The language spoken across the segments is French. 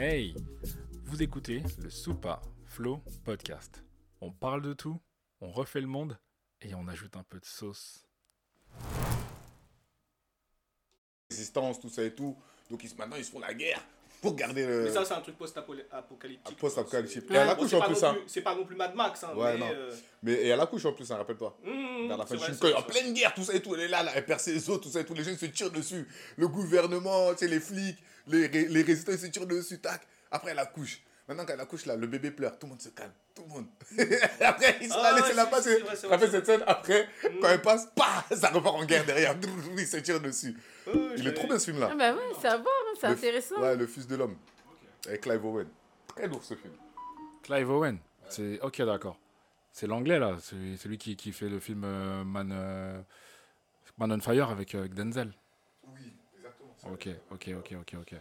Hey, vous écoutez le Soupa Flow Podcast. On parle de tout, on refait le monde et on ajoute un peu de sauce. Résistance, tout ça et tout. Donc maintenant ils se font la guerre pour garder le. Mais ça, c'est un truc post-apocalyptique. Post-apocalyptique. C'est- Et à la couche en plus, ça. plus- C'est pas non plus Mad Max, hein, Ouais, mais. non. euh, Mais et à la couche en plus, hein, rappelle-toi. hum, Vers la fin du film, quand en pleine guerre, tout ça et tout, elle est là, là, elle perce ses os, tout ça et tout, les gens se tirent dessus. Le gouvernement, tu sais, les flics, les, les résistants ils se tirent dessus, tac. Après elle accouche. Maintenant quand elle accouche là, le bébé pleure, tout le monde se calme, tout le monde. après ils sont Ah, allés, c'est c'est Après vrai. cette scène, après, Mm. quand elle passe, pah, ça repart en guerre derrière. Ils se tirent dessus. Ouais, Il je est trop bien ce film là. Ah bah ouais, c'est à voir, hein, c'est Le- intéressant. Ouais, le fils de l'homme. Avec Clive Owen. Très lourd ce film. Clive Owen. C'est ok, d'accord. C'est l'anglais là. C'est celui qui, qui fait le film euh, Man, euh, Man on Fire avec, euh, avec Denzel. Oui, exactement. Ok, ok, ok, ok, ok.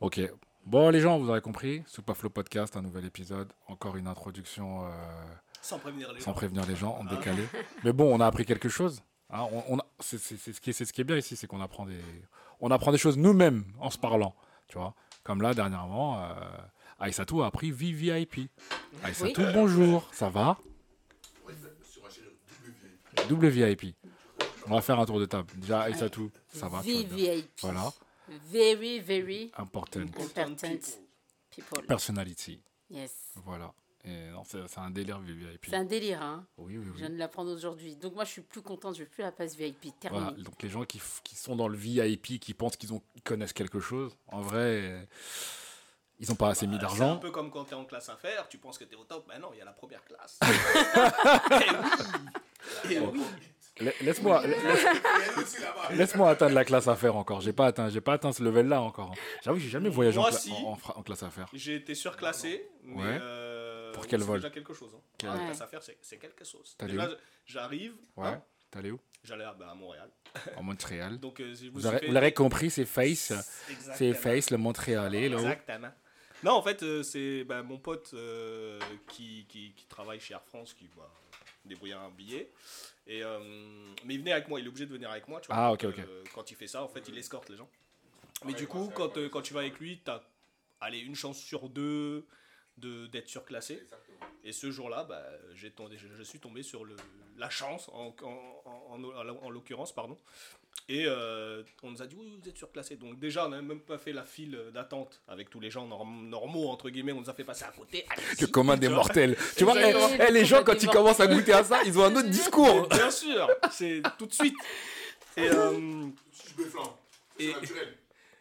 Ok. Bon, les gens, vous aurez compris. Super Flow Podcast, un nouvel épisode. Encore une introduction euh, Sans prévenir les sans gens. prévenir les gens, en Ah. décalé. Mais bon, on a appris quelque chose. hein. on, on a- c'est c'est- c'est ce, qui est- c'est ce qui est bien ici, c'est qu'on apprend des, on apprend des choses nous-mêmes en se parlant. Tu vois Comme là, dernièrement, euh, Aïssatou a appris VVIP. Aïssatou, bonjour, ça va? Double VIP. On va faire un tour de table. Déjà, Aïssatou, ça va. VVIP. Voilà, Very, very important. important people. Personality. Yes. Voilà. C'est un délire VVIP. C'est un délire, hein. Oui, oui, Je viens de l'apprendre aujourd'hui. Donc moi, je suis plus contente, je veux plus la passe VIP. Terminé. Voilà, donc les gens qui, qui sont dans le VIP, qui pensent qu'ils connaissent quelque chose, en vrai, euh, ils n'ont pas assez mis Bah, C'est un d'argent. peu comme quand t'es en classe affaires, tu penses que t'es au top. Ben non, il y a la première classe. Et oui. Et oui. La- Laisse-moi laisse- laisse-moi atteindre la classe affaires encore. J'ai pas atteint, j'ai pas atteint ce level-là encore. J'avoue, j'ai jamais voyagé en, Moi, cla- si. en- en classe affaires. J'ai été surclassé, mais Ouais. euh, Pour quel c'est vol déjà quelque chose. Hein. Quel- classe affaires, c'est c'est quelque chose. T'allais Déjà, j'arrive, Ouais. hein, T'es allé où j'allais à, à Montréal. En Montréal. Donc, euh, Vous, fait- vous l'aurez compris, c'est Face. C'est Face, le Montréalais. Exactement. Non, en fait, euh, c'est ben, mon pote euh, qui, qui, qui travaille chez Air France qui va débrouiller un billet. Et, euh, mais il venait avec moi, il est obligé de venir avec moi. Tu vois, Ah, ok, ok. euh, quand il fait ça, en fait, il escorte les gens. Mais du coup, quand, euh, quand tu vas avec lui, tu as allez, une chance sur deux de- d'être surclassé. Et ce jour-là, bah, j'ai tombé- je, je suis tombé sur le, la chance, en, en, en, en- en l'occurrence, pardon. Et euh, on nous a dit, oui, vous êtes surclassé. Donc déjà, on n'a même pas fait la file d'attente avec tous les gens norm- normaux, entre guillemets. On nous a fait passer à côté. Le commun des mortels. Tu vois, eh, eh, les gens, quand ils commencent à goûter à ça, ils ont un autre discours. Bien sûr, c'est tout de suite. Et, euh, Et-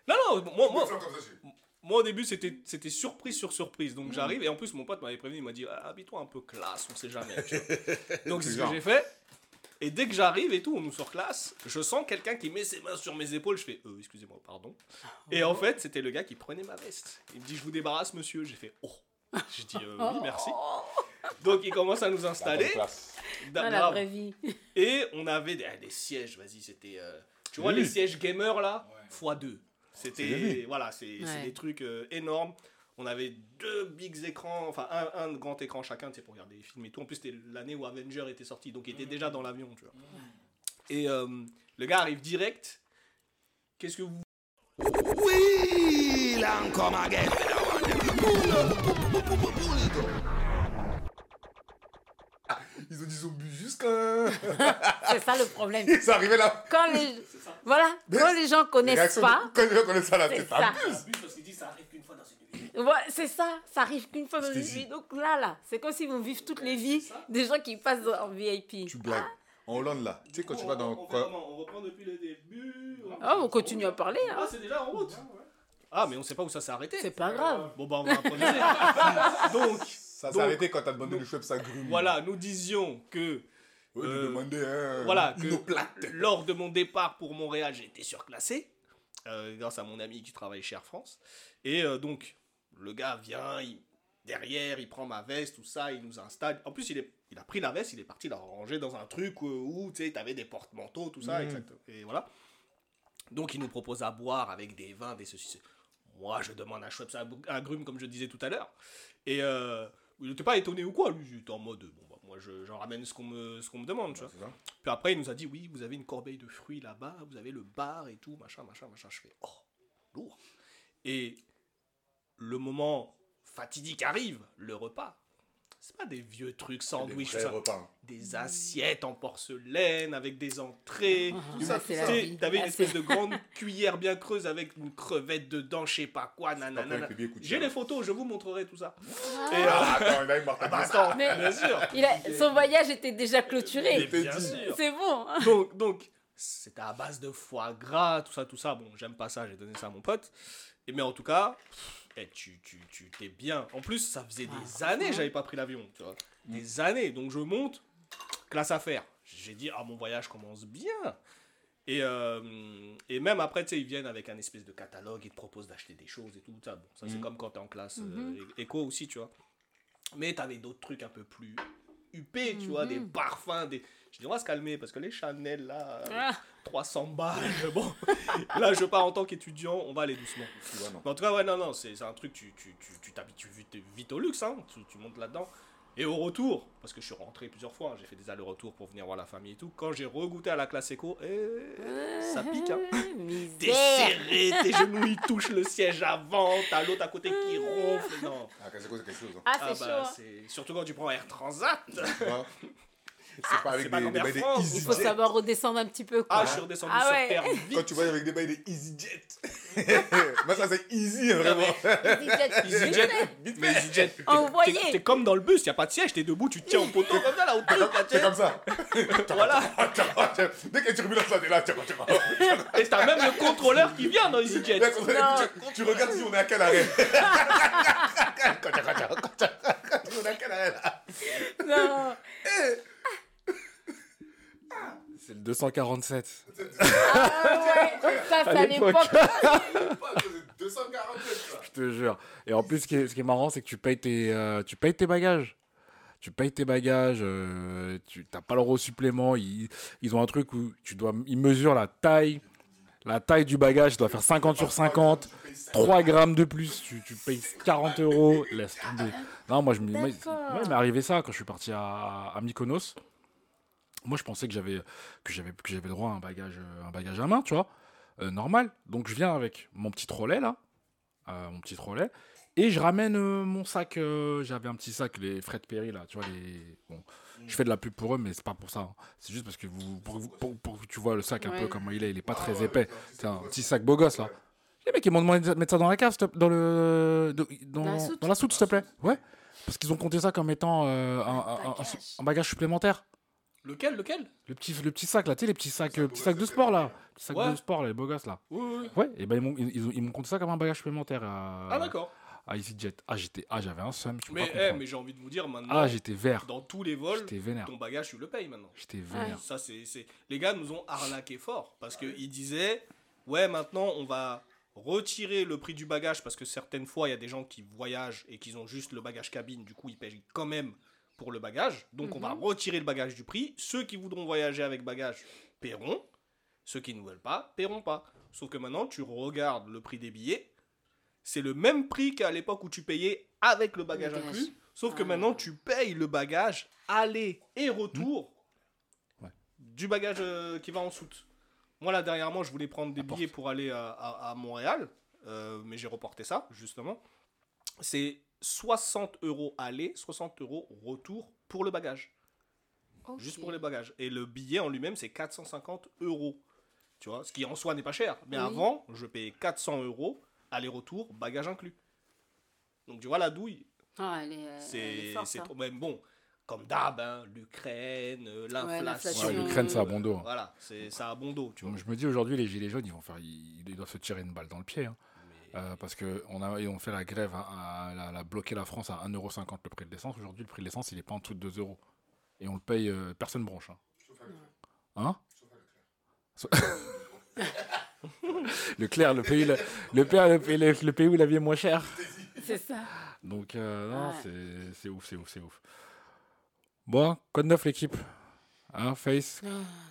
non, non, moi, moi, moi au début c'était c'était surprise sur surprise. Donc j'arrive et en plus mon pote m'avait prévenu, il m'a dit ah, habille-toi un peu classe, on sait jamais. tu vois. Donc c'est ce que j'ai fait. Et dès que j'arrive et tout, on nous sort classe, je sens quelqu'un qui met ses mains sur mes épaules, je fais euh, excusez-moi, pardon. Et en fait, c'était le gars qui prenait ma veste. Il me dit je vous débarrasse monsieur, j'ai fait oh. J'ai dit euh, oui, merci. Donc il commence à nous installer. Dans la vraie vie. Et on avait des, des sièges, vas-y, c'était. euh, tu vois, Oui. les sièges gamers là, x2. C'est bien C'était. Voilà, c'est Ouais. des trucs euh, énormes. On avait deux bigs écrans, enfin un, un grand écran chacun, tu sais, pour regarder les films et tout. En plus, c'était l'année où Avenger était sorti, donc il était déjà dans l'avion, tu vois. Et euh, le gars arrive direct. Qu'est-ce que vous. Oui, là encore ma gueule. Ils ont dit ils ont bu jusqu'à. C'est ça le problème. Ils sont arrivés là. Quand les, voilà, quand les gens connaissent pas, de- Quand les gens connaissent ça là, c'est ça. ça. arrive qu'une fois dans une vie. Ouais, c'est ça, ça arrive qu'une fois dans une vie. Donc là, là, c'est comme si vous vivez toutes les vies des gens qui passent en VIP. Tu blagues. En Hollande là, tu sais quand tu vas dans. on, quoi- On reprend depuis le début. Ah, on continue à parler. Ah, Hein. c'est déjà en route. Ah, mais on sait pas où ça s'est arrêté. C'est pas grave. Bon, bah, on va improviser. Donc, Ça s'est arrêté quand t'as demandé le chouette sa grume. voilà, nous disions que Ouais, Euh, de demander hein, voilà, que lors de mon départ pour Montréal, j'ai été surclassé, euh, grâce à mon ami qui travaille chez Air France. Et euh, donc, le gars vient, il- derrière, il prend ma veste, tout ça, il nous installe. En plus, il, est, il a pris la veste, il est parti la ranger dans un truc où, où, tu sais, t'avais des porte-manteaux, tout ça, Mhm. exact. Et voilà. Donc, il nous propose à boire avec des vins, des ceci. Moi, je demande un Schweppes à à grume, comme je disais tout à l'heure. Et euh, il n'était pas étonné ou quoi, lui. Il était en mode, bon, bah, moi, je- j'en ramène ce qu'on me, qu'on me demande, tu vois. Ça. Puis après, il nous a dit, oui, vous avez une corbeille de fruits là-bas, vous avez le bar et tout, machin, machin, machin. Je fais, oh, lourd. Et le moment fatidique arrive, le repas. C'est pas des vieux trucs sandwich, Des ça. des assiettes en porcelaine avec des entrées. Ah, Ça, c'est la tu sais, vie. T'avais une Ah, espèce de grande cuillère bien creuse avec une crevette dedans, je sais pas quoi, nanana. J'ai les photos, je vous montrerai tout ça. Ah. Et, euh, Ah, attends, là, il m'a bah, attends, Mais- bien sûr. Il a- son voyage était déjà clôturé. C'est bon. hein. donc, donc c'était à base de foie gras, tout ça, tout ça. Bon, j'aime pas ça, j'ai donné ça à mon pote. Et, mais en tout cas, eh, tu, tu, tu t'es bien. En plus, ça faisait des années que j'avais pas pris l'avion, tu vois. Des années. Donc je monte, classe affaires. J'ai dit, ah, mon voyage commence bien. Et, euh, et même après, tu sais, ils viennent avec un espèce de catalogue, ils te proposent d'acheter des choses et tout ça. Bon, ça c'est comme quand t'es en classe euh, é- éco aussi, tu vois. Mais t'avais d'autres trucs un peu plus huppés, tu vois, des parfums, des... Je dis, on va se calmer, parce que les Chanel, là, avec Ah. 300 balles, bon, là, je pars en tant qu'étudiant, on va aller doucement. Tu vois, non. Mais en tout cas, ouais, non, non, c'est c'est un truc, tu tu- tu- tu t'habitues vite, au luxe, hein, tu, tu montes là-dedans. Et au retour, parce que je suis rentré plusieurs fois, hein, j'ai fait des allers-retours pour venir voir la famille et tout, quand j'ai regoûté à la classe éco, eh, ça pique, hein. T'es serré, tes genoux ils touchent le siège avant, t'as l'autre à côté qui ronfle, non. Ah, c'est quoi, c'est quelque chose. hein. Ah, Ah c'est bah, chaud. hein. c'est surtout quand tu prends Air Transat. C'est pas avec des, bails des. Il faut savoir redescendre un petit peu. Quoi. Ah, je suis redescendu Ah sur terre Quand tu vas avec des bails des EasyJet. Moi, ça, c'est easy, vraiment. EasyJet, Vite mais fait. EasyJet, t'es- Envoyé. t'es- T'es comme dans le bus, y a pas de siège, t'es debout, tu te tiens au poteau comme ça là, au C'est sais. comme ça. Voilà. Dès qu'il y a une turbulence là, t'es là, tiens, tiens, tiens. Et t'as même le contrôleur qui vient dans EasyJet. Tu, tu regardes si on est à quel arrêt. Quand tiens, quand tiens, quand tiens. On est à quel arrêt là Non. C'est le 247. Ah ouais. Ça, c'est à l'époque. 247 ça. Je te jure. Et en plus, ce qui est, ce qui est marrant, c'est que tu payes tes, euh, tu payes tes bagages. Tu payes tes bagages, euh, tu n'as pas l'euro supplément. Ils, ils ont un truc où tu dois, ils mesurent la taille, la taille du bagage. Tu dois faire 50 sur 50, 3 grammes de plus. Tu, tu payes 40 euros. Laisse tomber. Non, moi, je me, moi, moi, il m'est arrivé ça quand je suis parti à, à Mykonos. Moi, je pensais que j'avais que j'avais que j'avais droit à un bagage, euh, un bagage à main, tu vois, euh, normal. Donc, je viens avec mon petit trolley là, euh, mon petit trolley, et je ramène euh, mon sac. J'avais un petit sac, les Fred Perry là, tu vois les. Bon, je fais de la pub pour eux, mais c'est pas pour ça. hein. C'est juste parce que vous, pour, tu vois le sac un peu comment il est. Il est pas très épais. C'est un petit sac beau gosse là. Les mecs, ils m'ont demandé de mettre ça dans la cave, dans le, dans, Dans la soute s'il te plaît. Ouais. Parce qu'ils ont compté ça comme étant un, un- un- bagage. un bagage supplémentaire. Lequel, lequel? Le petit, le petit sac là, tu sais, les petits sacs, euh, petits sacs de sport là. Petits sacs Ouais. de sport, les beaux gosses là. Oui, oui. Ouais, et ben ils m'ont, ils, ils ont- ils m'ont compté ça comme un bagage supplémentaire à, Ah, d'accord. à EasyJet. Ah, j'étais, ah, j'avais un seum, tu peux Mais, pas eh, comprendre. mais j'ai envie de vous dire maintenant, Ah, j'étais vert. dans tous les vols, J'étais vénère. ton bagage, tu le payes maintenant. J'étais vénère. Ça, c'est, c'est- Les gars nous ont arnaqué fort. Parce qu'ils disaient, ouais, maintenant, on va retirer le prix du bagage. Parce que certaines fois, il y a des gens qui voyagent et qui ont juste le bagage cabine. Du coup, ils payent quand même pour le bagage. Donc, on va retirer le bagage du prix. Ceux qui voudront voyager avec bagage paieront. Ceux qui ne veulent pas, paieront pas. Sauf que maintenant, tu regardes le prix des billets. C'est le même prix qu'à l'époque où tu payais avec le bagage inclus. Sauf que Ah. maintenant, tu payes le bagage aller et retour Ouais. du bagage euh, qui va en soute. Moi, là, dernièrement, je voulais prendre des Apporte. billets pour aller à, à- à Montréal, euh, mais j'ai reporté ça, justement. C'est 60 euros aller, 60 euros retour pour le bagage. Juste pour les bagages. Et le billet en lui-même, c'est 450 euros. Tu vois, ce qui en soi n'est pas cher. Mais Oui. avant, je payais 400 euros, aller-retour, bagage inclus. Donc tu vois la douille, Ah, elle est, c'est hein. trop- même bon comme d'hab hein, l'Ukraine euh, l'inflation. Ouais, l'Ukraine, ça a bon dos. hein. voilà c'est ça a bon dos tu vois Donc, je me dis aujourd'hui, les gilets jaunes, ils vont faire, ils, ils doivent se tirer une balle dans le pied. hein. Euh, parce que on a, ont fait la grève, à, à- la- la bloqué la France à 1,50€ le prix de l'essence. Aujourd'hui, le prix de l'essence, il est pas en dessous de 2 euros. Et on le paye, euh, personne bronche. Hein, Hein? So- Le clair, le pays, le, le, pays- le pays- le- le pays où la vie est moins chère. C'est ça. Donc, euh, non, Ouais. c'est- c'est ouf, c'est ouf, c'est ouf. Bon, code 9 l'équipe. Hein, Face, Ah.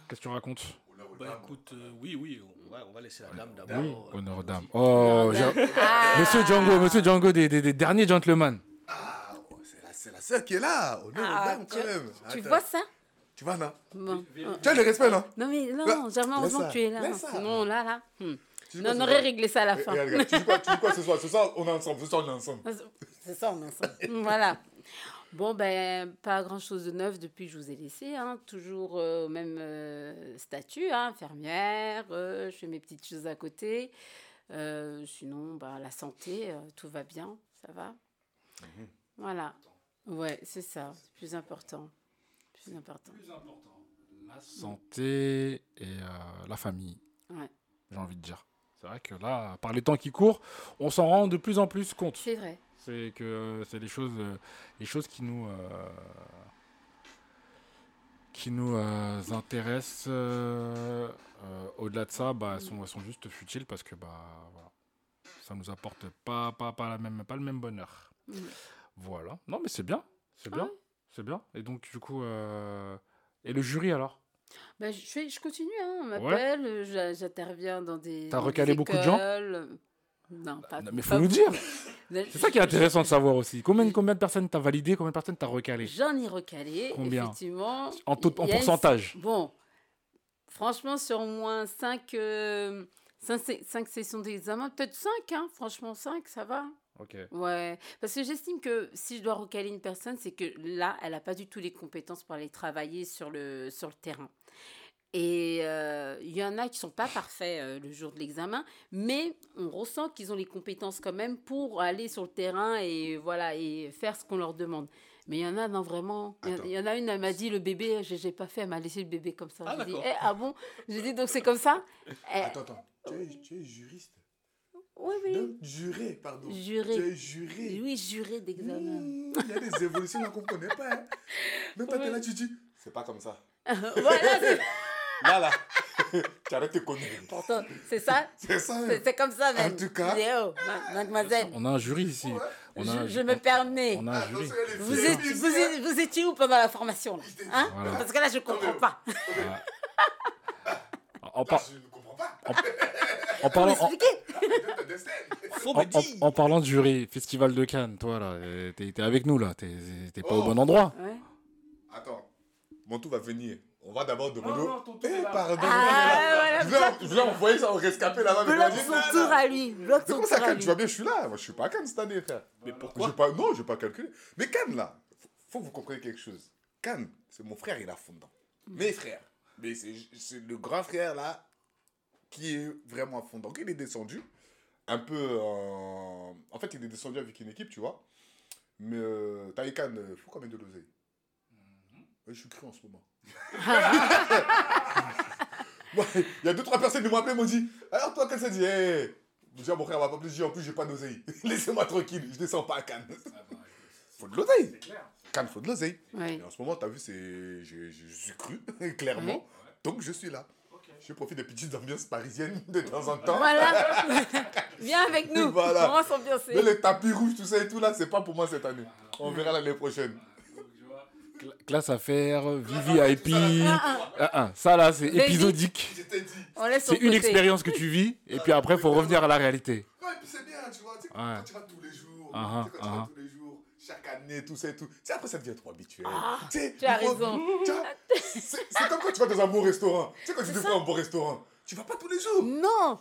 qu'est-ce que tu racontes? Bah écoute euh, oui oui on va, on va laisser la dame d'abord Oui, Euh, honneur aux dames. vas-y. Oh, Non, Ah. Monsieur Django, Monsieur Django, des, des- des derniers gentlemen. Ah, c'est la, la sœur qui est là. Honneur aux Ah, dames, tu, quand même. tu Attends. vois ça? Tu vas là. Bon. Tu as le respect, là Non mais non, Là, Germain, heureusement que tu es là. Sinon là, là. hmm. Non, on ce aurait soir? réglé ça à la Eh, fin. regarde, regarde, Tu dis quoi, tu dis quoi ce soir? Ce soir, on est ensemble. Ce soir, on est ensemble. C'est ça, on est ensemble. voilà. Bon, ben, pas grand-chose de neuf depuis que je vous ai laissé. Hein. Toujours euh, au même euh, statut, hein, infirmière. euh, je fais mes petites choses à côté. Sinon, bah, la santé, tout va bien, ça va. Voilà. Ouais, c'est ça, c'est plus important. Plus important. Plus important, la santé et la famille, Ouais, j'ai envie de dire. C'est vrai que là, par les temps qui courent, on s'en rend de plus en plus compte. c'est vrai. C'est que euh, c'est les choses, euh, les choses qui nous, euh, qui nous euh, intéressent. euh, Au-delà de ça, bah, elles, sont, elles sont juste futiles parce que bah, voilà, ça nous apporte pas, pas, pas, la même, pas le même bonheur. Voilà. Non, mais c'est bien. C'est Ah bien. ouais. C'est bien. Et donc, du coup, et le jury alors? Ben, je, fais- je continue, hein, on m'appelle, j'interviens dans des. T'as recalé beaucoup de gens? Non, pas. Non, Mais pas faut nous dire. C'est ça qui est intéressant de savoir aussi. Combien, combien de personnes t'as validé, combien de personnes t'as recalé J'en ai recalé, Combien effectivement. En, taux- une- pourcentage Bon, franchement, sur au moins 5, sessions d'examen, peut-être 5, hein, franchement 5, ça va. Ok. Ouais, parce que j'estime que si je dois recaler une personne, c'est que là, elle n'a pas du tout les compétences pour aller travailler sur le, sur le terrain. Et euh, il y en a qui sont pas parfaits euh, le jour de l'examen, mais on ressent qu'ils ont les compétences quand même pour aller sur le terrain et voilà et faire ce qu'on leur demande. Mais il y en a, non, vraiment. Il y en- y, a une, elle m'a dit le bébé, je n'ai pas fait, elle m'a laissé le bébé comme ça. Ah, J'ai dit. Eh, ah bon? J'ai dit, donc c'est comme ça? Eh, Attends, attends. Tu es, tu es juriste. Oui, oui. Non, juré, pardon. Juré. Tu es juré. Oui, juré d'examen. Mmh, Il y a des évolutions qu'on ne connaît pas. Hein. Donc toi, t'es là, tu dis, c'est pas comme ça. voilà, c'est- Là, là, tu arrêtes de conneries. pourtant, c'est ça. C'est ça. C'est comme ça, même. En tout cas- Léo, mademoiselle, On a un jury ici. Ouais. On a un je, me permets. On a un jury. Elle est Vous, fière. êtes- vous, êtes- vous étiez où pendant la formation là hein? Voilà. Parce que là, je comprends pas. En, par- Je ne comprends pas. en parlant, en. Faut en- parlant de jury, Festival de Cannes, toi là, t'es avec nous là, t'es pas au Oh. bon endroit. Ouais. Attends, mon tour va venir. On va d'abord demander. non, tour Eh, pardon. Ah, voulais, je voulais envoyer ça au rescapé là-bas. il Bloque son non, tour non. à lui. Bloque son comment ça, tour à lui. Tu vois bien, je suis là. Moi, je suis pas à Cannes cette année, frère. Mais Je pourquoi pas, non, je vais pas calculer. Mais Cannes, là, faut, faut que vous compreniez quelque chose. Cannes, c'est mon frère, il a fond dedans. Mes frères. Mais c'est c'est le grand frère, là, qui est vraiment à fond dedans. Donc, il est descendu. Un peu en... En fait, il est descendu avec une équipe, tu vois. Mais euh, t'as eu Cannes, euh, faut combien de l'oseille Ouais, Je suis cru en ce moment. Il y a deux, trois personnes qui m'ont appelé, m'ont dit Alors, toi, qu'elle s'est dit? Eh, Déjà, mon frère va pas plus dire, en plus, j'ai pas d'oseille. Laissez-moi tranquille, je descends pas à Cannes. faut de l'oseille. Cannes, faut de l'oseille. Ouais. Et en ce moment, t'as vu, c'est. Je, je- je suis cru, clairement. Donc, je suis là. Je profite des petites ambiances parisiennes de temps en temps. Voilà. Viens avec nous. Voilà. On va s'ambiancer. Mais les tapis rouges, tout ça et tout là, c'est pas pour moi cette année. On verra l'année prochaine. Cla- Classe affaires, VVIP. Ah, ah, ça là, c'est épisodique. C'est une expérience que tu vis, et puis après, faut revenir à la réalité. Ouais, et puis c'est bien, tu vois. Tu sais, Ouais. Quand tu vas tous les jours, Ah, tu sais, quand tu ah, vas tous les jours, chaque année, tout ça et tout. Tu sais, après, ça devient trop habituel. Ah, Tu sais, tu as raison. c'est comme quand tu vas dans un bon restaurant. Tu sais, quand tu te fais un bon restaurant, tu vas pas tous les jours. Non.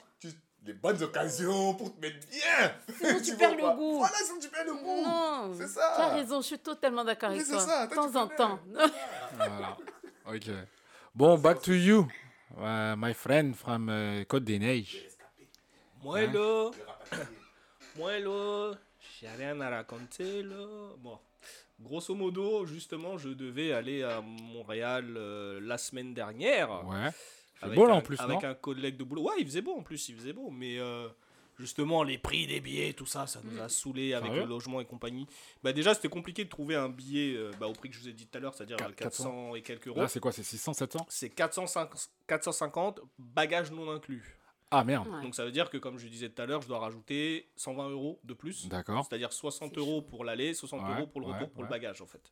Les bonnes occasions pour te mettre bien. Sinon, tu perds le pas- goût. Voilà, sinon tu perds le goût. Non. C'est ça. Tu as raison, je suis totalement d'accord avec Mais c'est toi. ça, de toi, temps en temps. Voilà. Ok. Bon, back to you, uh, my friend from uh, Côte des Neiges. Moi, là. Moi, là. J'ai rien à raconter, là. Bon. Grosso modo, justement, je devais aller à Montréal euh, la semaine dernière. Ouais. C'est Avec beau là un- en plus, Avec non un collègue de boulot. Ouais, il faisait beau en plus, il faisait beau. Mais euh, justement, les prix des billets, tout ça, ça nous a saoulé avec Sérieux le logement et compagnie. Bah, déjà, c'était compliqué de trouver un billet euh, bah, au prix que je vous ai dit tout à l'heure, c'est-à-dire Quatre- 400 et quelques euros. Là, c'est quoi C'est 600, 700 C'est 450, 450 bagages non inclus. Ah merde. Ouais. Donc ça veut dire que, comme je disais tout à l'heure, je dois rajouter 120 euros de plus. D'accord. C'est-à-dire 60 C'est euros pour l'aller, 60 Ouais, euros pour le ouais, retour pour le bagage en fait.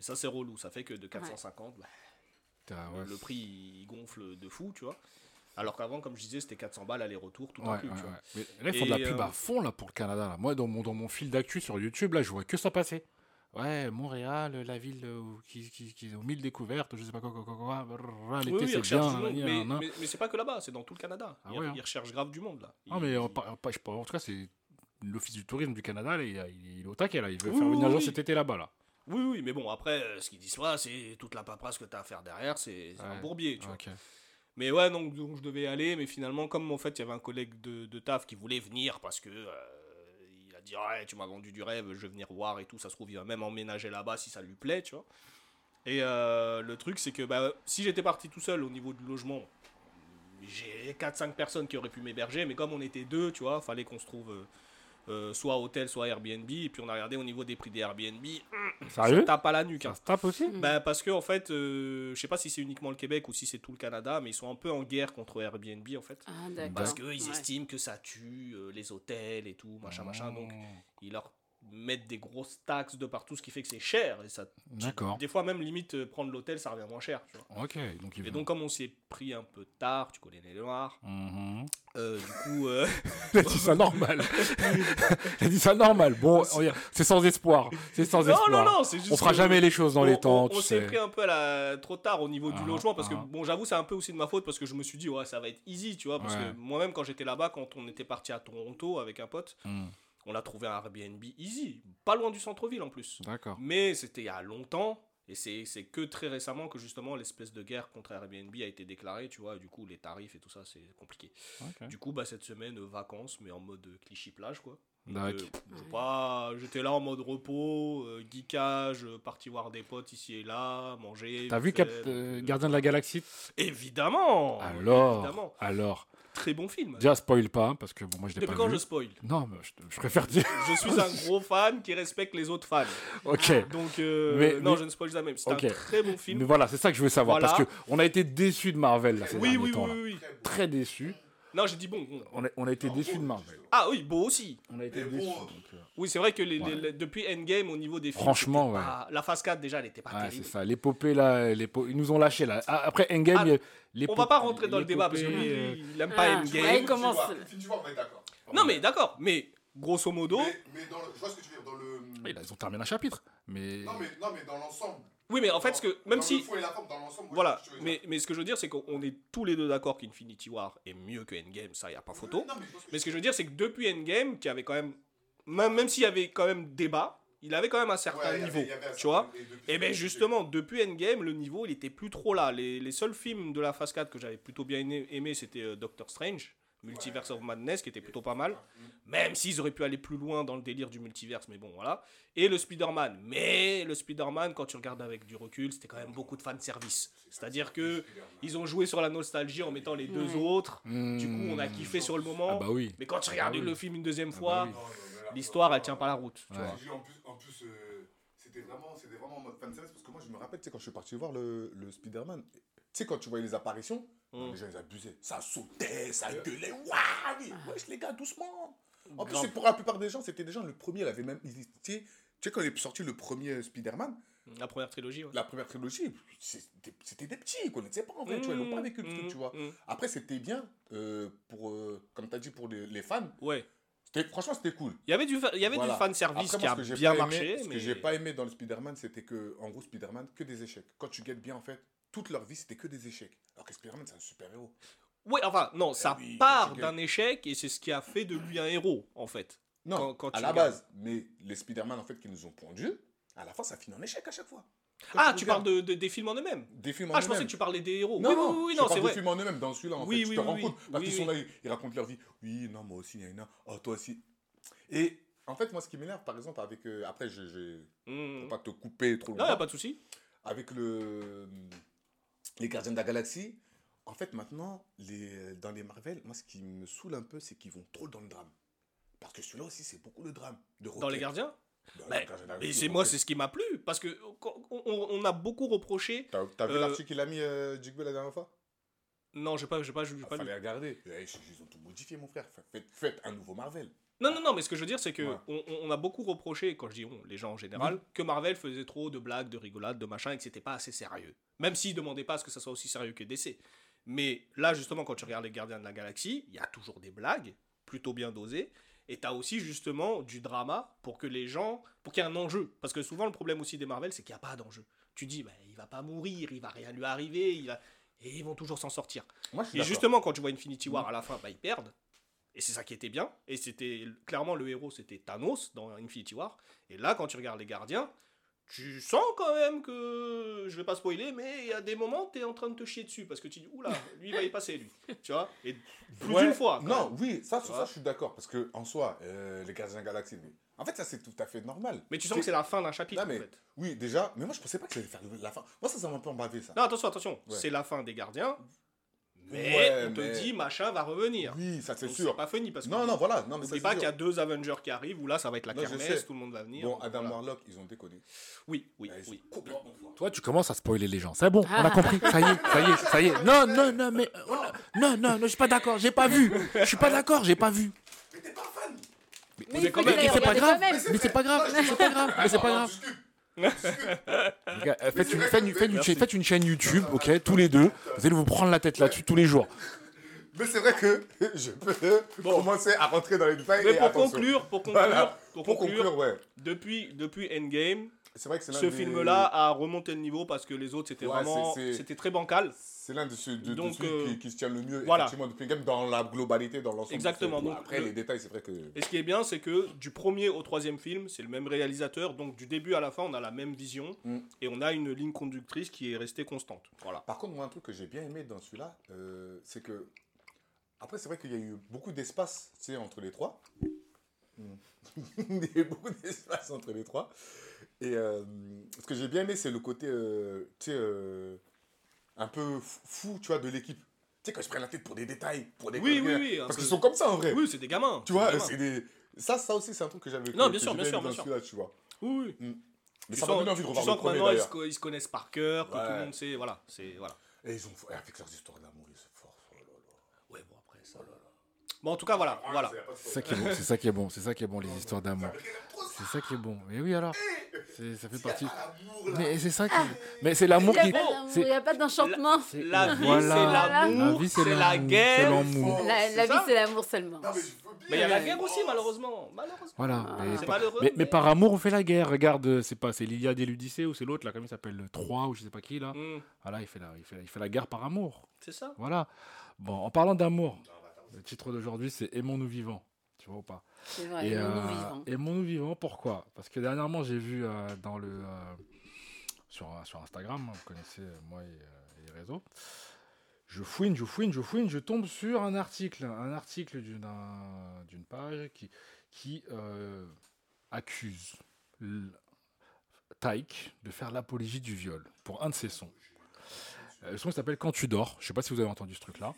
Et ça c'est relou, ça fait que de 450, bah, Ouais, le prix il gonfle de fou, tu vois. Alors qu'avant, comme je disais, c'était 400 balles aller-retour tout inclus, ouais, ouais. Mais là, ils font de la pub euh, à fond là pour le Canada. Là. Moi, dans mon, dans mon fil d'actu sur YouTube, là, je vois que ça passer. Ouais, Montréal, la ville euh, où- qui, qui, qui aux mille découvertes, je sais pas quoi, quoi, quoi, quoi, brrr, l'été Oui, oui, ils c'est bien. monde, mais, mais, mais c'est pas que là-bas, c'est dans tout le Canada. Ah ils, hein. ils recherchent grave du monde là. Non, mais Ils- en, tout cas, c'est l'Office du tourisme du Canada, là, il, est au taquet, là. Il veut Oui, faire gens oui. cet été là-bas, là. Oui, oui, mais bon, après, euh, ce qu'ils disent pas, c'est toute la paperasse que tu as à faire derrière, c'est c'est un Ouais. bourbier, tu vois. Ok. Mais ouais, donc, donc je devais y aller, mais finalement, comme en fait, il y avait un collègue de, de taf qui voulait venir parce que euh, il a dit Ouais, tu m'as vendu du rêve, je vais venir voir et tout. Ça se trouve, il va même emménager là-bas si ça lui plaît, tu vois. Et euh, le truc, c'est que bah, si j'étais parti tout seul au niveau du logement, j'ai 4-5 personnes qui auraient pu m'héberger, mais comme on était deux, tu vois, fallait qu'on se trouve euh, euh, soit hôtel, soit Airbnb. Et puis on a regardé au niveau des prix des Airbnb, ça Sérieux tape à la nuque. hein. Ça se tape aussi Bah, parce que en fait, euh, je sais pas si c'est uniquement le Québec ou si c'est tout le Canada, mais ils sont un peu en guerre contre Airbnb en fait. Ah, d'accord. Parce qu'ils ils Ouais. estiment que ça tue euh, les hôtels et tout, machin, machin. Donc ils leur mettent des grosses taxes de partout, ce qui fait que c'est cher. Et ça, D'accord. des fois même limite euh, prendre l'hôtel, ça revient moins cher. Tu vois. Ok, donc Et donc comme on s'est pris un peu tard, tu connais les noirs, Mhm. euh, du coup, euh, a dit ça normal. a dit ça normal. Bon, on y- c'est sans espoir. C'est sans non, espoir. non, non, c'est juste On fera jamais les choses dans on, les temps, on- s'est sais. pris un peu la... trop tard au niveau du Ah, logement parce que ah. bon j'avoue c'est un peu aussi de ma faute parce que je me suis dit ouais ça va être easy tu vois parce Ouais. que moi-même quand j'étais là-bas quand on était parti à Toronto avec un pote Hmm, on a trouvé un Airbnb easy pas loin du centre-ville en plus D'accord. mais c'était il y a longtemps et c'est que très récemment que justement l'espèce de guerre contre Airbnb a été déclarée tu vois et du coup les tarifs et tout ça c'est compliqué du coup bah cette semaine vacances mais en mode euh, cliché plage quoi D'accord. sais pas, j'étais là en mode repos, euh, geekage, euh, parti voir des potes ici et là, manger. T'as vu Cap- euh, Gardien de la Galaxie? Évidemment Alors, Évidemment. alors. Très bon film. Déjà, spoil pas, parce que bon, moi je l'ai Depuis pas quand vu. je spoil Non, mais je, je préfère dire. Je suis un gros fan qui respecte les autres fans. ok. Donc, euh, Mais- non, mais- je ne spoil jamais. C'est un très bon film. Mais voilà, c'est ça que je veux savoir. Voilà. Parce que on a été déçus de Marvel là, ces Oui, derniers oui, temps. oui, oui, oui. Très déçus. Non, j'ai dit bon. bon. On a, on a été déçus de Marvel. Ah oui, beau aussi. On a été Mais déçus. bon, donc, euh, Oui, c'est vrai que les- Ouais. les- les- depuis Endgame, au niveau des films. Franchement, ouais. pas- La phase 4, déjà, elle n'était pas Ouais, c'est terrible. ça. L'épopée là, ils nous ont lâché là. Ah, Après Endgame, Ah, a On va pas rentrer dans le débat parce que lui, l'épopée, euh, il aime pas Ah, Endgame. ouais, c'est- Infinity War, on est d'accord. Non, mais d'accord, mais grosso modo. Mais, mais dans le, je vois ce que tu veux dire, dans le... oui, là, ils ont terminé un chapitre. Mais. Non, mais, non, mais dans l'ensemble. Oui, mais en fait, ce que, même dans si. le fond et la forme, dans l'ensemble, ouais, Voilà, mais, mais ce que je veux dire, c'est qu'on est tous les deux d'accord qu'Infinity War est mieux que Endgame, ça, y a pas photo. Non, mais ce que Mais tu ce que je veux dire, c'est que depuis Endgame, qui avait quand même. Même, même s'il y avait quand même débat, il avait quand même un certain Ouais, avait- niveau. avait un tu vois et Et bien justement, depuis Endgame, le niveau, il était plus trop là. Les, les seuls films de la phase 4 que j'avais plutôt bien aimé, aimé, c'était euh, Doctor Strange, Multiverse of Madness, qui était plutôt pas mal. Même s'ils auraient pu aller plus loin dans le délire du multiverse, mais bon, voilà. Et le Spider-Man. Mais le Spider-Man, quand tu regardes avec du recul, c'était quand même beaucoup de fanservice. C'est-à-dire que ils ont joué sur la nostalgie en mettant les deux autres. Hmm. Du coup, on a kiffé sur le moment. Ah bah oui. Mais quand tu regardes Ah bah oui. le film une deuxième Ah bah fois, oui. L'histoire, elle tient pas la route. tu Ouais. vois. En plus, en plus euh, c'était vraiment, c'était vraiment en mode fanservice parce que moi je me rappelle, tu sais, quand je suis parti voir le, le Spider-Man, tu sais, quand tu voyais les apparitions, Mm. les gens ils abusaient. Ça sautait, ça gueulait, waouh, wesh les gars, doucement. En plus, pour la plupart des gens, c'était des gens, le premier, il avait même. Tu sais, tu sais, quand il est sorti le premier Spider-Man, La première trilogie, ouais. la première trilogie, c'était des petits, ils connaissaient pas en fait, tu vois, ils n'ont pas vécu le truc, Mmh, tu vois. mmh. Après, c'était bien, euh, pour, euh, comme tu as dit, pour les, les fans. Ouais. Franchement, c'était cool. Il y avait du, fa- il y avait Voilà. du fan service Après, qui a bien marché. aimé, Ce que j'ai pas aimé dans le Spider-Man, c'était que, en gros, Spider-Man, que des échecs. Quand tu guettes bien, en fait, toute leur vie, c'était que des échecs. Alors que Spider-Man, c'est un super-héros. Oui, enfin, non, ça Eh oui, part d'un échec et c'est ce qui a fait de lui un héros, en fait. Non, Quand- quand à la regardes. base. Mais les Spider-Man, en fait, qui nous ont pondus, à la fin, ça finit en échec à chaque fois. Quand Ah, tu parles de, de- des films en eux-mêmes Des films en Ah, je pensais que tu parlais des héros. Non, oui, non, oui, oui, non, c'est vrai. films en eux-mêmes dans celui-là, en Oui, fait. oui, tu te rends compte. Parce qu'ils sont là, ils, racontent leur vie. Oui, non, moi aussi, il y en a. Oh, toi aussi. Et en fait, moi, ce qui m'énerve, par exemple, avec. euh, après, je je- Mmh. pour pas te couper trop Non, longtemps. y a pas de souci. avec le, les Gardiens de la Galaxie, en fait, maintenant, les, dans les Marvel, moi, ce qui me saoule un peu, c'est qu'ils vont trop dans le drame. Parce que celui-là aussi, c'est beaucoup le drame. De Dans Rocket. les gardiens Dans les Mais, Gardiens c'est moi, c'est ce qui m'a plu. Parce que on, a beaucoup reproché. T'as vu Euh, l'article qu'il a mis, euh, Jigbe, la dernière fois? Non, j'ai pas, j'ai pas, j'ai Il pas lu. fallait regarder. Eh, Ils ont tout modifié, mon frère. Faites, faites un nouveau Marvel. Non, non, non, mais ce que je veux dire, c'est que Ouais. on, a beaucoup reproché, quand je dis on, les gens en général, que Marvel faisait trop de blagues, de rigolades, de machin, et que c'était pas assez sérieux. Même s'ils demandaient pas à ce que ça soit aussi sérieux que DC. Mais là, justement, quand tu regardes les Gardiens de la Galaxie, il y a toujours des blagues, plutôt bien dosées, Et t'as aussi justement du drama pour que les gens, pour qu'il y ait un enjeu. Parce que souvent le problème aussi des Marvel, c'est qu'il n'y a pas d'enjeu. Tu dis, bah, il va pas mourir, il va rien lui arriver, il va... et ils vont toujours s'en sortir. Moi, je suis Et justement, quand tu vois Infinity War à la fin, bah, ils perdent. Et c'est ça qui était bien. Et c'était clairement le héros, c'était Thanos dans Infinity War. Et là, quand tu regardes les gardiens, tu sens quand même que. Je vais pas spoiler, mais il y a des moments, tu es en train de te chier dessus. Parce que tu dis, oula, lui, il va y passer, lui. Tu vois? Et plus Ouais, d'une fois. Non, même. oui, ça, sur ça, je suis d'accord. Parce que en soi, euh, les Gardiens de la Galaxie, mais- en fait, ça, c'est tout à fait normal. Mais tu sens que c'est la fin d'un chapitre, Non, mais- en fait. Oui, déjà, mais moi, je pensais pas que ça allait faire la fin. Moi, ça, ça m'a un peu embavé, ça. Non, attention, attention. Ouais. C'est la fin des gardiens. Mais Ouais, on te mais- dit, machin va revenir. Oui, ça, c'est sûr. pas fini. Parce que Non, non, voilà. Non, mais ça, c'est pas qu'il y a deux Avengers qui arrivent où là, ça va être la Non, kermesse, tout le monde va venir. Bon, Adam voilà. Warlock, ils ont déconné. Oui, oui, Ah, sont oui. complètement. Toi, tu commences à spoiler les gens. C'est bon, on a compris. Ça y est, ça y est, ça y est. Non, non, non, mais. euh, Non, non, non, je suis pas d'accord. J'ai pas vu. Je suis pas d'accord, j'ai pas vu. Mais t'es pas fan Mais Mais c'est pas grave. Mais c'est pas grave. C'est pas grave. Mais c'est pas grave. Euh, Faites une, faites une- faites une chaîne- faites une chaîne YouTube, ok, tous les deux. Vous allez vous prendre la tête là-dessus tous les jours. Mais c'est vrai que je peux commencer à rentrer dans les détails. Mais et pour attention. conclure, pour conclure, Voilà. pour Pour conclure, conclure, ouais. depuis, depuis Endgame, vrai que ce des- film-là a remonté le niveau parce que les autres, c'était Ouais, vraiment, c'était très bancal. C'est l'un de ceux de, de euh, qui, qui se tient le mieux, voilà. effectivement, depuis Game dans la globalité, dans l'ensemble. Exactement, donc, Après, le- les détails, c'est vrai que. Et ce qui est bien, c'est que du premier au troisième film, c'est le même réalisateur, donc du début à la fin, on a la même vision Mm. et on a une ligne conductrice qui est restée constante. Voilà. Par contre, moi, un truc que j'ai bien aimé dans celui-là, euh, c'est que. Après, c'est vrai qu'il y a eu beaucoup d'espace, tu sais, entre les trois. Hmm. Il y a eu beaucoup d'espace entre les trois. Et euh, ce que j'ai bien aimé, c'est le côté, tu sais, un peu fou, tu vois, de l'équipe. Tu sais, quand je prends la tête pour des détails, pour des Oui, oui, oui, Parce peu. qu'ils sont comme ça, en vrai. Oui, c'est des gamins. Tu vois, c'est des. Ça, ça aussi, c'est un truc que j'avais Non, bien sûr, bien sûr, bien sûr. celui-là, tu vois. Oui, oui. Mais Tu ça m'a donné envie de revoir le que premier, maintenant ils se, ils se connaissent par cœur, que tout le monde sait. Voilà, c'est voilà. Et ils ont... et avec leurs histoires d'amour, ils sont forts. Oh là là. Ouais, bon après ça. Bon, en tout cas, voilà, voilà. C'est ça qui est bon. C'est ça qui est bon. C'est ça qui est bon, les histoires d'amour. C'est ça qui est bon. Mais oui, alors. C'est- Ça fait partie. Mais c'est ça qui. Mais c'est Il l'amour n'y a, qui. il y a pas d'enchantement. c'est- La vie, c'est La l'amour, vie, c'est la guerre. l'amour. La, vie, c'est l'amour seulement. Mais il y a la guerre aussi, malheureusement. Malheureusement. Voilà. Ah. mais C'est par- malheureux. Mais, mais par amour, on fait la guerre. Regarde, euh, c'est pas, c'est l'Iliade et l'Odyssée ou c'est l'autre là, comment il s'appelle, le 3 ou je sais pas qui là. Voilà, il fait la, il fait la, il fait la guerre par amour. c'est ça. Voilà. Bon, en parlant d'amour, le titre d'aujourd'hui c'est Aimons-nous vivants. Tu vois ou pas? C'est vrai, Et, nous, nous euh, vivons. Aimons-nous vivants, pourquoi? Parce que dernièrement, j'ai vu euh, dans le, euh, sur, sur Instagram, hein, vous connaissez moi et, et les réseaux, je fouine, je fouine, je fouine, je tombe sur un article, un article d'une un- d'une page qui, qui euh, accuse Taïk de faire l'apologie du viol pour un de ses sons. Euh, Le son s'appelle Quand tu dors. Je sais pas si vous avez entendu ce truc-là.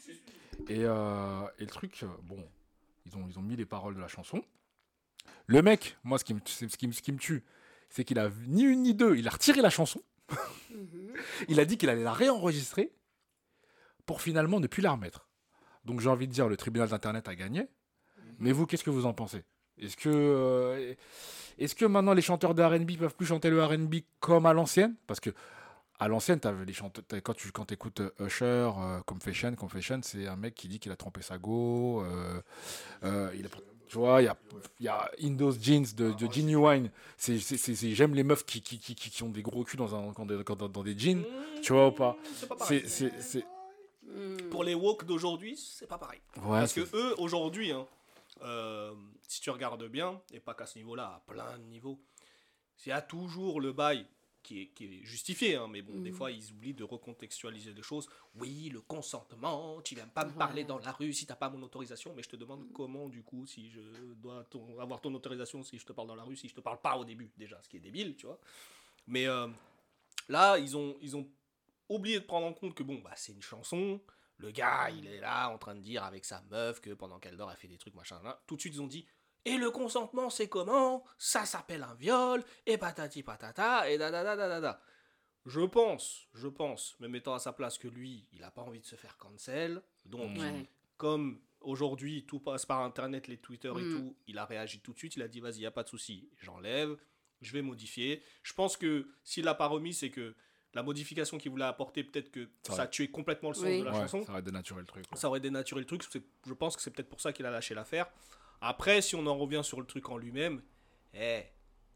Et, euh, et le truc, euh, bon, ils ont, ils ont mis les paroles de la chanson. Le mec, moi, ce qui me, ce qui me, ce qui me tue, c'est qu'il a ni une ni deux. Il a retiré la chanson. Mhm. Il a dit qu'il allait la réenregistrer pour finalement ne plus la remettre. Donc j'ai envie de dire, le tribunal d'Internet a gagné. Mais vous, qu'est-ce que vous en pensez? Est-ce que, euh, est-ce que maintenant les chanteurs de R&B peuvent plus chanter le R&B comme à l'ancienne? Parce que à l'ancienne, t'avais les chanteurs, t'avais- quand tu quand écoutes Usher, euh, Confession, Confession, c'est un mec qui dit qu'il a trompé sa go. euh, euh, il a- tu vois, il y a, il y a In Those Jeans de, de Genuine. C'est, c'est, c'est- c'est- j'aime les meufs qui, qui, qui, qui- qui ont des gros culs dans, un, dans, des, dans- dans des jeans. Tu vois ou pas? Hmm, C'est pas pareil. C'est, c'est, c'est- Mm. Pour les woke d'aujourd'hui, c'est pas pareil. ouais, Parce que eux, aujourd'hui, hein, euh, si tu regardes bien, et pas qu'à ce niveau-là, à plein de niveaux, il y a toujours le bail qui est, qui est justifié, hein, mais bon, des Mhm. fois, ils oublient de recontextualiser les choses. Oui, le consentement, tu viens pas me Ouais. parler dans la rue si t'as pas mon autorisation, mais je te demande comment, du coup, si je dois ton- avoir ton autorisation si je te parle dans la rue, si je te parle pas au début, déjà, ce qui est débile, tu vois. Mais euh, là, ils ont, ils ont oublié de prendre en compte que, bon, bah, c'est une chanson, le gars, il est là en train de dire avec sa meuf que pendant qu'elle dort, elle fait des trucs, machin, là. Tout de suite, ils ont dit Et le consentement, c'est comment? Ça s'appelle un viol, et patati patata, et da da da da da da. Je pense, je pense, me mettant à sa place, que lui, il a pas envie de se faire cancel. Donc, Ouais. comme aujourd'hui, tout passe par Internet, les Twitter et Mm. tout, il a réagi tout de suite. Il a dit Vas-y, y a pas de souci, j'enlève, je vais modifier. Je pense que s'il l'a pas remis, c'est que la modification qu'il voulait apporter, peut-être que Ça a tué complètement le sens Oui. de la ouais, chanson ça aurait dénaturé le truc. ça aurait dénaturé le truc. Je pense que c'est peut-être pour ça qu'il a lâché l'affaire. Après, si on en revient sur le truc en lui-même, eh,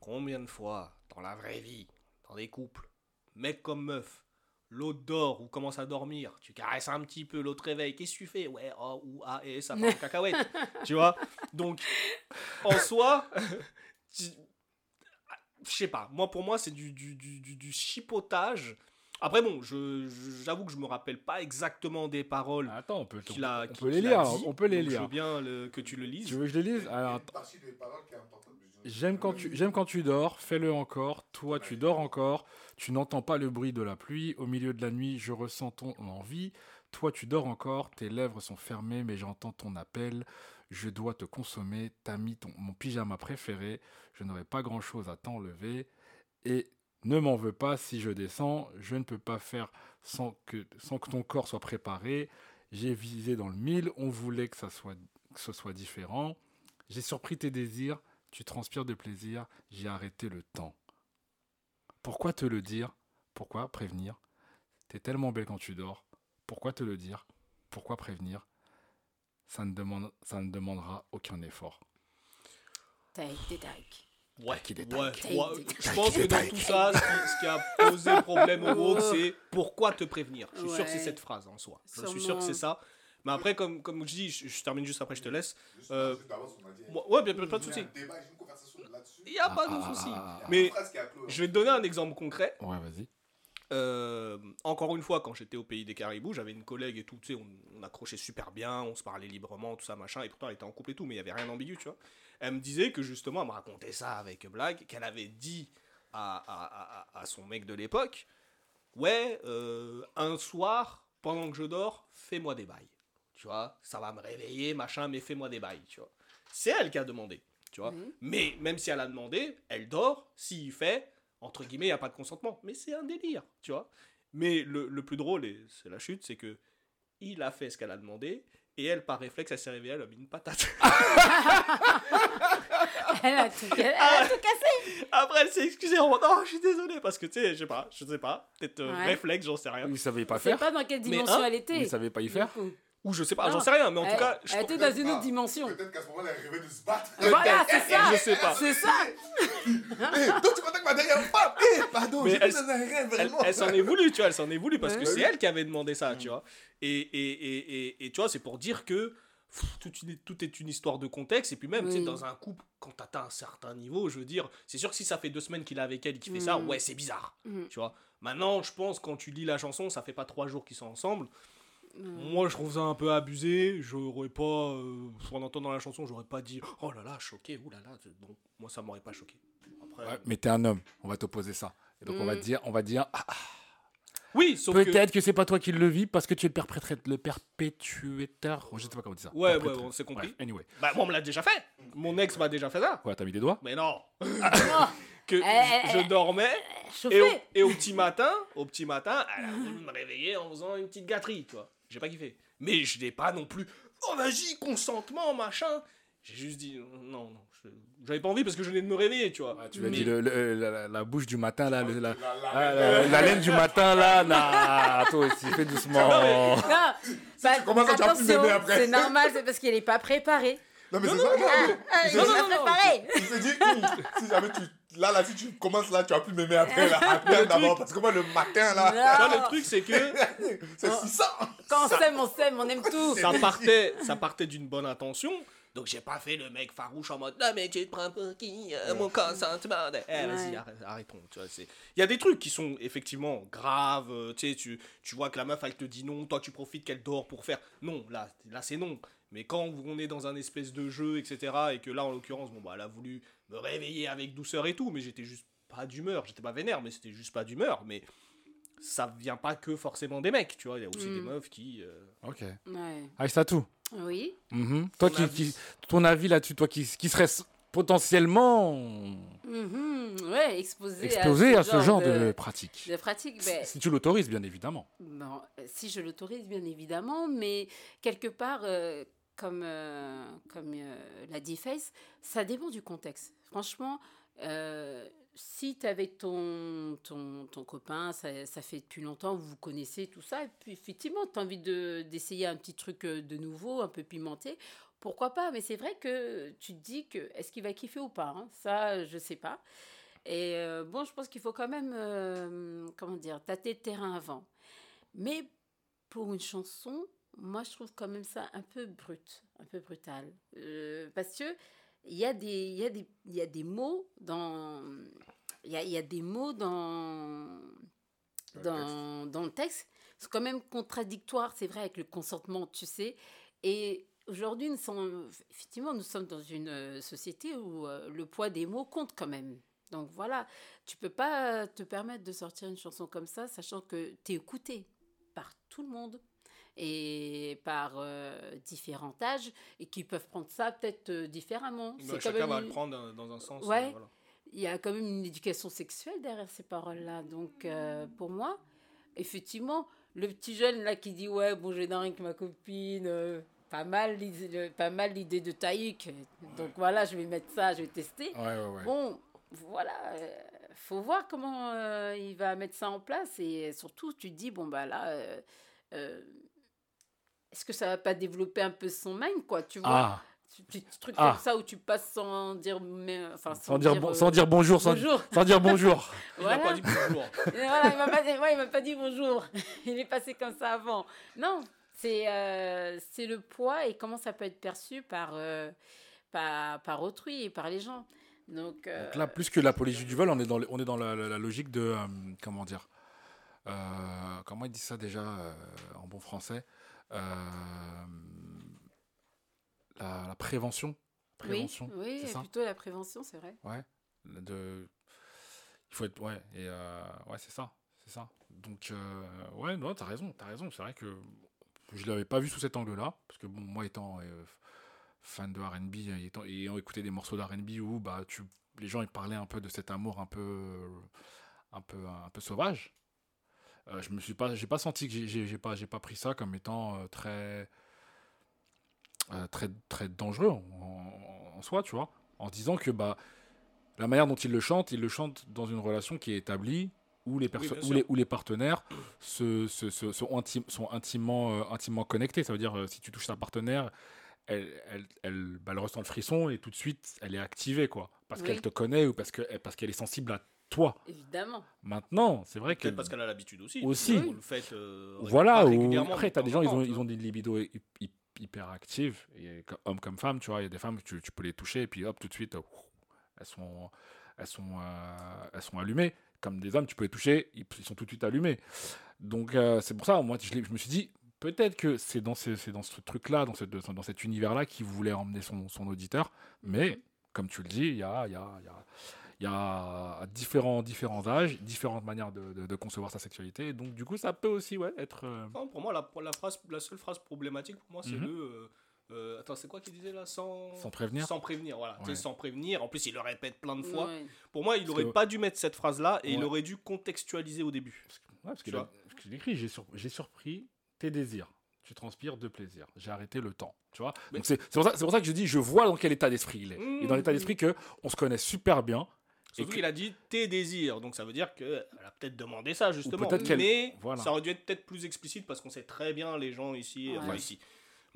combien de fois, dans la vraie vie, dans des couples, mec comme meuf, l'autre dort ou commence à dormir, tu caresses un petit peu, l'autre réveille, qu'est-ce que tu fais? Ouais, oh, ou ah, et ça fait un cacahuète, tu vois? Donc, en soi, je sais pas, moi pour moi c'est du, du, du- du chipotage. Après bon, je- j'avoue que je me rappelle pas exactement des paroles Attends, on peut, qu'il a on qu'il- peut les lire. dit, On peut les donc Je lire. veux bien le- que tu le lises. Tu veux que je les lise Alors, J'aime quand tu j'aime quand tu dors, fais-le encore. Toi, tu dors encore. Tu n'entends pas le bruit de la pluie. Au milieu de la nuit, je ressens ton envie. Toi, tu dors encore. Tes lèvres sont fermées, mais j'entends ton appel. Je dois te consommer. T'as mis ton, mon pyjama préféré. Je n'aurai pas grand-chose à t'enlever. Et ne m'en veux pas si je descends. Je ne peux pas faire sans que, sans que ton corps soit préparé. J'ai visé dans le mille. On voulait que ça soit, que ce soit différent. J'ai surpris tes désirs. Tu transpires de plaisir, j'ai arrêté le temps. Pourquoi te le dire? Pourquoi prévenir? T'es tellement belle quand tu dors. Pourquoi te le dire? Pourquoi prévenir? Ça ne, demande, ça ne demandera aucun effort. Tac, tac. Ouais, Qui ouais. Je pense que dans tout ça, ce qui, ce qui a posé problème au woke, c'est pourquoi te prévenir? Je suis sûr que c'est cette phrase en soi. Je suis sûr que c'est ça. Mais après, comme, comme je dis, je, je termine juste après, je te laisse. Euh, juste d'avance, on a dit. Moi- ouais, bien, pas de Il y a souci. Il n'y a pas de Ah, souci. ah, ah, Mais clos, je vais te donner un exemple concret. Ouais, vas-y. Euh, encore une fois, quand j'étais au pays des caribous, j'avais une collègue et tout, tu sais, on, on accrochait super bien, on se parlait librement, tout ça, machin, et pourtant elle était en couple et tout, mais il y avait rien d'ambigu, tu vois. Elle me disait que justement, elle me racontait ça avec blague, qu'elle avait dit à, à- à- à son mec de l'époque, ouais, euh, un soir, pendant que je dors, fais-moi des bails, tu vois, ça va me réveiller, machin, mais fais-moi des bails, tu vois. C'est elle qui a demandé, tu vois. Mais même si elle a demandé, elle dort, s'il fait, entre guillemets, il n'y a pas de consentement. Mais c'est un délire, tu vois. Mais le, le plus drôle, et c'est la chute, c'est que il a fait ce qu'elle a demandé, et elle, par réflexe, elle s'est réveillée, elle a mis une patate. Elle a tout, elle a tout cassé. Après, elle s'est excusée en mode, oh, je suis désolé, parce que, tu sais, je sais pas, je sais pas, peut-être euh, Ouais. réflexe, j'en sais rien. Il savait pas Je sais faire. pas dans quelle Mais, dimension hein, elle était. Il savait pas y du faire. Ou je sais pas, j'en sais rien, mais en Elle- tout cas, je elle était dans une autre dimension. Peut-être qu'à ce moment-là, elle rêvait de se battre. Voilà, c'est ça. je sais pas. C'est ça. Eh, toi, tu contactes ma dernière femme. Eh, pardon, Mais elle- dans un rêve, elle, vraiment. elle s'en est voulu, tu vois, elle s'en est voulu parce que c'est elle qui avait demandé ça, tu vois. Et, et, et, et, et tu vois, c'est pour dire que pff, tout, une- tout est une histoire de contexte. Et puis même, tu sais, Oui. dans un couple, quand t'atteins un certain niveau, je veux dire, c'est sûr que si ça fait deux semaines qu'il est avec elle et qu'il fait ça, Mm. ouais, c'est bizarre, Mm. tu vois. Maintenant, je pense, quand tu lis la chanson, ça fait pas trois jours qu'ils sont ensemble. Mm. Moi, je trouve ça un peu abusé. J'aurais pas, euh, en entendant la chanson, j'aurais pas dit, oh là là, choqué, ouh là là. Non, moi, ça m'aurait pas choqué. Après, Ouais, mais t'es un homme, on va t'opposer ça. Et donc on va Mm. te dire, on va te dire, ah, oui, sauf que. peut-être que, c'est pas toi qui le vis parce que tu es le, perpétré- le perpétuateur. Je sais pas comment on dit ça. Ouais, ouais, on s'est compris. Anyway. Bah, moi, on me l'a déjà fait. Mon ex m'a déjà fait ça. Ouais, t'as mis des doigts Mais non. Non, que Eh, je, je dormais chauffé. et au, et au petit matin, au petit matin, elle a voulu me réveiller en faisant une petite gâterie, tu vois. J'ai pas kiffé. Mais je n'ai pas non plus. Oh vas-y, consentement, machin. J'ai juste dit non, non. J'avais pas envie parce que je venais de me réveiller, tu vois. Tu dit, le- le- la, bouche du matin, là, le- la, La- la- ah, la- la laine du matin, là, nah, toi aussi, fais doucement. Non, bah, c'est normal, c'est parce qu'elle n'est pas. Non, mais c'est ça. non, préparé. Là, là, si tu commences là, tu vas plus m'aimer après. Là, attends d'abord. Parce que moi, le matin, là, Non. le truc, c'est que c'est 600. Quand on s'aime, on s'aime, on aime tout. ça partait, ça partait d'une bonne intention. Donc j'ai pas fait le mec farouche en mode non mais tu te prends pour qui euh, mon consentement eh vas-y Ouais. arrête- arrêtons tu vois c'est il y a des trucs qui sont effectivement graves euh, tu sais tu tu vois que la meuf elle te dit non toi tu profites qu'elle dort pour faire non là là c'est non mais quand on est dans un espèce de jeu etc et que là en l'occurrence bon bah elle a voulu me réveiller avec douceur et tout mais j'étais juste pas d'humeur j'étais pas vénère mais c'était juste pas d'humeur mais ça vient pas que forcément des mecs tu vois il y a aussi Mm. des meufs qui euh, Ok. Ouais. Aïssa tout. Oui. Mhm. Toi, Ton qui, avis. qui- ton avis là-dessus, toi qui, qui serait potentiellement Mhm. Ouais, exposé, exposé à ce genre de, de, pratique. de pratique. ben, Si tu l'autorises, bien évidemment. Bon, euh, si je l'autorise, bien évidemment, mais quelque part, euh, comme, euh, comme euh, l'a dit Face, ça dépend du contexte. Franchement, euh, si tu avec ton, ton, ton copain, ça, ça fait depuis longtemps, vous connaissez, tout ça, et puis effectivement, tu as envie de- d'essayer un petit truc de nouveau, un peu pimenté, pourquoi pas? Mais c'est vrai que tu te dis que est-ce qu'il va kiffer ou pas hein? Ça, je sais pas. Et bon, je pense qu'il faut quand même, comment dire, tâter le terrain avant. Mais pour une chanson, moi, je trouve quand même ça un peu brut, un peu brutal. Euh, parce que il y, a des- y, a des- il y a des mots dans... Il y a, y a des mots dans, le dans, dans le texte. C'est quand même contradictoire, c'est vrai, avec le consentement, tu sais. Et aujourd'hui, nous sommes, effectivement, nous sommes dans une euh, société où euh, le poids des mots compte quand même. Donc voilà, tu peux pas te permettre de sortir une chanson comme ça, sachant que tu es écouté par tout le monde et par euh, différents âges et qui peuvent prendre ça peut-être euh, différemment. Bah, chacun même va le prendre dans- dans un sens. Ouais. euh, voilà. il y a quand même une éducation sexuelle derrière ces paroles-là. Donc, euh, pour moi, effectivement, le petit jeune là qui dit ouais, bon, j'ai dingue ma copine, euh, pas mal, pas mal l'idée de taïk. Donc voilà, je vais mettre ça, je vais tester. Ouais. Bon, voilà, euh, faut voir comment euh, il va mettre ça en place et surtout, tu te dis bon bah là. euh, euh, est-ce que ça va pas développer un peu son mind, quoi, tu vois? Ah, Petit truc Ah. comme ça où tu passes sans dire, mais, enfin, sans dire, bon- euh, sans dire bonjour, sans, bonjour. sans dire bonjour. Il n'a pas dit bonjour. Voilà, il m'a pas, dit- ouais, il m'a pas dit bonjour. Il est passé comme ça avant. Non, c'est euh, c'est le poids et comment ça peut être perçu par, euh, par, par autrui et par les gens. Donc, euh, Donc là, plus que l'apologie du vol, on est dans, on est dans la, la- la logique de. euh, comment dire Euh, Comment il dit ça déjà euh, en bon français? Euh, la, la prévention. oui, Prévention, oui c'est ça plutôt la prévention, c'est vrai. Ouais. De, il faut être. Ouais, et euh, ouais, c'est ça. C'est ça. Donc, euh, ouais, non, t'as raison. T'as raison. C'est vrai que je l'avais pas vu sous cet angle-là. Parce que, bon, moi étant euh, fan de RB et étant- et ayant écouté des morceaux d'RB où bah, tu, les gens ils parlaient un peu de cet amour un peu, un peu, un peu sauvage. Euh, je me suis pas, j'ai pas senti que j'ai- pas, j'ai pas pris ça comme étant euh, très, euh, très, très dangereux en, soi, tu vois, en disant que bah la manière dont il le chante, il le chante dans une relation qui est établie où les, bien où les, où les partenaires se, se- se- sont, intim- sont intimement, euh, intimement connectés. Ça veut dire, euh, si tu touches ta partenaire, elle, elle, elle, bah, elle ressent le frisson et tout de suite, elle est activée, quoi. Parce Oui. qu'elle te connaît ou parce qu'elle parce qu'elle est sensible à toi. Évidemment. Maintenant, c'est vrai que. Peut-être parce qu'elle a l'habitude aussi. Aussi. Vous le faites. euh, Voilà, ou après, mais tu as de des gens, en ils ont, ils ont des libidos hy- hy- hyper actives, et, hommes comme femmes, tu vois. Il y a des femmes, tu, tu peux les toucher, et puis hop, tout de suite, elles sont, elles sont, euh, elles sont allumées. Comme des hommes, tu peux les toucher, ils, ils sont tout de suite allumés. Donc, euh, c'est pour ça, moi, je, me suis dit, peut-être que c'est dans, ce, c'est dans ce truc-là, dans, ce- dans cet univers-là, qu'il voulait emmener son, son auditeur. Mais, comme tu le dis, il y a, il y a, il y a- il y a différents, différents âges, différentes manières de, de- de concevoir sa sexualité. Donc, du coup, ça peut aussi ouais, être. euh, pour moi, la, la, phrase, la seule phrase problématique, pour moi, c'est Mhm. le. euh, euh, attends, c'est quoi qu'il disait là sans... Sans prévenir Sans prévenir, voilà. Tu sais, Ouais. Sans prévenir. En plus, il le répète plein de fois. Ouais. Pour moi, il Parce aurait que- pas dû mettre cette phrase-là et il aurait dû contextualiser au début. Parce qu'il a- vois. parce qu'il écrit j'ai sur- j'ai surpris tes désirs. Tu transpires de plaisir. J'ai arrêté le temps. Tu vois? Mais- c'est c'est pour, ça- c'est pour ça que je dis je vois dans quel état d'esprit il est. Mmh. Et dans l'état d'esprit que on se connaît super bien. Surtout qu'il a dit tes désirs. Donc ça veut dire qu'elle a peut-être demandé ça, justement. peut-être qu'elle- Mais voilà. ça aurait dû être peut-être plus explicite parce qu'on sait très bien, les gens ici, Ouais. enfin ici.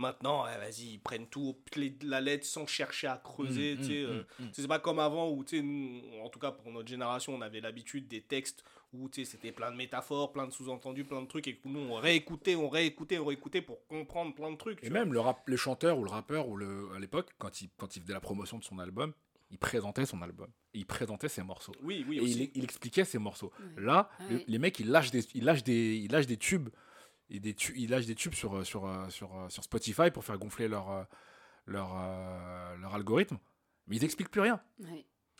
Maintenant, ouais, vas-y, ils prennent tout au pied de la lettre sans chercher à creuser. Mmh, mmh, euh, mmh, mmh. C'est pas comme avant où, nous, en tout cas pour notre génération, on avait l'habitude des textes où c'était plein de métaphores, plein de sous-entendus, plein de trucs, et que nous on réécoutait, on réécoutait, on réécoutait pour comprendre plein de trucs. Et même le, rap, le chanteur ou le rappeur ou le, à l'époque, quand il, quand il faisait la promotion de son album, il présentait son album. Et il présentait ses morceaux. Oui, oui, et aussi. il, il expliquait ses morceaux. Là, Ah le- les mecs, ils lâchent des, ils lâchent des, ils lâchent des tubes. Et des tu- ils lâchent des tubes sur, sur, sur, sur Spotify pour faire gonfler leur, leur, euh, leur algorithme. Mais ils expliquent plus rien.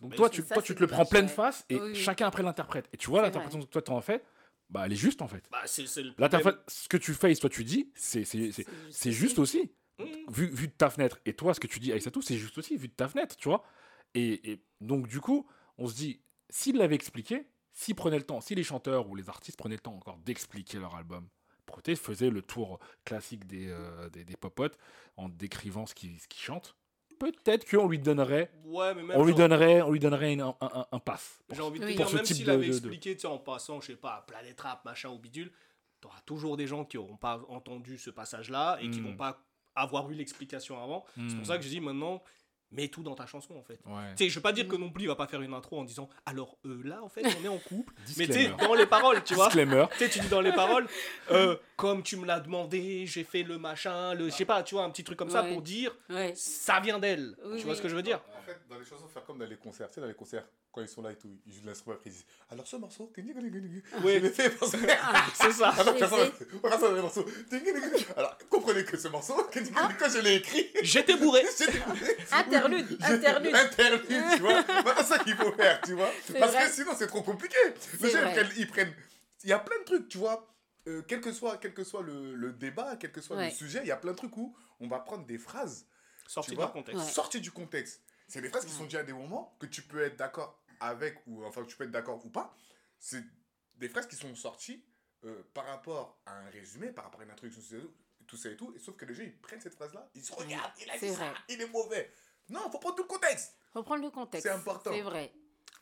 Donc Mais toi, tu, ça, toi, tu te le prends pleine face et Oui, oui. chacun après l'interprète. Et tu vois l'interprétation que toi tu en fais, bah elle est juste en fait. Bah, c'est ce que tu fais et ce que toi tu dis, c'est c'est- c'est- c'est juste aussi. Mmh. Vu, vu de ta fenêtre. Et toi, ce que tu dis, Aïssatou, c'est juste aussi vu de ta fenêtre, tu vois. Et, et donc, du coup, on se dit, s'il l'avait expliqué, s'il prenait le temps, si les chanteurs ou les artistes prenaient le temps encore d'expliquer leur album, Proté faisait le tour classique des, euh, des, des popotes en décrivant ce qu'ils ce qu'ils chantent, peut-être qu'on lui donnerait, Ouais, mais même. on lui donnerait, on lui donnerait une- un, un- un pass. J'ai envie de Oui. te Pour dire, ce même s'il avait de- expliqué, en passant, je sais pas, Planète Rap, machin ou bidule, t'auras toujours des gens qui n'auront pas entendu ce passage-là et qui Mm. vont pas avoir eu l'explication avant. C'est pour ça que je dis maintenant, mets tout dans ta chanson en fait. Ouais. Tu sais, je veux pas dire que non plus il va pas faire une intro en disant alors euh, là en fait on est en couple mais tu sais dans les paroles tu vois Disclaimer. tu sais tu dis dans les paroles euh, comme tu me l'as demandé j'ai fait le machin le je sais pas tu vois un petit truc comme ça pour dire Ouais. ça vient d'elle Oui, tu vois ce que je veux dire? En fait, dans les chansons, faire comme dans les concerts. Tu sais, dans les concerts, quand ils sont là et tout, ils jouent de l'instrument après ils disent Alors ce morceau, Oui. l'ai fait parce que. c'est ça Alors, personne les morceaux. Alors, comprenez que ce morceau, quand je l'ai écrit, j'étais bourré. Interlude, interlude. Interlude, tu vois. Maintenant, c'est ça qu'il faut faire, tu vois. C'est Parce vrai. que sinon, c'est trop compliqué. C'est Les gens, ils vrai. prennent, ils prennent- Il y a plein de trucs, tu vois. Euh, quel que soit, quel que soit le, le débat, quel que soit Ouais. le sujet, il y a plein de trucs où on va prendre des phrases sorti Tu de vois leur contexte Ouais. sorties du contexte. C'est des phrases qui sont dites à des moments que tu peux être d'accord avec, ou enfin, que tu peux être d'accord ou pas. C'est des phrases qui sont sorties euh, par rapport à un résumé, par rapport à une introduction, tout ça et tout. Et sauf que les gens, ils prennent cette phrase-là, ils se regardent, il a C'est dit ça, vrai. il est mauvais. Non, faut prendre tout le contexte. Faut prendre le contexte. C'est important. C'est vrai.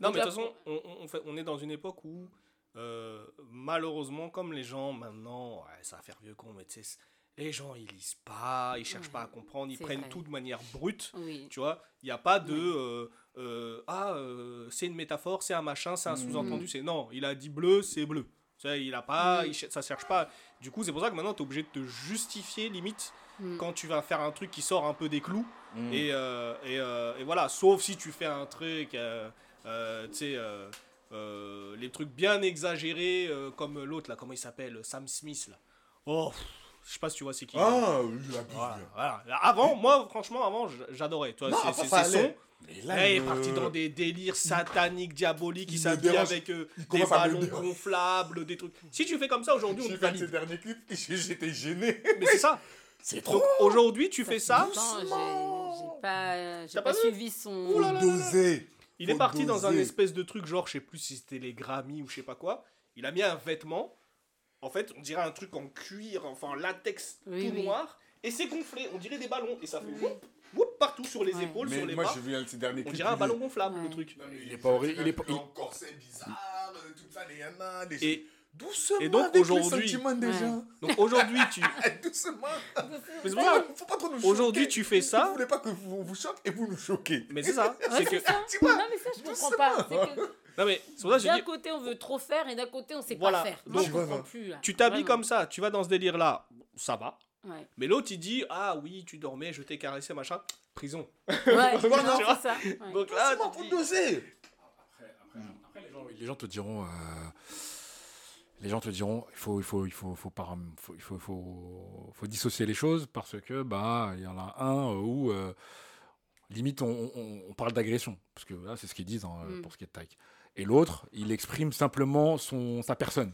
Non, Donc mais de toute façon, on, on- fait- on est dans une époque où, euh, malheureusement, comme les gens maintenant, ouais, ça va faire vieux con, mais tu sais, les gens ils lisent pas, ils cherchent Ouais, pas à comprendre, ils prennent vrai. tout de manière brute. Oui. Tu vois, il n'y a pas de euh, euh, ah, euh, c'est une métaphore, c'est un machin, c'est un sous-entendu. C'est non, il a dit bleu, c'est bleu. Tu sais, il a pas, il cher- ça cherche pas. Du coup, c'est pour ça que maintenant, tu es obligé de te justifier limite Mm. quand tu vas faire un truc qui sort un peu des clous. Mm. Et, euh, et, euh, et voilà, sauf si tu fais un truc, euh, euh, tu sais, euh, euh, les trucs bien exagérés, euh, comme l'autre, là, comment il s'appelle Sam Smith, là. Oh, je sais pas si tu vois c'est qui. Ah, oui, Voilà, voilà. Avant, moi, franchement, avant, j'adorais. Non, c'est- ça son. Mais Là, là, il est parti dans des délires sataniques, diaboliques, il Il s'habille avec euh, Il des ballons gonflables, des trucs. Si tu fais comme ça aujourd'hui, on J'ai te fait ses valide. derniers clips et j'ai- j'étais gêné. Mais c'est ça. C'est Donc aujourd'hui, tu fais ça. J'ai- j'ai pas, j'ai suivi son. Ouh là là. Dosé. Il est parti dans un espèce de truc, genre, je sais plus si c'était les Grammy ou je sais pas quoi. Il a mis un vêtement. En fait, on dirait un truc en cuir, enfin en latex Oui, tout oui. noir. Et c'est gonflé, on dirait des ballons. Et ça fait whoop, whoop partout sur les Ouais. épaules, Mais sur les moi, bras. j'ai vu un de ses derniers On clips. dirait un il ballon est- gonflable, le Ouais. truc. Non, mais Il est pas horrible, il est pas- En corset bizarre, euh, tout ça, les yanas, les Et Doucement Et donc, avec les aujourd'hui- Ouais. donc aujourd'hui, tu. Doucement. Mais c'est Faut pas- faut pas trop nous Aujourd'hui, choquer. tu fais ça. Vous voulez pas que vous, vous choque et vous nous choquez. Mais c'est ça. Ouais, c'est que. c'est ça. Tu vois, non, mais ça, je comprends pas. C'est que Non, mais c'est pour ça que j'ai d'un dit. côté, on veut trop faire et d'un côté, on sait Voilà. pas faire. Donc, je comprends plus. Là. Tu t'habilles Vraiment. comme ça, tu vas dans ce délire-là, ça va. Ouais, Mais l'autre, il dit Ah oui, tu dormais, je t'ai caressé, machin. Prison. ouais Tu non, vois c'est ça. ouais. Donc là, tu dis-. Après, les, gens, les gens te diront. euh, les gens te diront, il faut, il faut, il faut, faut, par- faut- il faut, faut, faut dissocier les choses parce que bah il y en a un où euh, limite on, on- on parle d'agression parce que là c'est ce qu'ils disent hein, Mm. pour ce qui est de Taïk. Et l'autre, il exprime simplement son sa personne.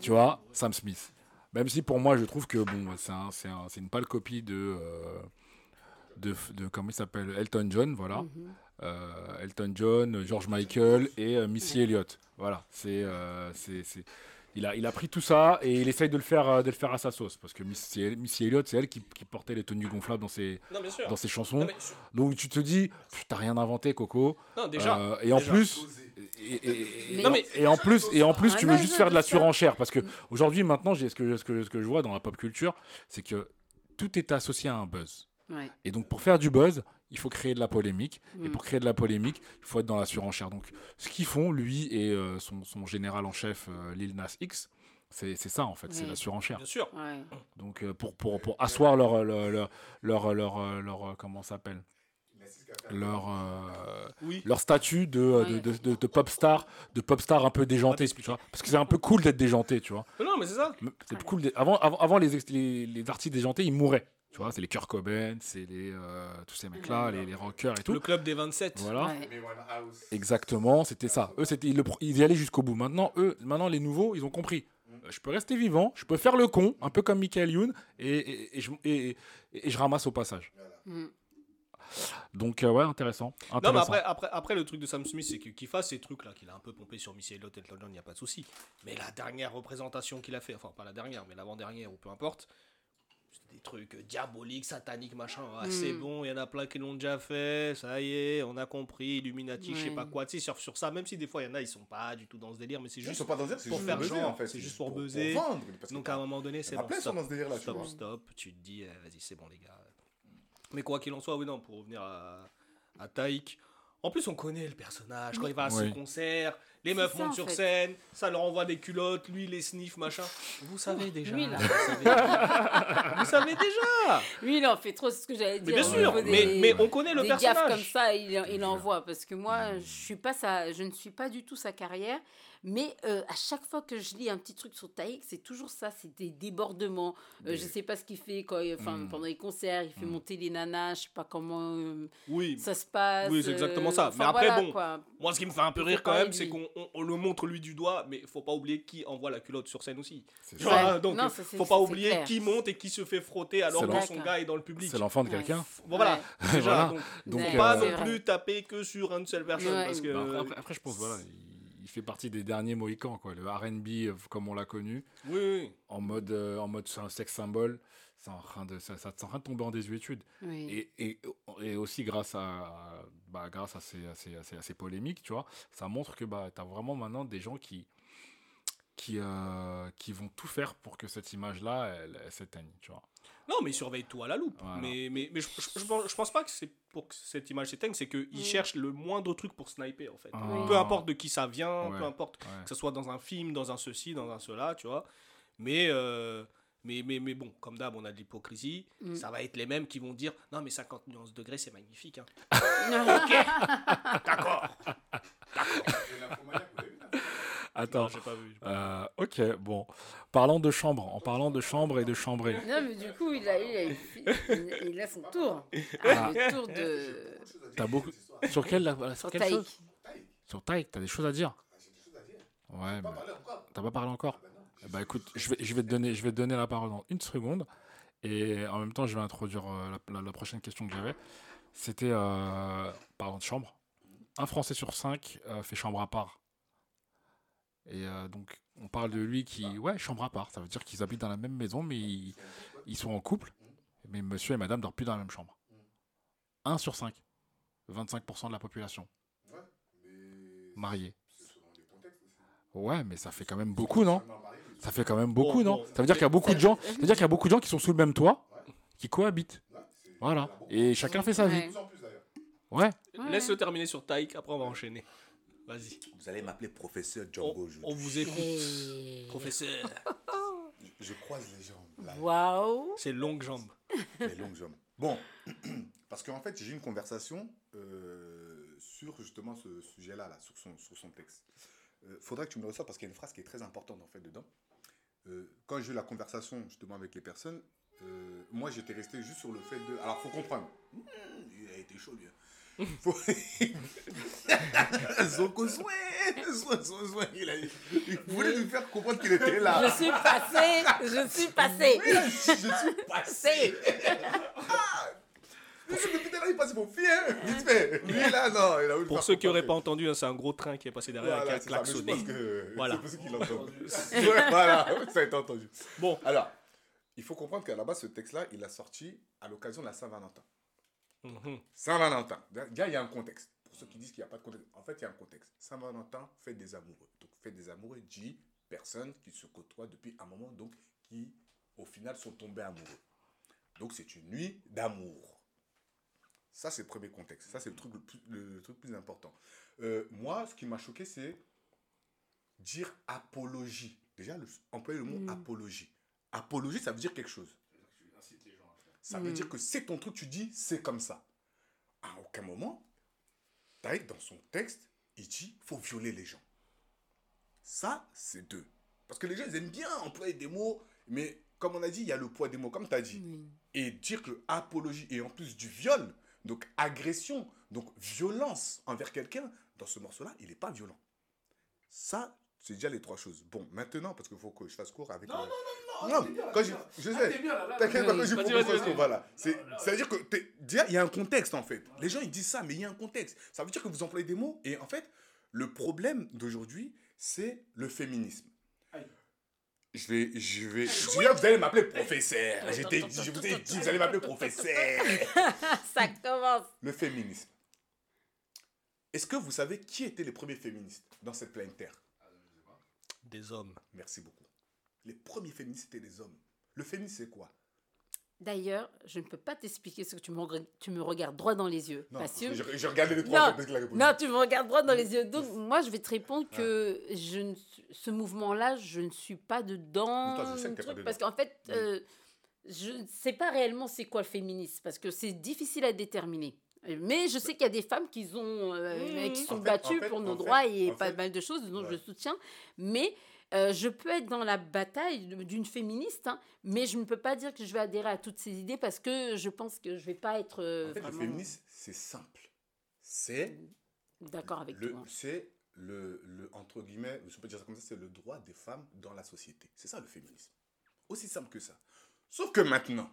Tu vois, Sam Smith. Même si pour moi je trouve que bon c'est un, c'est un- une pâle copie de euh, de, de comment il s'appelle Elton John voilà. Mhm. Euh, Elton John, George Michael et euh, Missy Elliott. Voilà, c'est, c'est, c'est- il a, il a pris tout ça et il essaye de le faire, euh, de le faire à sa sauce parce que Missy, Missy Elliott, c'est elle qui, qui portait les tenues gonflables dans ses, Non, bien sûr. dans ses chansons. Non, mais- Donc tu te dis, t'as rien inventé, Coco. non, déjà. Euh, et en déjà. plus, et, et- et- Mais- non, mais- et en plus, et en plus, Ah tu veux juste faire de la surenchère parce que aujourd'hui, maintenant, j'ai ce que, ce que, ce que je vois dans la pop culture, c'est que tout est associé à un buzz. Ouais. Et donc, pour faire du buzz, il faut créer de la polémique. Et Mm. pour créer de la polémique, il faut être dans la surenchère. Donc, ce qu'ils font, lui et euh, son, son général en chef, euh, Lil Nas X, c'est ça, en fait, c'est la surenchère. Bien sûr. Ouais. Donc, euh, pour, pour, pour asseoir leur, leur, leur, leur, leur, leur, comment ça s'appelle? Leur, euh, Oui. leur statut de, de, de, de- de pop star, de pop star un peu déjanté, tu vois. Parce que c'est un peu cool d'être déjanté, tu vois. Non, mais c'est ça. C'est cool. Avant, avant, avant les, ex- les, les artistes déjantés, ils mouraient. Tu vois, c'est les Kurt Cobain, c'est les, euh, tous ces mecs-là, les, les rockers et tout. Le club des 27. Voilà. Ouais. Exactement, c'était ça. Eux, c'était, ils, ils y allaient jusqu'au bout. Maintenant, eux, maintenant, les nouveaux, ils ont compris. Euh, Je peux rester vivant, je peux faire le con, un peu comme Michael Youn, et, et, et je, et- et- et je ramasse au passage. Mm. Donc, euh, ouais, intéressant. Non, mais intéressant. après, après, après, le truc de Sam Smith, c'est que- qu'il fasse ces trucs-là, qu'il a un peu pompé sur Missy Elliott et Elton John, il n'y a pas de souci. Mais la dernière représentation qu'il a fait, enfin, pas la dernière, mais l'avant-dernière, ou peu importe, des trucs diaboliques, sataniques, machin. Ah, C'est bon, il y en a plein qui l'ont déjà fait, ça y est, on a compris, Illuminati, je sais Ouais. pas quoi. Tu sais, sur, sur ça, même si des fois il y en a, ils sont pas du tout dans ce délire, mais c'est juste. sont pas dans ce délire, pour juste faire buzzer, genre, en fait. c'est juste pour buzzer. vendre. parce que Donc à un moment donné, c'est bon. Stop, dans ce délire-là, tu stop, vois. stop. Tu te dis, eh, vas-y, c'est bon, les gars. Mais quoi qu'il en soit, oui, non, pour revenir à, à Taïk. En plus, on connaît le personnage. Quand il va à Oui. ce concert, les C'est meufs ça, montent en sur fait. scène, ça leur envoie des culottes, lui, il les sniff, machin. Vous savez déjà. lui, là. Vous savez, vous savez déjà. Lui, il en fait trop, c'est ce que j'allais Mais dire. bien au sûr, niveau mais, des- mais on connaît le des personnage. gaffes comme ça, il, il envoie. Parce que moi, je suis pas sa, je ne suis pas du tout sa carrière. Mais euh, à chaque fois que je lis un petit truc sur Taïk, c'est toujours ça, c'est des débordements. Euh, je sais pas ce qu'il fait quand, il- enfin, Mm. pendant les concerts, il fait monter les nanas, je sais pas comment euh, Oui. ça se passe. Oui, c'est exactement ça. euh, Mais après, voilà, bon, quoi. Moi, ce qui me fait un peu rire quand même, c'est qu'on on- on le montre lui du doigt, mais il faut pas oublier qui envoie la culotte sur scène aussi. Ouais. donc, Non, ça, c'est- faut pas oublier clair. qui monte et qui se fait frotter alors que son gars est dans le public. C'est l'enfant de quelqu'un. Bon, voilà, déjà, donc, Donc, Ouais, pas non plus taper que sur une seule personne Ouais. parce que Bah, après, je pense voilà, il, fait partie des derniers Mohicans quoi. Le R&B euh, comme on l'a connu, oui, oui. en mode euh, en mode c'est un sexe symbole, c'est en train de ça, ça, en train de tomber en désuétude. Oui. Et, et, et aussi grâce à bah, grâce à ces, à ces, à ces- à ces polémiques, tu vois, ça montre que bah tu as vraiment maintenant des gens qui qui, euh, qui vont tout faire pour que cette image-là, elle, elle s'éteigne, tu vois. Non, mais il surveille tout à la loupe. Voilà. Mais, mais, mais je, je, je pense, je pense pas que c'est pour que cette image s'éteigne, c'est qu'ils Mm. cherchent le moindre truc pour sniper en fait. Ah. Peu importe de qui ça vient, Ouais. peu importe Ouais. que ce soit dans un film, dans un ceci, dans un cela, tu vois. Mais, euh, mais, mais, mais bon, comme d'hab, on a de l'hypocrisie. Mm. Ça va être les mêmes qui vont dire Non, mais 50 nuances degrés, c'est magnifique. hein. Attends. Non, pas vu. j'ai pas vu. Euh, ok, bon. Parlons de chambre. En parlant de chambre et de chambrée. Non, mais du coup, il a, il a, il, il a son tour. Ah. Le tour de. T'as beaucoup. Sur quelle, sur Sur quelle Taïk. chose Sur Taïk, t'as des choses à dire Ouais, mais t'as pas parlé encore Eh Bah écoute, je vais, je, vais te donner, je vais te donner la parole dans une seconde. Et en même temps, je vais introduire euh, la, la- la prochaine question que j'avais. C'était, euh, parlant de chambre, un Français sur cinq euh, fait chambre à part. Et euh, donc, on parle de lui qui. Ouais, chambre à part. Ça veut dire qu'ils habitent dans la même maison, mais ils, ils sont en couple. Mais monsieur et madame dorment plus dans la même chambre. 1 sur 5. 25% de la population. Mariée. Ouais, mais ça fait quand même beaucoup, non? Ça fait quand même beaucoup, non? Ça veut dire qu'il y a beaucoup de gens. Ça veut dire qu'il y a beaucoup de gens qui sont sous le même toit, qui cohabitent. Voilà. Et chacun fait sa vie. Ouais. Laisse-le terminer sur Taïk, après on va enchaîner. Vas-y. Vous allez m'appeler professeur On, Django. Je, on vous écoute, professeur. je croise les jambes. Waouh. C'est longue jambe. les longues jambes. Bon, parce qu'en fait, j'ai eu une conversation euh, sur justement ce sujet-là, là, sur, son, sur son texte. Euh, faudrait que tu me le reçoives parce qu'il y a une phrase qui est très importante en fait dedans. Euh, quand j'ai eu la conversation justement avec les personnes, euh, moi j'étais resté juste sur le fait de. Alors faut comprendre. Mmh, il a été chaud lui. Soin, Soin, il, a... il voulait nous faire comprendre qu'il était là. Je suis passée. Je suis passée. je suis passé. Pour ceux qui étaient là, ils passaient pour fier, hein, vite fait. Lui là, non, il a Pour ceux qui n'auraient pas entendu, hein, c'est un gros train qui est passé derrière Voilà, avec un c'est ça, mais je klaxonné. pense que Voilà. c'est qu'il. Ouais, voilà, ça a été entendu. Bon, Alors, il faut comprendre qu'à la base, ce texte-là, il a sorti à l'occasion de la Saint-Valentin. Mhm. Saint-Valentin. Déjà, il y a un contexte. Pour ceux qui disent qu'il n'y a pas de contexte. En fait, il y a un contexte. Saint-Valentin, fête des amoureux. Donc, fête des amoureux dit personnes qui se côtoient depuis un moment, donc qui, au final, sont tombés amoureux. Donc, c'est une nuit d'amour. Ça, c'est le premier contexte. Ça, c'est le truc le plus, le truc plus important. Euh, moi, ce qui m'a choqué, c'est dire apologie. Déjà, le, employer le mot Mm. apologie. Apologie, ça veut dire quelque chose. Ça veut Mm. dire que c'est ton truc, tu dis c'est comme ça. À aucun moment, Taïk, dans son texte, il dit faut violer les gens. Ça, c'est deux. Parce que les gens, ils aiment bien employer des mots, mais comme on a dit, il y a le poids des mots, comme tu as dit. Et dire que apologie, et en plus du viol, donc agression, donc violence envers quelqu'un, dans ce morceau-là, il n'est pas violent. Ça, c'est déjà les trois choses. Bon, maintenant, parce qu'il faut que je fasse court avec. Non, non, non, non. Non, quand je, je sais. T'inquiète pas, quand je propose court, voilà. C'est- C'est-à-dire que, déjà, il y a un contexte, en fait. Les gens, ils disent ça, mais il y a un contexte. Ça veut dire que vous employez des mots, et en fait, le problème d'aujourd'hui, c'est le féminisme. Je vais, je vais. Je vous allez m'appeler professeur. J'étais, je vous ai dit, vous allez m'appeler professeur. Ça commence. Le féminisme. Est-ce que vous savez qui étaient les premiers féministes dans cette planète Terre? Des hommes. Merci beaucoup. Les premiers féministes étaient des hommes. Le féminisme, c'est quoi? D'ailleurs, je ne peux pas t'expliquer ce que tu me, tu me regardes droit dans les yeux. Non, parce que... je, je regardais les trois Non. Non, tu me regardes droit dans les yeux. Donc, moi, je vais te répondre que je ne, ce mouvement-là, je ne suis pas dedans. Toi, je sais que t'es truc, pas parce qu'en fait, euh, je ne sais pas réellement c'est quoi le féminisme, parce que c'est difficile à déterminer. Mais je sais qu'il y a des femmes qui, ont, euh, Mmh. qui sont En fait- battues en fait- pour nos fait- droits et pas mal de choses dont Ouais. je soutiens. Mais euh, je peux être dans la bataille d'une féministe, hein, mais je ne peux pas dire que je vais adhérer à toutes ces idées parce que je pense que je ne vais pas être euh, En fait, le féminisme, c'est simple. C'est d'accord avec le, toi. c'est le, le, entre guillemets, je peux dire ça comme ça, c'est le droit des femmes dans la société. C'est ça le féminisme. Aussi simple que ça. Sauf que maintenant,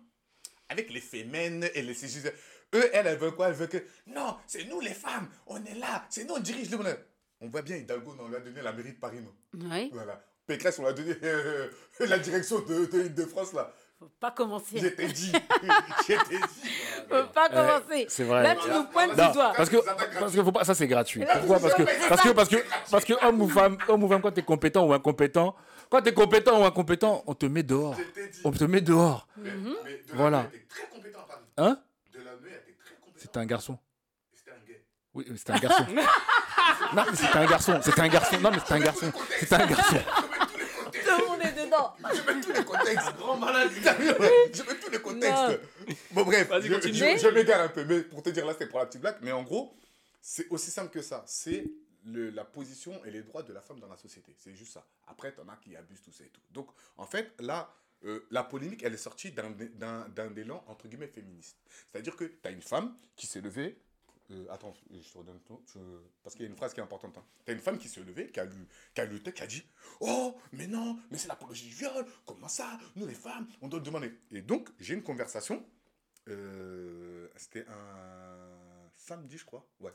avec les fémènes et les cisgenres, eux, elles, elles veulent quoi? Elles veulent que, non, c'est nous les femmes, on est là, c'est nous, on dirige le monde. On voit bien Hidalgo, on lui a donné la mairie de Paris, non Oui, Voilà. Pécresse, on lui a donné euh, la direction de, de, de France, là. faut pas commencer. J'étais dit. J'étais dit. Faut pas commencer. c'est vrai. Là, tu nous pointes du doigt. parce que, parce que faut pas, ça c'est gratuit. Pourquoi? parce que, parce que, parce que, parce que homme ou femme, homme ou femme, quand t'es compétent ou incompétent, quand t'es compétent ou incompétent, on te met dehors. On te met dehors. Mais, mais Delanoë Voilà. était très compétent à Paris. Hein? C'était un garçon. Oui, mais c'était un garçon. non, mais c'était un garçon. C'était un garçon. Non, mais c'était un garçon. C'était un garçon. Tout le monde est dedans. Je mets tous les contextes. Grand malade. Je mets tous les contextes. Bon, bref, Vas-y, je, je- je m'égare un peu. Mais pour te dire, là, c'était pour la petite blague. Mais en gros, c'est aussi simple que ça. C'est le- la position et les droits de la femme dans la société. C'est juste ça. Après, t'en as qui abusent tout ça et tout. Donc, en fait, là, euh, la polémique, elle est sortie d'un élan, entre guillemets, féministe. C'est-à-dire que tu as une femme qui s'est levée. Euh, attends, je te redonne ton. je- parce qu'il y a une phrase qui est importante. Tu as une femme qui s'est levée, qui a, lu, qui a lutté, qui a dit Oh, mais non, mais c'est l'apologie du viol. Comment ça Nous, les femmes, on doit demander. Et donc, j'ai une conversation. euh, C'était un samedi, je crois. Ouais.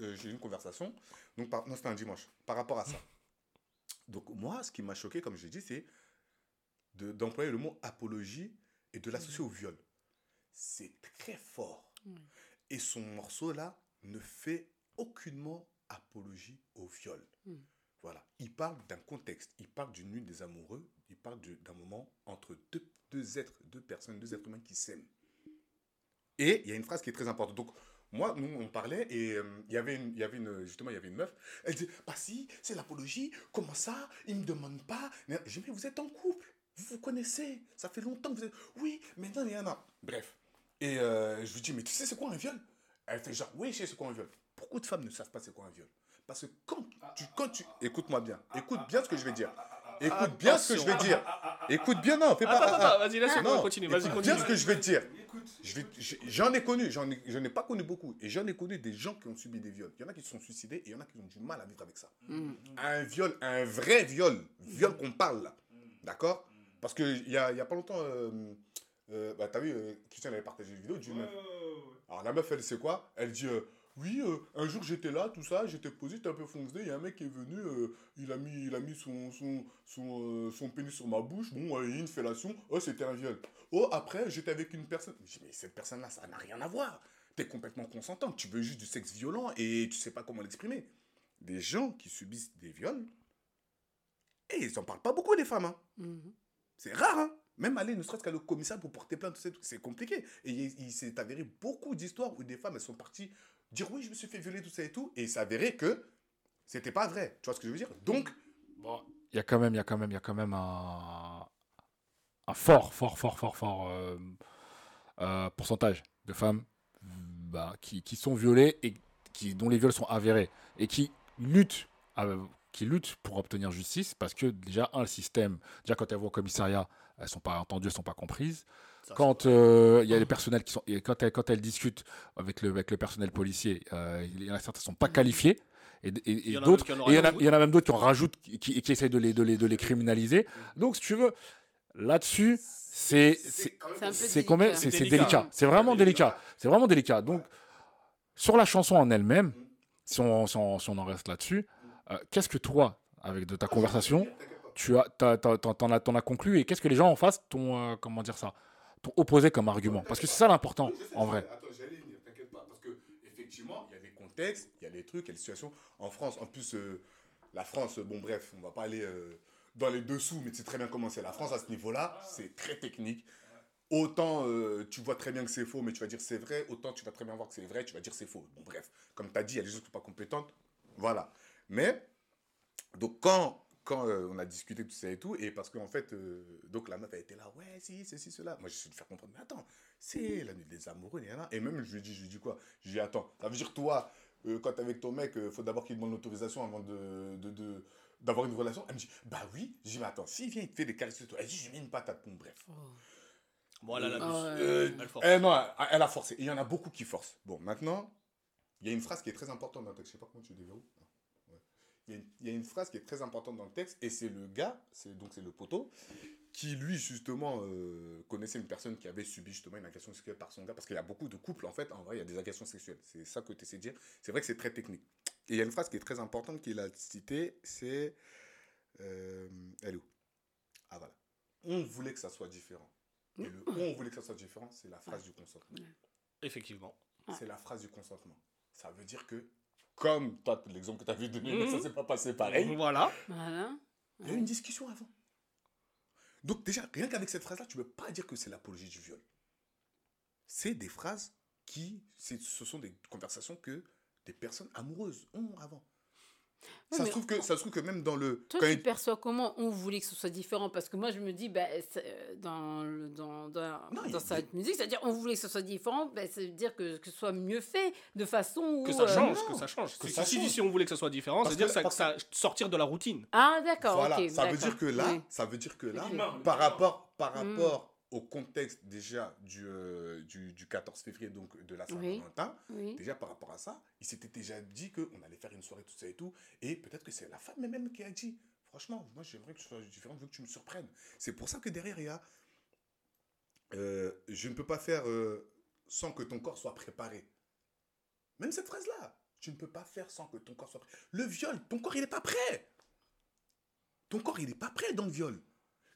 Euh, j'ai eu une conversation. Donc, par, non, c'était un dimanche. Par rapport à ça. Donc, moi, ce qui m'a choqué, comme je l'ai dit, c'est de- d'employer le mot apologie et de l'associer au viol. C'est très fort. Et son morceau là ne fait aucunement apologie au viol. Mm. Voilà. Il parle d'un contexte, il parle d'une nuit des amoureux, il parle d'un moment entre deux, deux êtres, deux personnes, deux êtres humains qui s'aiment. Et il y a une phrase qui est très importante. Donc, moi, nous, on parlait et euh, il y avait une, il y avait une, justement, il y avait une meuf. Elle dit, bah si, c'est l'apologie. Comment ça? Il me demande pas. Dit, mais vous êtes en couple. Vous vous connaissez. Ça fait longtemps que vous êtes. Oui, mais non, il y en a. Bref. Et euh, je lui dis, mais tu sais c'est quoi un viol? Elle fait genre, oui, je sais c'est quoi un viol. Beaucoup de femmes ne savent pas c'est quoi un viol? Parce que quand tu, quand tu, écoute-moi bien, écoute bien ce que je vais dire. Écoute bien ce que je vais dire. Écoute bien, non, fais pas. Attends, attends, vas-y, laisse-moi Non, continuer. Vas-y, écoute continue. bien ce que je vais te dire. J'en ai connu, j'en ai, je n'ai pas connu beaucoup. Et j'en ai connu des gens qui ont subi des viols. Il y en a qui se sont suicidés et il y en a qui ont du mal à vivre avec ça. Mm. Un viol, un vrai viol, viol qu'on parle là. D'accord Parce qu'il y a, il y a pas longtemps, euh, bah, t'as vu, euh, Christian avait partagé une vidéo d'une meuf. Alors la meuf, elle sait quoi? Elle dit euh, Oui, euh, un jour j'étais là, tout ça, j'étais posé, j'étais un peu foncé. Il y a un mec qui est venu, euh, il a mis, il a mis son, son, son, euh, son pénis sur ma bouche. Bon, il y a une fellation. Oh, c'était un viol. Oh, après, j'étais avec une personne. Je dis Mais cette personne-là, ça n'a rien à voir. T'es complètement consentant. Tu veux juste du sexe violent et tu sais pas comment l'exprimer. Des gens qui subissent des viols, et ils en parlent pas beaucoup, les femmes. hein. Mhm. C'est rare, hein Même aller ne serait-ce qu'à le commissariat pour porter plainte, c'est compliqué. Et il, s'est avéré beaucoup d'histoires où des femmes, elles sont parties dire oui, je me suis fait violer, tout ça et tout. Et il s'est avéré que c'était pas vrai. Tu vois ce que je veux dire? Donc, Bon, il y a quand même, il y a quand même, il y a quand même un, un fort, fort, fort, fort, fort euh, euh, pourcentage de femmes bah, qui, qui sont violées et qui, dont les viols sont avérés et qui luttent, euh, qui luttent pour obtenir justice parce que déjà un le système, déjà quand elles vont au commissariat, elles sont pas entendues, elles sont pas comprises. Ça, Quand euh, il y a les personnels qui sont, et quand elles, quand elles discutent avec le, avec le personnel policier, euh, il y en a certains qui sont pas qualifiés. Et, et- et Il y en a d'autres, même qui en ont et il y en a- rien à il y en a même d'autres qui en rajoutent, qui, qui, qui essayent de les, de, les, de les criminaliser. Donc, si tu veux, là-dessus, c'est c'est- C'est quand même délicat. c'est c'est Délicat. délicat. C'est vraiment délicat. C'est vraiment délicat. Donc, sur la chanson en elle-même, si on, si on, si on en reste là-dessus, euh, qu'est-ce que toi, avec de ta conversation, tu as, t'as- t'en, t'en as, t'en as conclu et qu'est-ce que les gens en face t'ont, euh, comment dire ça, t'ont opposé comme argument? Parce que c'est ça l'important, en vrai. Attends, j'allais t'inquiète pas. Parce que, effectivement, il y a des contextes, il y a des trucs, il y a des situations. En France, en plus, euh, la France, euh, bon, bref, on va pas aller euh, dans les dessous, mais tu sais très bien comment c'est. La France, à ce niveau-là, c'est très technique. Autant tu vois très bien que c'est faux, mais tu vas dire c'est vrai, autant tu vas très bien voir que c'est vrai, tu vas dire c'est faux. Bon, bref, comme tu as dit, il y a des gens qui sont pas compétentes. Voilà. Mais, donc, quand, quand euh, on a discuté de tout ça et tout, et parce qu'en fait, euh, donc la meuf, elle était là, ouais, si, ceci, cela. Moi, je suis de faire comprendre, mais attends, c'est la nuit des amoureux, et, et même, je lui dis, je lui dis quoi? Je lui dis, attends, ça veut dire, toi, euh, quand t'es avec ton mec, il faut d'abord qu'il demande l'autorisation avant de. de, de d'avoir une relation, elle me dit, bah oui. Je dis, mais attends, s'il vient, il te fait des caresses sur toi, elle dit, je lui mets une patate, bon, bref. Bon, elle a la ouais. Euh, Elle force. eh non, elle, elle a forcé. Et il y en a beaucoup qui forcent. Bon, maintenant, il y a une phrase qui est très importante dans le texte. Je sais pas comment tu déverrouilles. Il y, a une, il y a une phrase qui est très importante dans le texte, et c'est le gars, c'est donc c'est le poteau, qui lui justement euh, connaissait une personne qui avait subi justement une agression sexuelle par son gars, parce qu'il y a beaucoup de couples en fait, en vrai, il y a des agressions sexuelles. C'est ça que tu essaies de dire. C'est vrai que c'est très technique. Et il y a une phrase qui est très importante qu'il a citée, c'est euh, elle est où? Ah voilà. On voulait que ça soit différent. Et le on voulait que ça soit différent, c'est la phrase du consentement. Effectivement. C'est la phrase du consentement. Ça veut dire que, comme toi, l'exemple que tu avais donné, mais ça s'est pas passé pareil, Voilà. Voilà. il y a eu une discussion avant. Donc déjà, rien qu'avec cette phrase-là, tu ne peux pas dire que c'est l'apologie du viol. C'est des phrases qui, ce sont des conversations que des personnes amoureuses ont avant. Ouais, ça, se trouve que, ça se trouve que même dans le... Toi, quand tu il- perçois comment on voulait que ce soit différent? Parce que moi, je me dis, bah, euh, dans, le- dans, dans, Non, dans des- musique, c'est-à-dire on voulait que ce soit différent, bah, ça veut dire que, que ce soit mieux fait, de façon où... Que ça euh, change, que ça change. que Si- ça si, change. si on voulait que ça soit différent, c'est-à-dire que- ça, parce ça sortir de la routine. Ah, d'accord, Voilà, ok. ça veut dire que là, Oui. ça veut dire que là, par rapport, par Mm. rapport au contexte déjà du, euh, du, du 14 février, donc de la. Saint-Valentin, Oui. déjà par rapport à ça, il s'était déjà dit qu'on allait faire une soirée, tout ça et tout, et peut-être que c'est la femme même qui a dit, franchement, moi j'aimerais que ce soit différent, je veux que tu me surprennes. C'est pour ça que derrière, il y a, euh, je ne peux pas faire euh, sans que ton corps soit préparé. Même cette phrase-là, tu ne peux pas faire sans que ton corps soit prêt. Le viol, ton corps, il n'est pas prêt. Ton corps, il n'est pas prêt dans le viol.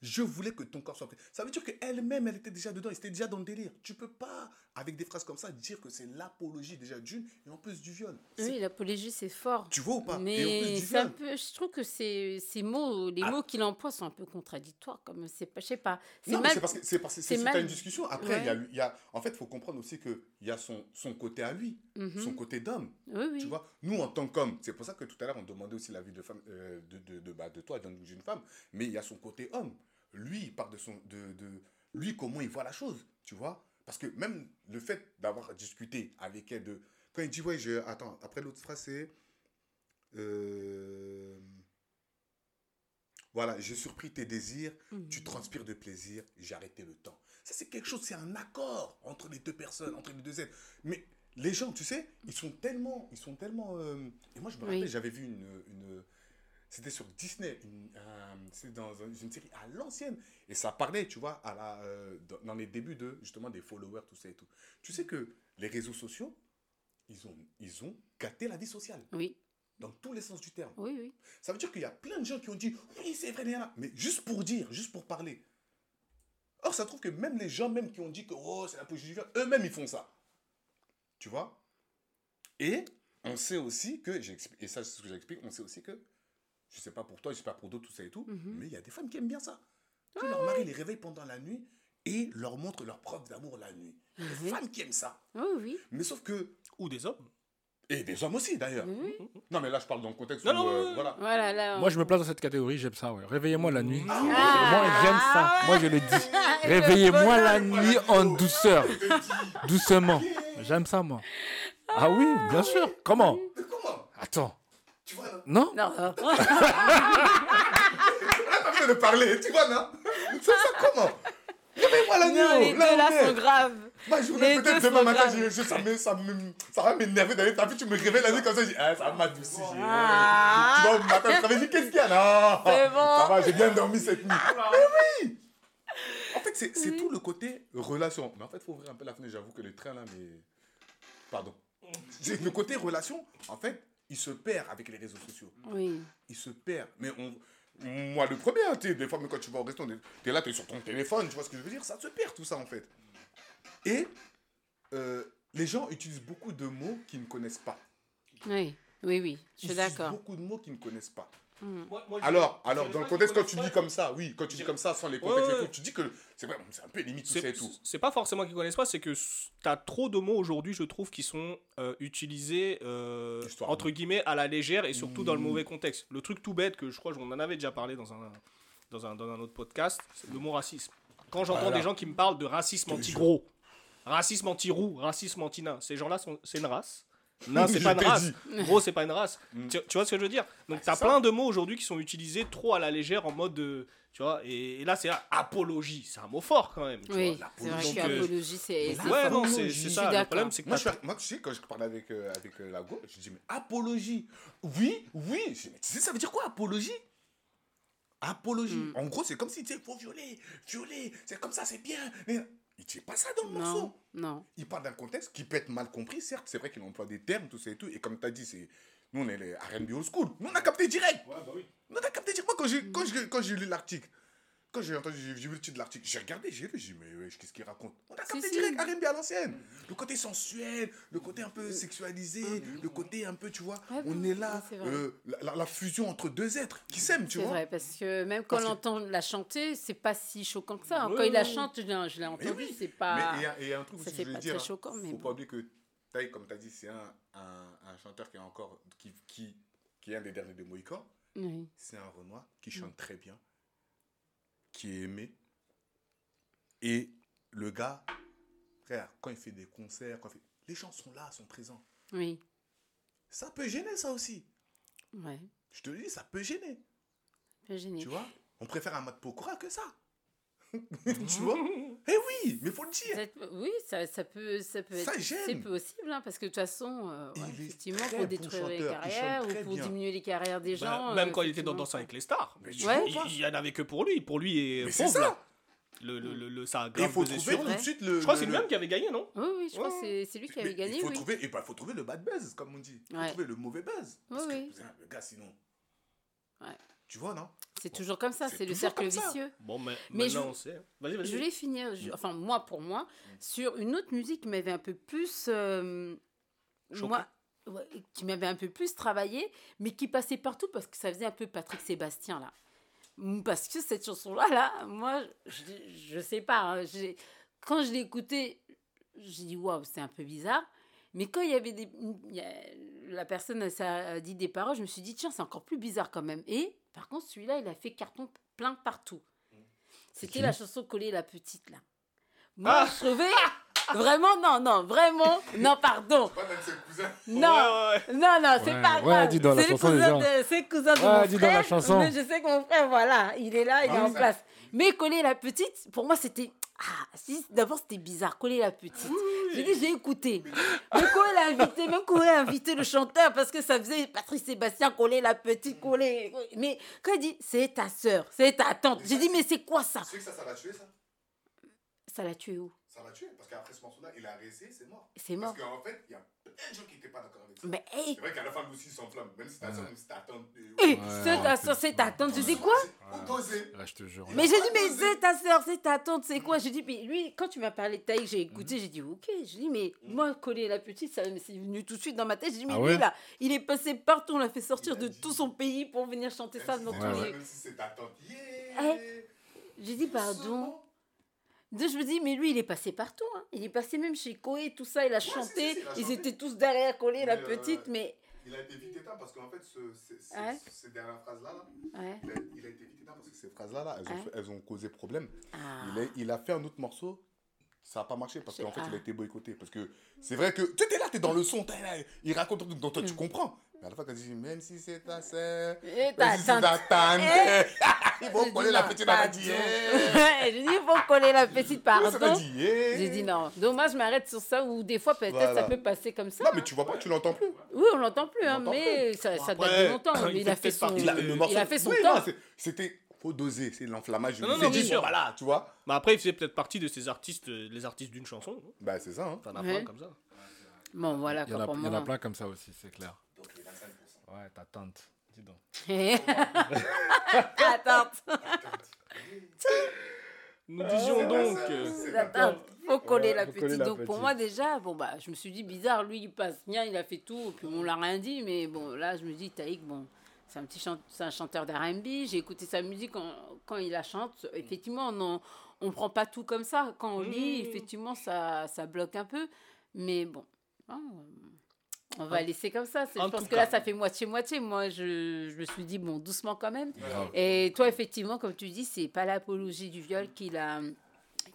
Je voulais que ton corps soit prêt. Ça veut dire qu'elle-même, elle était déjà dedans, elle était déjà dans le délire. Tu peux pas, avec des phrases comme ça, dire que c'est l'apologie déjà d'une et en plus du viol. Oui, l'apologie, c'est fort. Tu vois ou pas? Et en plus Mais du viol. peu, je trouve que ces, ces mots, les Ah. mots qu'il emploie sont un peu contradictoires. Comme c'est pas, je sais pas. Non, mais c'est parce que c'est parce que c'est mal- une discussion. Après, il y a, Ouais. il y a, en fait, il faut comprendre aussi qu'il y a son, son côté à lui, Mhm. son côté d'homme. Oui, oui. Tu vois, nous en tant qu'hommes, c'est pour ça que tout à l'heure on demandait aussi l'avis de femme, euh, de, de, de, bah, de toi, d'une femme, mais il y a son côté homme. Lui, il part de son, de, de, lui comment il voit la chose, tu vois. Parce que même le fait d'avoir discuté avec elle de, quand il dit ouais, je, attends, après l'autre phrase c'est, euh, voilà, j'ai surpris tes désirs, Mhm. tu transpires de plaisir, j'ai arrêté le temps. Ça, c'est quelque chose, c'est un accord entre les deux personnes, entre les deux êtres. Mais les gens, tu sais, ils sont tellement. Ils sont tellement euh, Et moi, je me Oui. rappelle, j'avais vu une. une c'était sur Disney, c'est dans un- une série à l'ancienne. Et ça parlait, tu vois, à la, euh, dans, les débuts de, justement, des followers, tout ça et tout. Tu sais que les réseaux sociaux, ils ont, ils ont gâté la vie sociale, Oui, dans tous les sens du terme. oui, oui. Ça veut dire qu'il y a plein de gens qui ont dit oui, c'est vrai, Néana. mais juste pour dire, juste pour parler. Or, ça trouve que même les gens même qui ont dit que oh, c'est la politique du viol, eux-mêmes ils font ça. Tu vois? Et on sait aussi que, et ça c'est ce que j'explique, on sait aussi que, je sais pas pour toi, je sais pas pour d'autres, tout ça et tout, Mhm. mais il y a des femmes qui aiment bien ça. Que leur mari les réveille pendant la nuit et leur montre leur preuve d'amour la nuit. Il y a des femmes qui aiment ça. Oui, oui. Mais sauf que, Ou des hommes. et des hommes aussi d'ailleurs. oui. Non mais là je parle dans le contexte Non, où, non, euh, voilà. Voilà, là. Moi, je me place dans cette catégorie, j'aime ça, ouais. Réveillez-moi la nuit. Ah, Moi, j'aime ça. Moi, je le dis. Ah, Réveillez-moi la nuit en douceur. Doucement. J'aime ça, moi. Ah oui, bien sûr. Comment? Mais comment? Attends. Tu vois là Non Non, pas besoin de parler, tu vois, non C'est ça comment Réveille-moi la nuit, non, les deux là, là on sont graves. Ma journée, deux peut-être demain matin, je, je- ça, me, ça, me, ça va m'énerver d'aller. T'as vu, tu me réveilles la nuit comme ça, je dis, ah, ça m'adoucit. Ah. Tu vois, au matin, je travaille, je dis, qu'est-ce qu'il y a Non C'est bon. Ça va, j'ai bien dormi cette nuit. Mais oui En fait, c'est c'est tout le côté relation. Mais en fait, il faut ouvrir un peu la fenêtre, j'avoue que le train là, mais. Pardon. C'est Le côté relation, en fait, il se perd avec les réseaux sociaux. Oui. il se perd. Mais on, Moi, le premier, hein, tu sais, des fois, même quand tu vas au restaurant, t'es là, t'es sur ton téléphone, tu vois ce que je veux dire? Ça se perd tout ça, en fait. Et euh, les gens utilisent beaucoup de mots qu'ils ne connaissent pas. Oui, oui, oui, je Ils suis utilisent d'accord. beaucoup de mots qu'ils ne connaissent pas. Moi- moi, je- Alors, je alors dans le contexte, quand tu dis comme ça, oui, quand tu dis comme ça, sans les contextes et ouais. tout, tu dis que c'est vrai, c'est un peu limite tout ça C'est et tout. c'est pas forcément qu'ils connaissent pas, c'est que tu as trop de mots aujourd'hui, je trouve, qui sont euh, utilisés euh, entre de- guillemets à la légère et surtout dans le Mmh. mauvais contexte. Le truc tout bête que je crois qu'on en avait déjà parlé dans un, dans un, dans un autre podcast, c'est le mot racisme. Quand j'entends Voilà. des gens qui me parlent de racisme anti-gros, racisme anti-roux, racisme anti-nain, ces gens-là, sont- c'est une race. Non, c'est pas une race. Gros, c'est pas une race. Mm. Tu, tu vois ce que je veux dire? Donc, c'est t'as ça. plein de mots aujourd'hui qui sont utilisés trop à la légère en mode. de- tu vois, et, et là, c'est apologie. C'est un mot fort quand même. tu Oui, c'est vrai Donc, que euh, apologie, c'est. Ouais, non, ça. Le problème, c'est que Moi, je, t'as- fais- moi, tu sais, quand je parlais avec, euh, avec euh, la go, je dis, mais apologie. Oui, oui. Je dis, mais tu sais, ça veut dire quoi, apologie? Apologie. Mm. En gros, c'est comme si tu sais, faut violer, violer, c'est comme ça, c'est bien. Mais il dit pas ça dans le morceau. Non. Il parle d'un contexte qui peut être mal compris, certes, c'est vrai qu'il emploie des termes, tout ça et tout. Et comme tu as dit, c'est. Nous, on est les RB old school. Nous, on a capté direct. Ouais, bah oui. Nous, on a capté direct. Moi, quand j'ai, quand j'ai, quand j'ai lu l'article, quand j'ai entendu, j'ai, vu le titre de l'article, j'ai regardé, j'ai lu, j'ai dit, mais qu'est-ce qu'il raconte On a capté direct RB à l'ancienne. Le côté sensuel, le côté un peu sexualisé, le côté un peu, tu vois, on est là, c'est euh, la, fusion entre deux êtres qui s'aiment, tu C'est vois. vrai, parce que même quand on que- entend la chanter, c'est pas si choquant que ça. hein. Quand il la chante, je l'ai entendu, c'est pas. Mais il y a- un truc aussi, fait je veux pas dire, hein, choquant, mais faut pas oublier que Taï, comme tu as dit, c'est un, chanteur qui est encore, qui, qui, qui est un des derniers de Mohican. Oui. C'est un Renoir qui chante très bien, qui est aimé. Et le gars, frère, quand il fait des concerts, quand il fait- les gens sont là, sont présents. Oui. Ça peut gêner, ça aussi. Ouais. Je te le dis, ça peut gêner. Pas gêné. Tu vois? On préfère un mat Pokora que ça. tu vois Eh oui, mais faut le dire. Oui, ça, ça peut, ça peut Ça être. C'est possible, hein, parce que de toute façon, euh, Il ouais, effectivement, pour détruire les chanteur, il carrières ou pour bien. diminuer les carrières des Bah, gens. même euh, quand il était dans Danse avec les stars, Mais il, Ouais. vois il y en avait que pour lui. Pour lui et c'est ça. Le, le, le, le- ça a Et il grave faut trouver tout de suite le. Je crois que c'est lui-même qui avait gagné, non Oui, oui, je crois que c'est- lui qui avait Mais gagné. Il faut oui. trouver, et bah, faut trouver le bad buzz, comme on dit. Il faut trouver le mauvais buzz. Parce Oui, que, le gars, sinon. Ouais. Tu vois, non C'est toujours comme ça, C'est le cercle vicieux. Bon, mais, Mais je- on sait. Je voulais finir, je- enfin moi pour moi, sur une autre musique qui m'avait un peu plus, euh, moi, ouais, qui m'avait un peu plus travaillé, mais qui passait partout parce que ça faisait un peu Patrick Sébastien là. Mm, Parce que cette chanson-là, là, moi, je, je sais pas, hein, j'ai- quand je l'ai écoutée, j'ai dit waouh, c'est un peu bizarre. Mais quand il y avait des, il y a- la personne ça a dit des paroles, je me suis dit tiens, c'est encore plus bizarre quand même. Et par contre, celui-là, il a fait carton plein partout. C'était la chanson Coller la petite là. Moi, Ah je trouvais vraiment non, non, vraiment non, pardon. Pas même ses cousins. Non, non, non, c'est Ouais, pas ouais, grave. c'est le cousin de, c'est le cousin de Ouais, mon dis dans frère. la chanson. Mais je sais que mon frère, voilà, il est là, il Ah est en ça- place. Mais coller la petite, pour moi, c'était. Ah, si, d'abord, c'était bizarre, coller la petite. J'ai dit, j'ai écouté. Mais quand elle a invité, même quand elle a invité le chanteur, parce que ça faisait Patrice Sébastien coller la petite, coller. Mais quand il dit, c'est ta sœur, c'est ta tante, j'ai dit, mais c'est quoi ça? Tu sais que ça, ça l'a tué, ça? Ça l'a tué où? Ça l'a tué. Parce qu'après ce morceau-là, il a resté, c'est mort. C'est mort. Parce qu'en fait, il y a plein de gens qui n'étaient pas d'accord avec ça. Mais hey, C'est vrai qu'à la fin, aussi, il s'enflamme. Même si ta soeur, même si ta tante. hey, Ouais, c'est ta soeur, c'est- ta tante. Je dis quoi? Là, je te jure. Mais j'ai dit, mais c'est ta soeur, c'est ta tante, c'est quoi? J'ai dit, mais lui, quand tu m'as parlé de Taïk, j'ai écouté, j'ai dit, ok. J'ai dit, mais moi, coller la petite, ça c'est venu tout de suite dans ma tête. J'ai dit, mais Ah lui, là, il est passé partout, on l'a fait sortir de tout son pays pour venir chanter ça dans tous les. Même si c'est ta tante. Yeah. J'ai dit, pardon. Donc, je me dis, mais lui, il est passé partout. hein. Il est passé même chez Koé, tout ça, il a chanté. si, il a Ils chanté. étaient tous derrière, collés, la euh, petite, mais. Il a été vite éteint parce qu'en fait, ce, Ouais. ces dernières phrases-là, là, Ouais. il, a, il a été vite éteint parce que ces phrases-là, là, elles, ont elles causé problème. Ah. Il, a, il a fait un autre morceau, ça n'a pas marché parce qu'en fait, ah. il a été boycotté. Parce que c'est vrai que tu es là, tu es dans le son, là, il raconte un truc dont toi tu Mm. comprends. Mais à la fin, quand il dit, même si c'est ta sœur, même si c'est ta tante, il J'ai faut dit, coller la petite, elle a pardon. dit, yeah. J'ai dit, il faut coller la petite, pardon. yeah. J'ai dit non. Dommage, je m'arrête sur ça ou des fois peut-être Voilà. ça peut passer comme ça. Non, mais tu vois pas, tu l'entends plus. Oui, on l'entend plus, hein, mais ça, ça date de longtemps. il a fait son, Il a, le morceau, il a fait son oui, temps. c'était, faut doser, c'est l'enflammage. Non, non, non, sûr. voilà, tu vois. Mais après, il faisait peut-être partie de ces artistes, euh, les artistes d'une chanson. hein. Bah, c'est ça, hein. T'en as Ouais. plein comme ça. Bon, voilà Il y, en a, pour il y en a moi. plein comme ça aussi, c'est clair. Donc, les 25%. Ouais, ta tante. Dis donc. Attends, Nous disions donc. ça, euh, attends, faut coller Ouais, la faut petite. coller la Donc pour moi déjà, bon bah, je me suis dit bizarre, lui il passe bien, il a fait tout, puis on l'a rien dit, mais bon là je me dis Taïk, bon, c'est un petit chant- c'est un chanteur d'R&B, j'ai écouté sa musique quand, quand il la chante, effectivement on on prend pas tout comme ça, quand on lit, Mmh. effectivement ça, ça bloque un peu, mais bon, hein, on va laisser comme ça. Je pense que là ça fait moitié-moitié. Moi je, je me suis dit bon doucement quand même. Et toi, effectivement, comme tu dis, c'est pas l'apologie du viol qu'il a,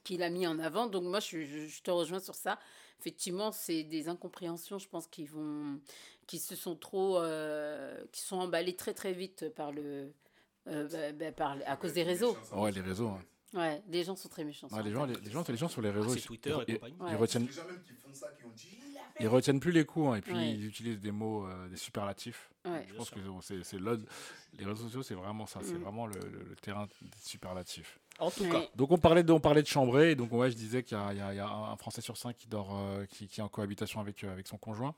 qu'il a mis en avant. Donc moi, je, je- je te rejoins sur ça. Effectivement, c'est des incompréhensions, je pense, qui vont, qui se sont trop, euh, qui sont emballées très très vite par le, euh, bah, bah, par, à cause des réseaux. Ouais, les réseaux. hein. Ouais, les gens sont très méchants. Ouais, les, gens, les, les gens, les gens sur les réseaux, ils- Twitter et ils, compagnie. ils Ouais. retiennent, Les gens même qui font ça, qui ont dit. Ils retiennent plus les coups, hein, et puis Ouais. ils utilisent des mots, euh, des superlatifs. Ouais. Je pense que c'est c'est l'ode- les réseaux sociaux, c'est vraiment ça, c'est Mm. vraiment le, le- le terrain des superlatifs. En tout Ouais. cas, Donc on parlait de, on parlait de chambrer, et donc ouais, je disais qu'il y, a- il y a- il y a un Français sur cinq qui dort, euh, qui, qui est en cohabitation avec, euh, avec son conjoint.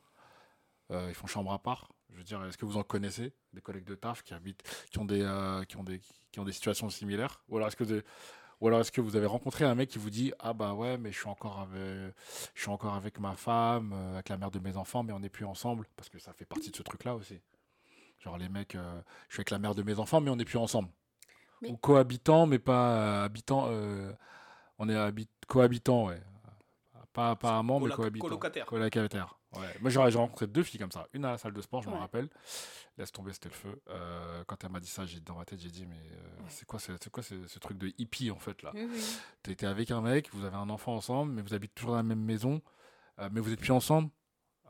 Euh, ils font chambre à part. Je veux dire, est-ce que vous en connaissez des collègues de taf qui habitent, qui ont des, euh, qui ont des, qui ont des situations similaires? Ou alors est-ce que vous avez- ou alors est-ce que vous avez rencontré un mec qui vous dit ah bah ouais mais je suis encore avec, je suis encore avec ma femme, euh, avec la mère de mes enfants, mais on n'est plus ensemble parce que ça fait partie de ce truc-là aussi. Genre les mecs, euh, je suis avec la mère de mes enfants, mais on n'est plus ensemble. Mais- Ou cohabitant, mais pas euh, habitant. euh, on est habit cohabitant, ouais. Pas, amant, mais cohabitant. colocataire. Colocataire. Ouais. Moi, j'ai rencontré deux filles comme ça. Une à la salle de sport, je me Ouais. rappelle. Laisse tomber, c'était le feu. Euh, quand elle m'a dit ça, j'ai dans ma tête, j'ai dit, mais euh, c'est quoi, ce- c'est quoi ce, ce truc de hippie en fait là? Oui, oui. T'es t'es avec un mec, vous avez un enfant ensemble, mais vous habitez toujours dans la même maison, euh, mais vous êtes plus ensemble.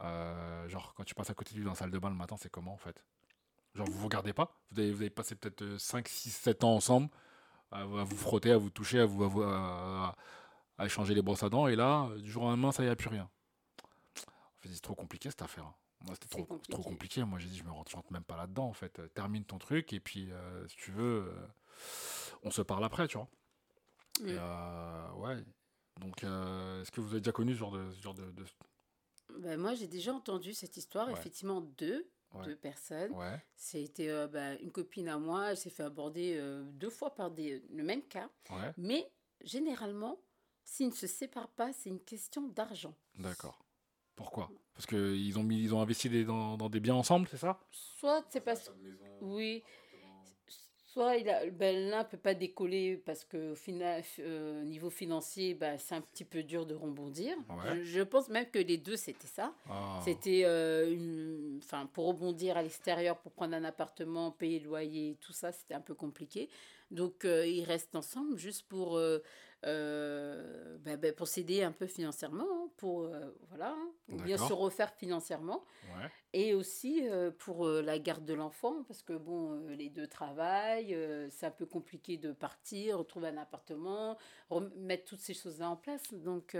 Euh, genre, quand tu passes à côté de lui dans la salle de bain le matin, c'est comment en fait? Genre, vous vous regardez pas? Vous avez, vous avez passé peut-être euh, 5, 6, 7 ans ensemble, à, vous- à vous frotter, à vous toucher, à vous, à, à- à échanger les brosses à dents, et là, du jour au lendemain, ça y a plus rien. Fait, c'est trop compliqué cette affaire. hein. Moi, c'était trop, trop compliqué. Moi, j'ai dit, je me rentre, je rentre même pas là-dedans en fait. Termine ton truc, et puis, euh, si tu veux, euh, on se parle après, tu vois. Mm. Et, euh, ouais. Donc, est-ce que vous avez déjà connu ce genre de. Ce genre de, de- Ben, moi, j'ai déjà entendu cette histoire, Ouais. effectivement, deux, Ouais. deux personnes. Ouais. C'était ben, une copine à moi, elle s'est fait aborder deux fois par des, le même cas. Mais généralement, s'ils ne se séparent pas, c'est une question d'argent. D'accord. Pourquoi? Parce qu'ils ont, mis, ils ont investi des- dans, dans des biens ensemble, c'est ça? Soit c'est parce oui, soit il a, ben, l'un peut pas décoller parce que au final, euh, niveau financier, ben, c'est un petit peu dur de rebondir. Ouais. Je, je pense même que les deux c'était ça. Ah. C'était euh, une, enfin pour rebondir à l'extérieur pour prendre un appartement, payer le loyer, tout ça, c'était un peu compliqué. Donc euh, ils restent ensemble juste pour euh, ben, ben, pour s'aider un peu financièrement, hein, pour euh, voilà, hein, ou bien se refaire financièrement. Ouais. Et aussi euh, pour euh, la garde de l'enfant, parce que bon, les deux travaillent, c'est un peu compliqué de partir, retrouver un appartement, remettre toutes ces choses-là en place. Donc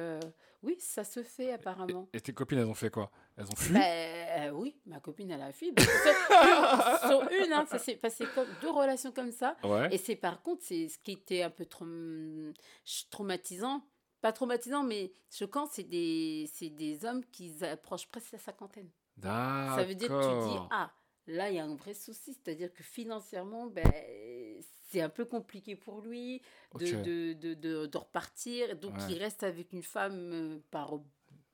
oui, ça se fait apparemment. Et tes copines, elles ont fait quoi? Elles ont fui Ben, euh, oui, ma copine, elle a fui. Ben, sur, sur une, hein, ça s'est passé comme deux relations comme ça. Ouais. Et c'est par contre, c'est ce qui était un peu traum- traumatisant. Pas traumatisant, mais choquant, c'est des, des hommes qui approchent presque la cinquantaine. Ça veut dire que tu dis, ah, là, il y a un vrai souci. C'est-à-dire que financièrement, ben, c'est un peu compliqué pour lui de, de, de, de, de repartir. Donc, Ouais. il reste avec une femme euh, par, ob-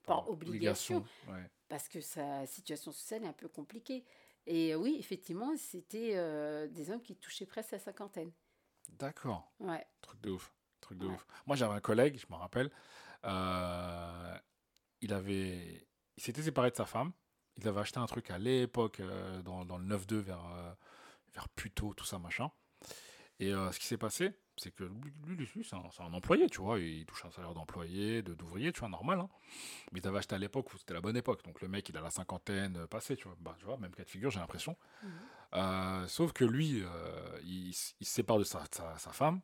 par obligation, Ouais. Parce que sa situation sociale est un peu compliquée. Et oui, effectivement, c'était euh, des hommes qui touchaient presque la cinquantaine. D'accord. Ouais. Truc de ouf. Truc de Ouais. ouf. Moi, j'avais un collègue, je me rappelle. euh, il avait. Il s'était séparé de sa femme. Il avait acheté un truc à l'époque euh, dans, dans le 9-2 vers, vers Puto, tout ça, machin. Et ce qui s'est passé, c'est que lui, lui, c'est un, employé, tu vois. Il touche un salaire d'employé, de- d'ouvrier, tu vois, normal. hein. Mais il avait acheté à l'époque où c'était la bonne époque. Donc le mec, il a la cinquantaine euh, passée, tu vois. Bah, tu vois, même cas de figure, j'ai l'impression. Euh, sauf que lui, euh, il, se sépare de sa, sa- sa femme.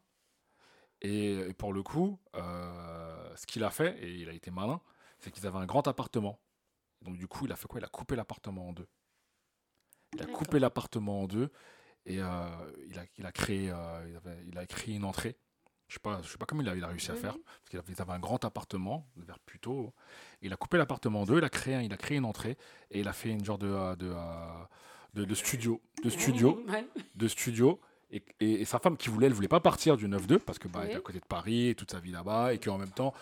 Et, et pour le coup, euh, ce qu'il a fait, et il a été malin, c'est qu'ils avaient un grand appartement. Donc du coup, il a fait quoi? Il a coupé l'appartement en deux. Il a coupé l'appartement en deux et euh, il, a, il, a créé, euh, il, avait- il a créé une entrée. Je sais pas, je sais pas comment il a, il a réussi à Oui, faire. Parce qu'il avait, un grand appartement vers Puto. Il a coupé l'appartement en deux, il a créé, il a créé une entrée et il a fait une genre de, euh, de, de, de studio, de studio, de studio. Et, et- et sa femme qui voulait, elle voulait pas partir du 9-2 parce que bah, elle Oui. est à côté de Paris et toute sa vie là-bas et qu'en même temps,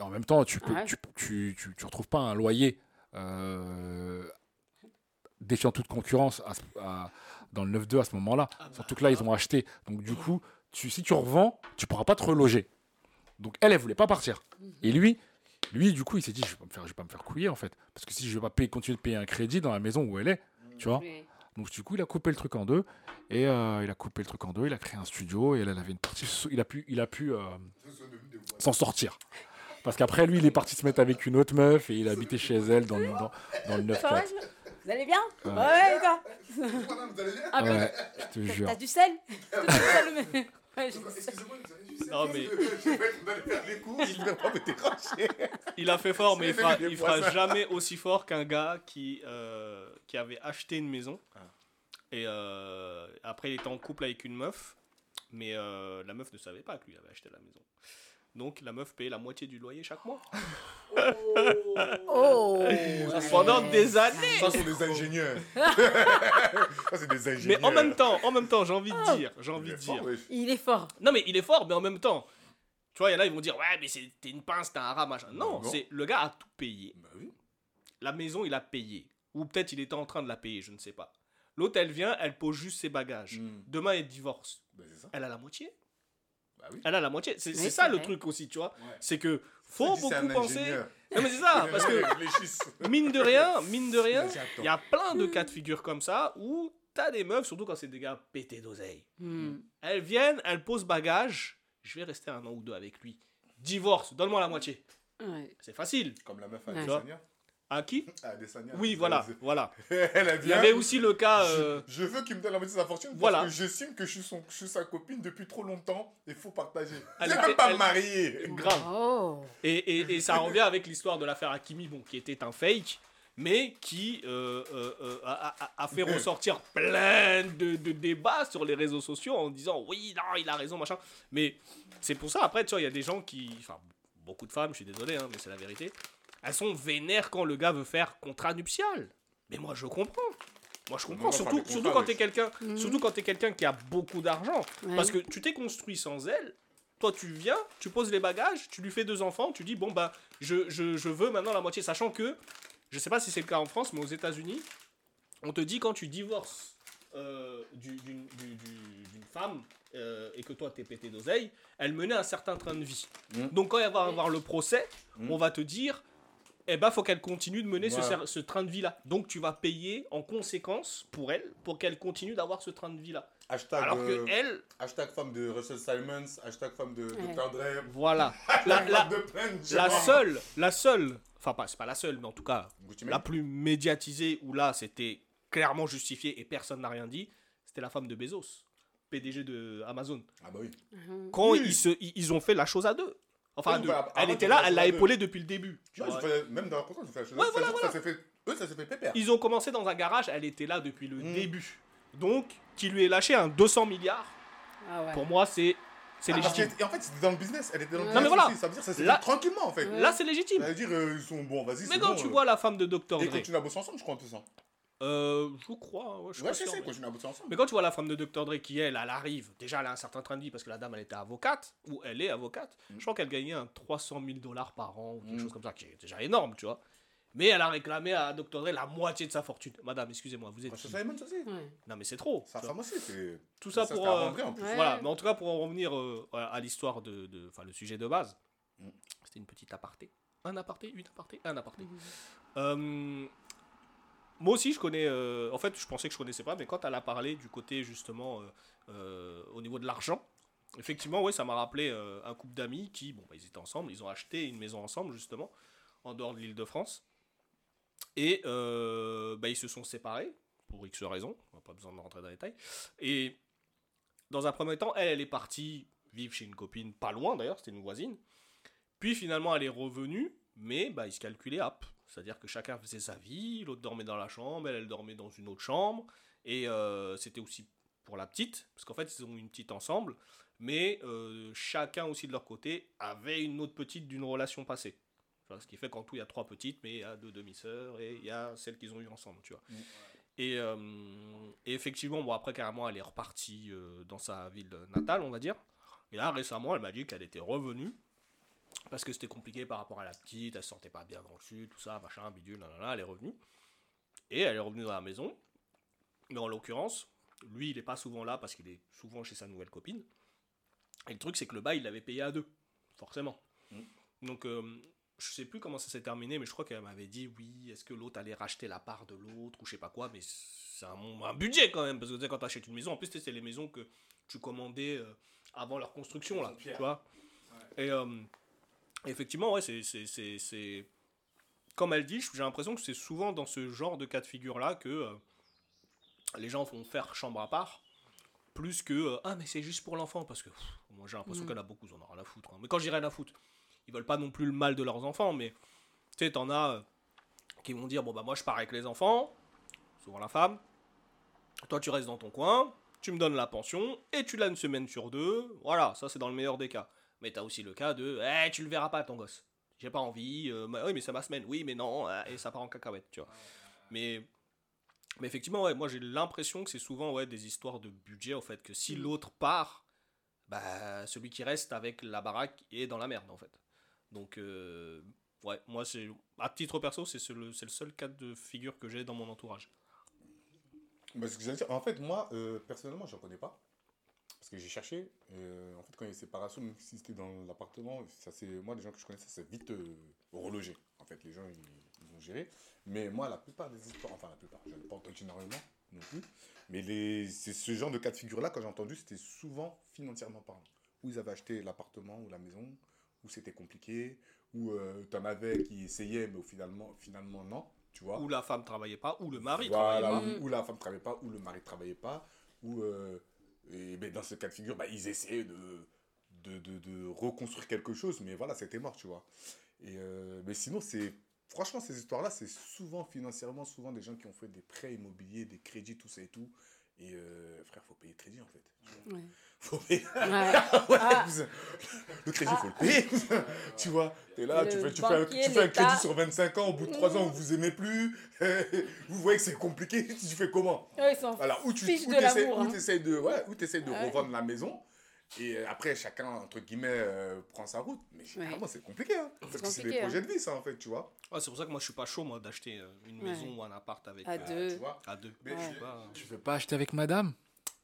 en même temps, tu peux, Ouais. tu, tu, tu, tu retrouves pas un loyer euh, défiant toute concurrence à ce- à- dans le 9-2 à ce moment-là. Ah bah, Surtout que là, ils ont acheté. Donc du coup, tu, si tu revends, tu pourras pas te reloger. Donc elle, elle voulait pas partir. Et lui, lui, du coup, il s'est dit, je vais pas me faire, je vais pas me faire couiller en fait, parce que si je vais pas payer, continuer de payer un crédit dans la maison où elle est, tu vois. Donc du coup, il a coupé le truc en deux et euh, il a coupé le truc en deux. Il a créé un studio et elle, elle avait une partie. Il a pu, il a pu euh, s'en sortir. Parce qu'après, lui, il est parti se mettre avec une autre meuf et il a habité chez elle dans le, dans, dans le 9 Ça va, 4 Vous allez bien Ouais. Ouais, et toi Madame, vous allez bien Ah, Ouais, je te jure. T'as du sel Ouais, je- Excusez-moi, vous avez juste Non, mais Je vais vous allez faire les coups, je vais pas me décrocher. il a fait fort, mais il fera, il fera jamais aussi fort qu'un gars qui, euh, qui avait acheté une maison. Et euh, après, il était en couple avec une meuf. Mais euh, la meuf ne savait pas que lui avait acheté la maison. Donc la meuf payait la moitié du loyer chaque mois. Oh Pendant des années. Ça, sont des ingénieurs. Ça, c'est des Mais ingénieurs. en même temps, en même temps, j'ai envie de Oh. dire, j'ai envie Il de est fort, dire. Il est fort. Non mais il est fort, mais en même temps, tu vois, il y en a, ils vont dire, ouais, mais c'est- t'es une pince, t'es un rat, machin. Non, Non. c'est le gars a tout payé. Bah oui. La maison, il a payé. Ou peut-être il était en train de la payer, je ne sais pas. L'autre, elle vient, elle pose juste ses bagages. Mm. Demain, elle divorce. Bah, c'est ça. Elle a la moitié. Bah oui. Elle a la moitié. C'est Oui, ça le truc aussi, tu vois. Ouais. C'est que faut beaucoup penser. ingénieur. Non mais c'est ça, parce que mine de rien, mine de rien, il y a plein de cas de figure comme ça où t'as des meufs, surtout quand c'est des gars pétés d'oseille. Hmm. Elles viennent, elles posent bagage. Je vais rester un an ou deux avec lui. Divorce, donne-moi la moitié. Ouais. C'est facile. Comme la meuf à Ouais. À qui À Adesanya. Oui, voilà, voilà. Elle a Il y avait aussi le cas. euh, Je, je veux qu'il me donne la moitié de sa fortune Voilà. parce que j'estime que je suis, son, je suis sa copine depuis trop longtemps et il faut partager. Elle n'est même pas elle- mariée. grave. Oh Et, et- et ça revient avec l'histoire de l'affaire Hakimi, bon, qui était un fake, mais qui euh, euh, euh, a, a- a fait ressortir plein de, de débats sur les réseaux sociaux en disant oui, non, il a raison, machin. Mais c'est pour ça, après, tu vois, il y a des gens qui. Enfin, beaucoup de femmes, je suis désolé, hein, mais c'est la vérité. Elles sont vénères quand le gars veut faire contrat nuptial. Mais moi, je comprends. Moi, je comprends. Surtout, contrats, surtout quand wesh. t'es quelqu'un, surtout quand t'es quelqu'un qui a beaucoup d'argent. Ouais. Parce que tu t'es construit sans elle. Toi, tu viens, tu poses les bagages, tu lui fais deux enfants, tu dis bon bah je, je, je veux maintenant la moitié, sachant que je sais pas si c'est le cas en France, mais aux États-Unis, on te dit quand tu divorces euh, du- d'une du- du- d'une femme euh, et que toi t'es pété d'oseille, elle menait un certain train de vie. Mm. Donc quand elle va avoir le procès, Mm. on va te dire eh ben faut qu'elle continue de mener ce, Voilà. cer- ce train de vie là. Donc tu vas payer en conséquence pour elle pour qu'elle continue d'avoir ce train de vie là. Hashtag, Alors euh, que elle, hashtag femme de Russell Simons, hashtag femme de Ouais. Dr. Dre. voilà, la, de seule, la seule, enfin pas, c'est pas la seule, mais en tout cas Gucci la plus médiatisée où là c'était clairement justifié et personne n'a rien dit, c'était la femme de Bezos, PDG de Amazon. Ah bah oui. Mhm. Quand Oui. ils, se, ils, ils ont fait la chose à deux. Enfin, deux. bah, elle était là, elle la épaulé depuis le début. tu Ouais, vois. même dans la. Ouais, Ça, voilà, ça, s'est fait, eux, ça s'est fait pépère. Ils ont commencé dans un garage, elle était là depuis le Mm. début. Donc, qui lui est lâché un 200 milliards, Ah ouais. pour moi c'est c'est Ah, légitime. et en fait, c'était dans le business. Elle était dans le Non, business mais voilà. aussi. Ça veut dire que ça s'est Là- fait tranquillement, en fait. Là c'est légitime. Ça veut dire, euh, ils sont bons, vas-y, Mais quand bon, tu euh. vois la femme de Dr. Et Dre, continuent à bosser ensemble, je crois, en plus. hein. Euh, je crois, ouais, je Ouais, sûr, sais, mais- ensemble. Mais quand tu vois la femme de Dr. Dre qui, elle, elle arrive, déjà elle a un certain train de vie parce que la dame elle était avocate, ou elle est avocate, je crois qu'elle gagnait un 300 000 dollars par an ou quelque Mm. chose comme ça, qui est déjà énorme, tu vois. Mais elle a réclamé à Dr. Dre la moitié de sa fortune. Madame, excusez-moi, vous êtes. Qui Simons aussi. Ouais. Non, mais c'est trop. Femme aussi, c'est. Tout ça, Ça, pour. euh, Vendré, en plus. Ouais. Voilà, mais en tout cas, pour en revenir euh, à l'histoire de. de- Enfin, le sujet de base, Mm. c'était une petite aparté. Un aparté, une aparté, un aparté. Euh, moi aussi, je connais. euh, en fait, je pensais que je connaissais pas, mais quand elle a parlé du côté justement euh, euh, au niveau de l'argent, effectivement, ouais, ça m'a rappelé un couple d'amis qui, bon, bah, ils étaient ensemble, ils ont acheté une maison ensemble justement en dehors de l'Île-de-France, et bah, ils se sont séparés pour X raisons. On n'a pas besoin de rentrer dans les détails. Et dans un premier temps, elle, elle est partie vivre chez une copine, pas loin d'ailleurs, c'était une voisine. Puis finalement, elle est revenue, mais bah, ils se calculaient hop. C'est-à-dire que chacun faisait sa vie, l'autre dormait dans la chambre, elle, elle dormait dans une autre chambre. Et euh, c'était aussi pour la petite, parce qu'en fait, ils ont une petite ensemble, mais euh, chacun aussi de leur côté avait une autre petite d'une relation passée. Ce qui fait qu'en tout, il y a trois petites, mais il y a deux demi-sœurs et il y a celle qu'ils ont eue ensemble, tu vois. Mm. Et, euh, et effectivement, bon, après, carrément, elle est repartie dans sa ville natale, on va dire. Et là, récemment, elle m'a dit qu'elle était revenue. Parce que c'était compliqué par rapport à la petite, elle se sentait pas bien dans le sud, tout ça, machin, bidule, nanana, elle est revenue. Et elle est revenue dans la maison. Mais en l'occurrence, lui, il est pas souvent là parce qu'il est souvent chez sa nouvelle copine. Et le truc, c'est que le bail, il l'avait payé à deux, forcément. Donc, euh, je sais plus comment ça s'est terminé, mais je crois qu'elle m'avait dit oui, est-ce que l'autre allait racheter la part de l'autre ou je sais pas quoi, mais c'est un, un budget quand même, parce que tu sais, quand tu achètes une maison, en plus, c'est les maisons que tu commandais euh, avant leur construction, là, tu vois. Et euh, effectivement, ouais, c'est- c'est- c'est. c'est- Comme elle dit, j'ai l'impression que c'est souvent dans ce genre de cas de figure-là que euh, les gens vont faire chambre à part, plus que euh, ah, mais c'est juste pour l'enfant, parce que pff, moi j'ai l'impression Mm. qu'elle a beaucoup, on en a rien à foutre. hein. Mais quand j'irai à foutre, ils veulent pas non plus le mal de leurs enfants, mais tu sais, t'en as euh, qui vont dire bon, bah moi je pars avec les enfants, souvent la femme, toi tu restes dans ton coin, tu me donnes la pension, et tu l'as une semaine sur deux, voilà, ça c'est dans le meilleur des cas. Mais t'as aussi le cas de eh, tu le verras pas ton gosse. J'ai pas envie, euh, oui, mais c'est ma semaine, oui, mais non, euh, et ça part en cacahuète, tu vois. Mais, mais effectivement, ouais, moi j'ai l'impression que c'est souvent ouais, des histoires de budget, en fait, que si l'autre part, bah, celui qui reste avec la baraque est dans la merde, en fait. Donc, euh, ouais, moi, c'est à titre perso, c'est ce- le, le seul cas de figure que j'ai dans mon entourage. Bah, ce que dire, en fait, moi, euh, personnellement, je ne connais pas. Parce que j'ai cherché. euh, en fait, quand il y a eu séparation, même si c'était dans l'appartement, ça c'est moi, les gens que je connais, ça s'est vite euh, relogé. En fait, les gens, ils, ils ont géré. Mais moi, la plupart des histoires, enfin, la plupart, je ne pas entendu énormément non plus. Mais les, c'est ce genre de cas de figure-là, quand j'ai entendu, c'était souvent financièrement parlant. Où ils avaient acheté l'appartement ou la maison, où c'était compliqué, où tu en avais qui essayaient, mais finalement, finalement, non. Tu vois Ou la femme travaillait pas, ou le mari voilà, travaillait pas. où, où la femme travaillait pas, où le mari ne travaillait pas, où, euh, et ben, dans ce cas de figure, bah, ils essayaient de, de, de, de reconstruire quelque chose, mais voilà, c'était mort, tu vois. Et, euh, mais sinon, c'est franchement, ces histoires-là, c'est souvent financièrement, souvent des gens qui ont fait des prêts immobiliers, des crédits, tout ça et tout. Et euh, frère, faut payer le crédit en fait. Ouais. Faut payer. Ouais. Ouais, Ah. Le crédit, il faut le payer. tu vois, t'es là, Le tu fais, tu, fais un, tu fais un crédit sur 25 ans, au bout de 3 ans, vous vous aimez plus. vous voyez que c'est compliqué, tu fais comment? Ouais, ils s'en voilà, où tu de où hein. de, ouais, de revendre la maison. Et euh, après, chacun, entre guillemets, euh, prend sa route. Mais généralement, c'est compliqué. Hein, parce que c'est des projets de vie, ça, en fait, tu vois. Ouais, c'est pour ça que moi je suis pas chaud moi d'acheter euh, une Ouais. maison ou un appart avec À euh, deux. Tu vois. à deux. Mais Je. Tu veux pas acheter avec madame?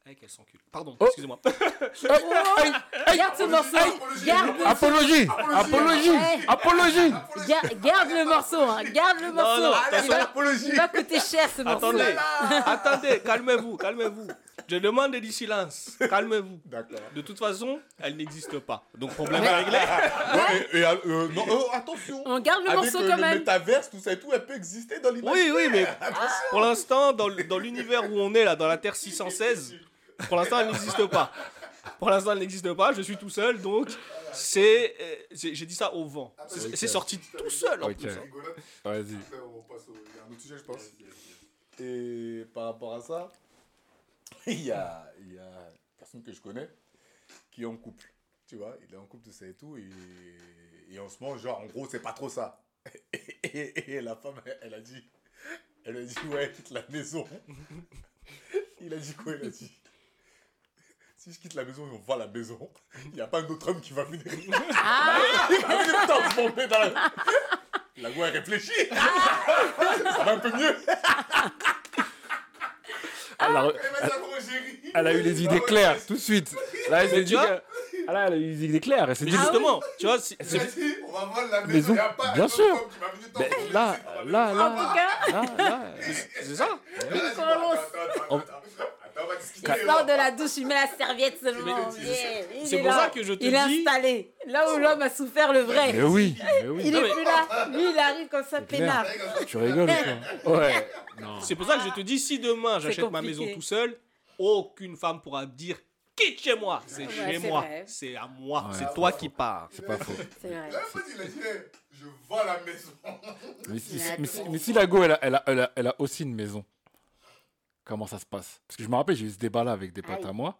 Eh, qu'elle s'encule. Pardon, Oh. excusez-moi. Garde ce morceau. Garde, Apologie Apologie. Apologie Ga- garde le morceau. Hein. Garde le morceau. non, il, attention, va, apologie. il va coûter cher ce morceau. Attendez, attendez, calmez-vous, calmez-vous. Je demande du silence, calmez-vous. D'accord. De toute façon, elle n'existe pas. Donc problème réglé. Ouais, et, et, euh, non, euh, attention. On garde le Avec morceau euh, quand le même. métaverse, tout ça et tout, elle peut exister dans l'image. Oui, oui, mais pour l'instant, dans, dans l'univers où on est là, dans la Terre 616, pour l'instant, elle n'existe pas. Pour l'instant, elle n'existe pas. Je suis tout seul, donc c'est. euh, J'ai dit ça au vent. C'est Ok. c'est sorti tout seul en Ok. plus. hein. Vas-y. Après, on passe au... il y a un autre sujet, je pense. Et par rapport à ça, il y a, il y a une personne que je connais qui est en couple. Tu vois, il est en couple, tout ça et tout. Et, et en ce moment, genre, en gros, c'est pas trop ça. Et, et- et la femme, elle, elle a dit, elle a dit, ouais, quitte la maison. Il a dit quoi Il a dit, si je quitte la maison et on vend la maison, il n'y a pas un autre homme qui va venir. Ah, Il va venir transformer dans la... La voix réfléchit. Ça va un peu mieux. Elle a, elle a eu les idées claires tout de suite. Là, elle s'est dit Ah là, elle a eu les idées claires. Elle s'est dit. justement, tu vois, si- on va vendre la Maison, bien sûr. là, ça. là, en là, tout cas, là, là. c'est ça. Il sort de la douche, il met la serviette seulement. Yeah, il c'est est pour là. ça que je te Il est dis- installé. Là où l'homme a souffert le vrai. Mais oui, mais oui. Il est plus là. Lui, il arrive comme ça, peinard. Tu rigoles quoi Ouais. Non. C'est pour ça que je te dis, si demain j'achète ma maison tout seul, aucune femme pourra dire quitte chez moi. C'est Ouais, chez moi. C'est à moi. Ouais, c'est toi qui pars. C'est pas faux. C'est vrai. La fois, il a dit, hey, je vends la maison. Mais si, Mais si- mais si la go, elle a, elle, a, elle, a, elle a aussi une maison, comment ça se passe Parce que je me rappelle, j'ai eu ce débat-là avec des potes à moi.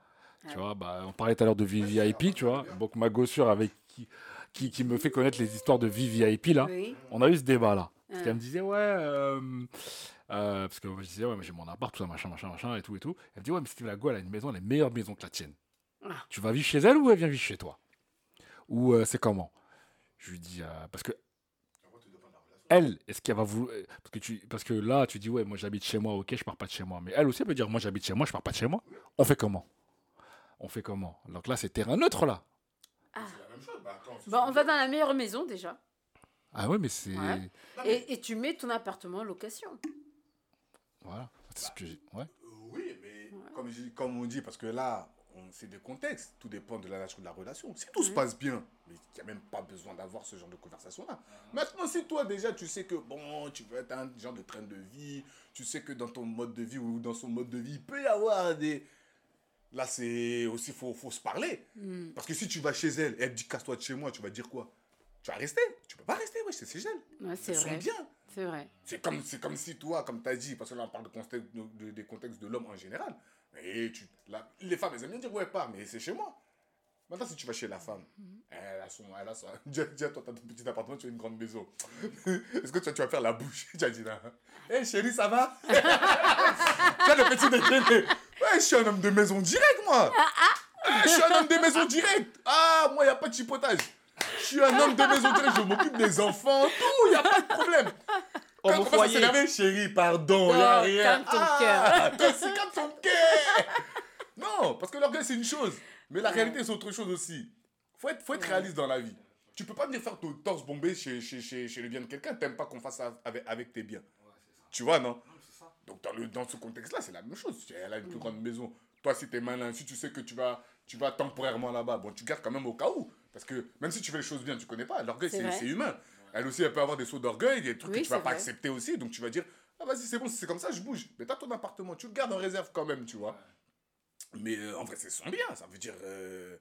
Tu vois, bah, on parlait tout à l'heure de VVIP, tu vois. Donc ma gossure avec qui, qui, qui me fait connaître les histoires de VVIP, là. Oui. On a eu ce débat-là. Parce qu'elle me disait, ouais, euh, Euh, parce que moi, je disais, ouais, mais j'ai mon appart, tout ça, machin, machin, machin, et tout, et tout. Elle me dit, ouais, mais Steve Lago, elle a une maison, elle a une meilleure maison que la tienne. Ah. Tu vas vivre chez elle ou elle vient vivre chez toi? Ou euh, c'est comment? Je lui dis, parce que elle, est-ce qu'elle va vous. Parce que, tu, parce que là, tu dis, ouais, moi j'habite chez moi, ok, je pars pas de chez moi. Mais elle aussi, elle peut dire, moi j'habite chez moi, je pars pas de chez moi. On fait comment? On fait comment? Donc là, c'est terrain neutre, là. C'est la même chose. Bah, attends, c'est Bon, on va dans la meilleure maison déjà. Ah ouais, mais c'est. Ouais. Et, et tu mets ton appartement en location. Voilà. C'est ce que j'ai. Ouais. Euh, Oui, mais comme, comme on dit, parce que là, on- c'est des contextes. Tout dépend de la nature de la relation. Si tout se passe bien, mais il n'y a même pas besoin d'avoir ce genre de conversation-là. Maintenant, si toi, déjà, tu sais que, bon, tu veux être un genre de train de vie, tu sais que dans ton mode de vie ou dans son mode de vie, il peut y avoir des... Là, c'est aussi, il faut, faut se parler. Hmm. Parce que si tu vas chez elle et elle te dit casse-toi de chez moi, tu vas dire quoi? Tu vas rester Tu peux pas rester, ouais, c'est chez elle. Ouais, c'est vrai. bien. C'est vrai. C'est comme, comme si toi, comme tu as dit, parce que là on parle de contexte, de- de- des contextes de l'homme en général. Tu, les femmes, elles aiment bien dire ouais, pas, mais c'est chez moi. Maintenant, si tu vas chez la femme, elle a son. Elle a son déjà, déjà, toi, tu as ton petit appartement, tu as une grande maison. Est-ce que tu, vas- tu vas faire la bouche? Tu as dit là. Hé chérie, ça va? Tu as le petit déjeuner. Ouais, je suis un homme de maison direct, moi. Ah, je suis un homme de maison direct. Ah, moi, il n'y a pas de chipotage. Je suis un homme de maison direct, je m'occupe des enfants, tout, il n'y a pas de problème. Quand on commence à s'énerver, chérie, pardon, il Non, n'y a rien. calme ton ah, toi aussi, calme ton cœur. Non, parce que l'orgueil, c'est une chose. Mais la réalité, c'est autre chose aussi. faut être, faut être réaliste dans la vie. Tu peux pas venir faire ton torse bombé chez, chez, chez, chez le bien de quelqu'un. T'aimes pas qu'on fasse ça avec, avec tes biens. Tu vois, non? Donc, dans, le, dans ce contexte-là, c'est la même chose. Elle a une plus grande maison. Toi, si t'es malin, si tu sais que tu vas, tu vas temporairement là-bas, bon, tu gardes quand même au cas où. Parce que même si tu fais les choses bien, tu connais pas. L'orgueil, C'est humain. Elle aussi, elle peut avoir des sauts d'orgueil, des trucs Oui, que tu vas pas vrai. accepter aussi. Donc, tu vas dire, ah, vas-y, c'est bon, si c'est comme ça, je bouge. Mais t'as ton appartement, tu le gardes en réserve quand même, tu vois. Mais euh, en vrai, c'est son bien. Ça veut dire. Euh...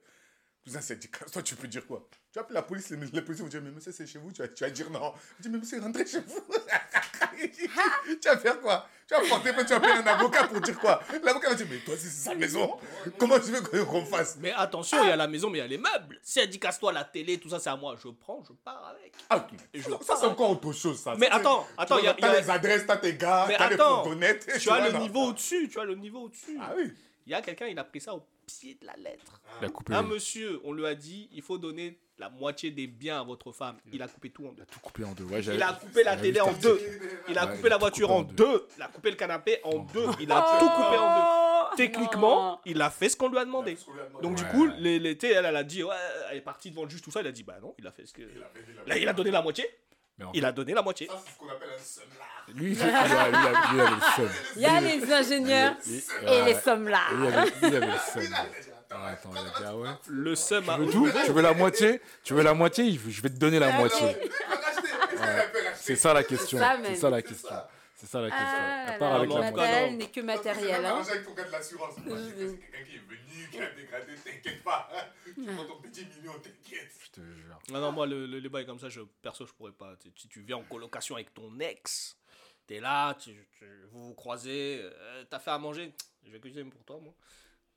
Cousin, c'est dit, toi, tu peux dire quoi? Tu appelles la police, les, les policiers vont dire, mais monsieur, c'est chez vous. Tu vas, tu vas dire non. Tu dis, mais monsieur, rentrez chez vous. tu vas faire quoi? Tu vas porter tu vas payer un avocat pour dire quoi? L'avocat va dire, mais toi, c'est sa maison, comment tu veux qu'on fasse Mais attention, il y a la maison, mais il y a les meubles. Si elle dit casse-toi la télé, tout ça, c'est à moi. Je prends, je pars avec. Ah, Et je ça, c'est encore autre chose, ça. Mais attends, attends, il y a- T'as les adresses, t'as tes gars, t'as les fourgonnettes. Tu as le niveau au-dessus, tu as le niveau au-dessus. Ah oui. Il y a quelqu'un, il a pris ça au pied de la lettre. Il a coupé. Un monsieur, on lui a dit, il faut donner la moitié des biens à votre femme. Il a coupé tout en deux. Il a tout coupé en deux. Ouais, Il a coupé la télé en deux. Il a Ouais, coupé il a la voiture coupé en en deux. deux. Il a coupé le canapé en deux. Il a tout coupé en deux. Oh, Techniquement, non. il a fait ce qu'on lui a demandé. Donc du coup, sais, elle, elle a dit, ouais, elle est partie devant le juge, tout ça. Il a dit, bah non, il a fait ce que. Là, il a donné la moitié. Mais en Il a donné la moitié. Ça, c'est ce qu'on appelle un. Lui, lui avait le seum. Il y a les ingénieurs et les sommes là. Lui avait, le seum. Ah, attends, il a dit, ah ouais. Le seum a. Tu veux tout Tu veux la moitié Tu veux la moitié Il Je vais te donner la Ah, moitié. C'est ça la question. C'est ça la question. C'est ça la question. Ah là part là, avec la matériel n'est que matériel. Hein. ton gars de l'assurance. Moi, c'est quelqu'un qui est venu, qui a dégradé, t'inquiète pas. Tu prends ton petit million, t'inquiète. Je te jure. Non, non, moi, le, le, les bails comme ça, je, perso, je pourrais pas. Tu- Si tu viens en colocation avec ton ex, t'es là, tu, tu- vous vous croisez, euh, t'as fait à manger, je vais cuisiner pour toi, moi.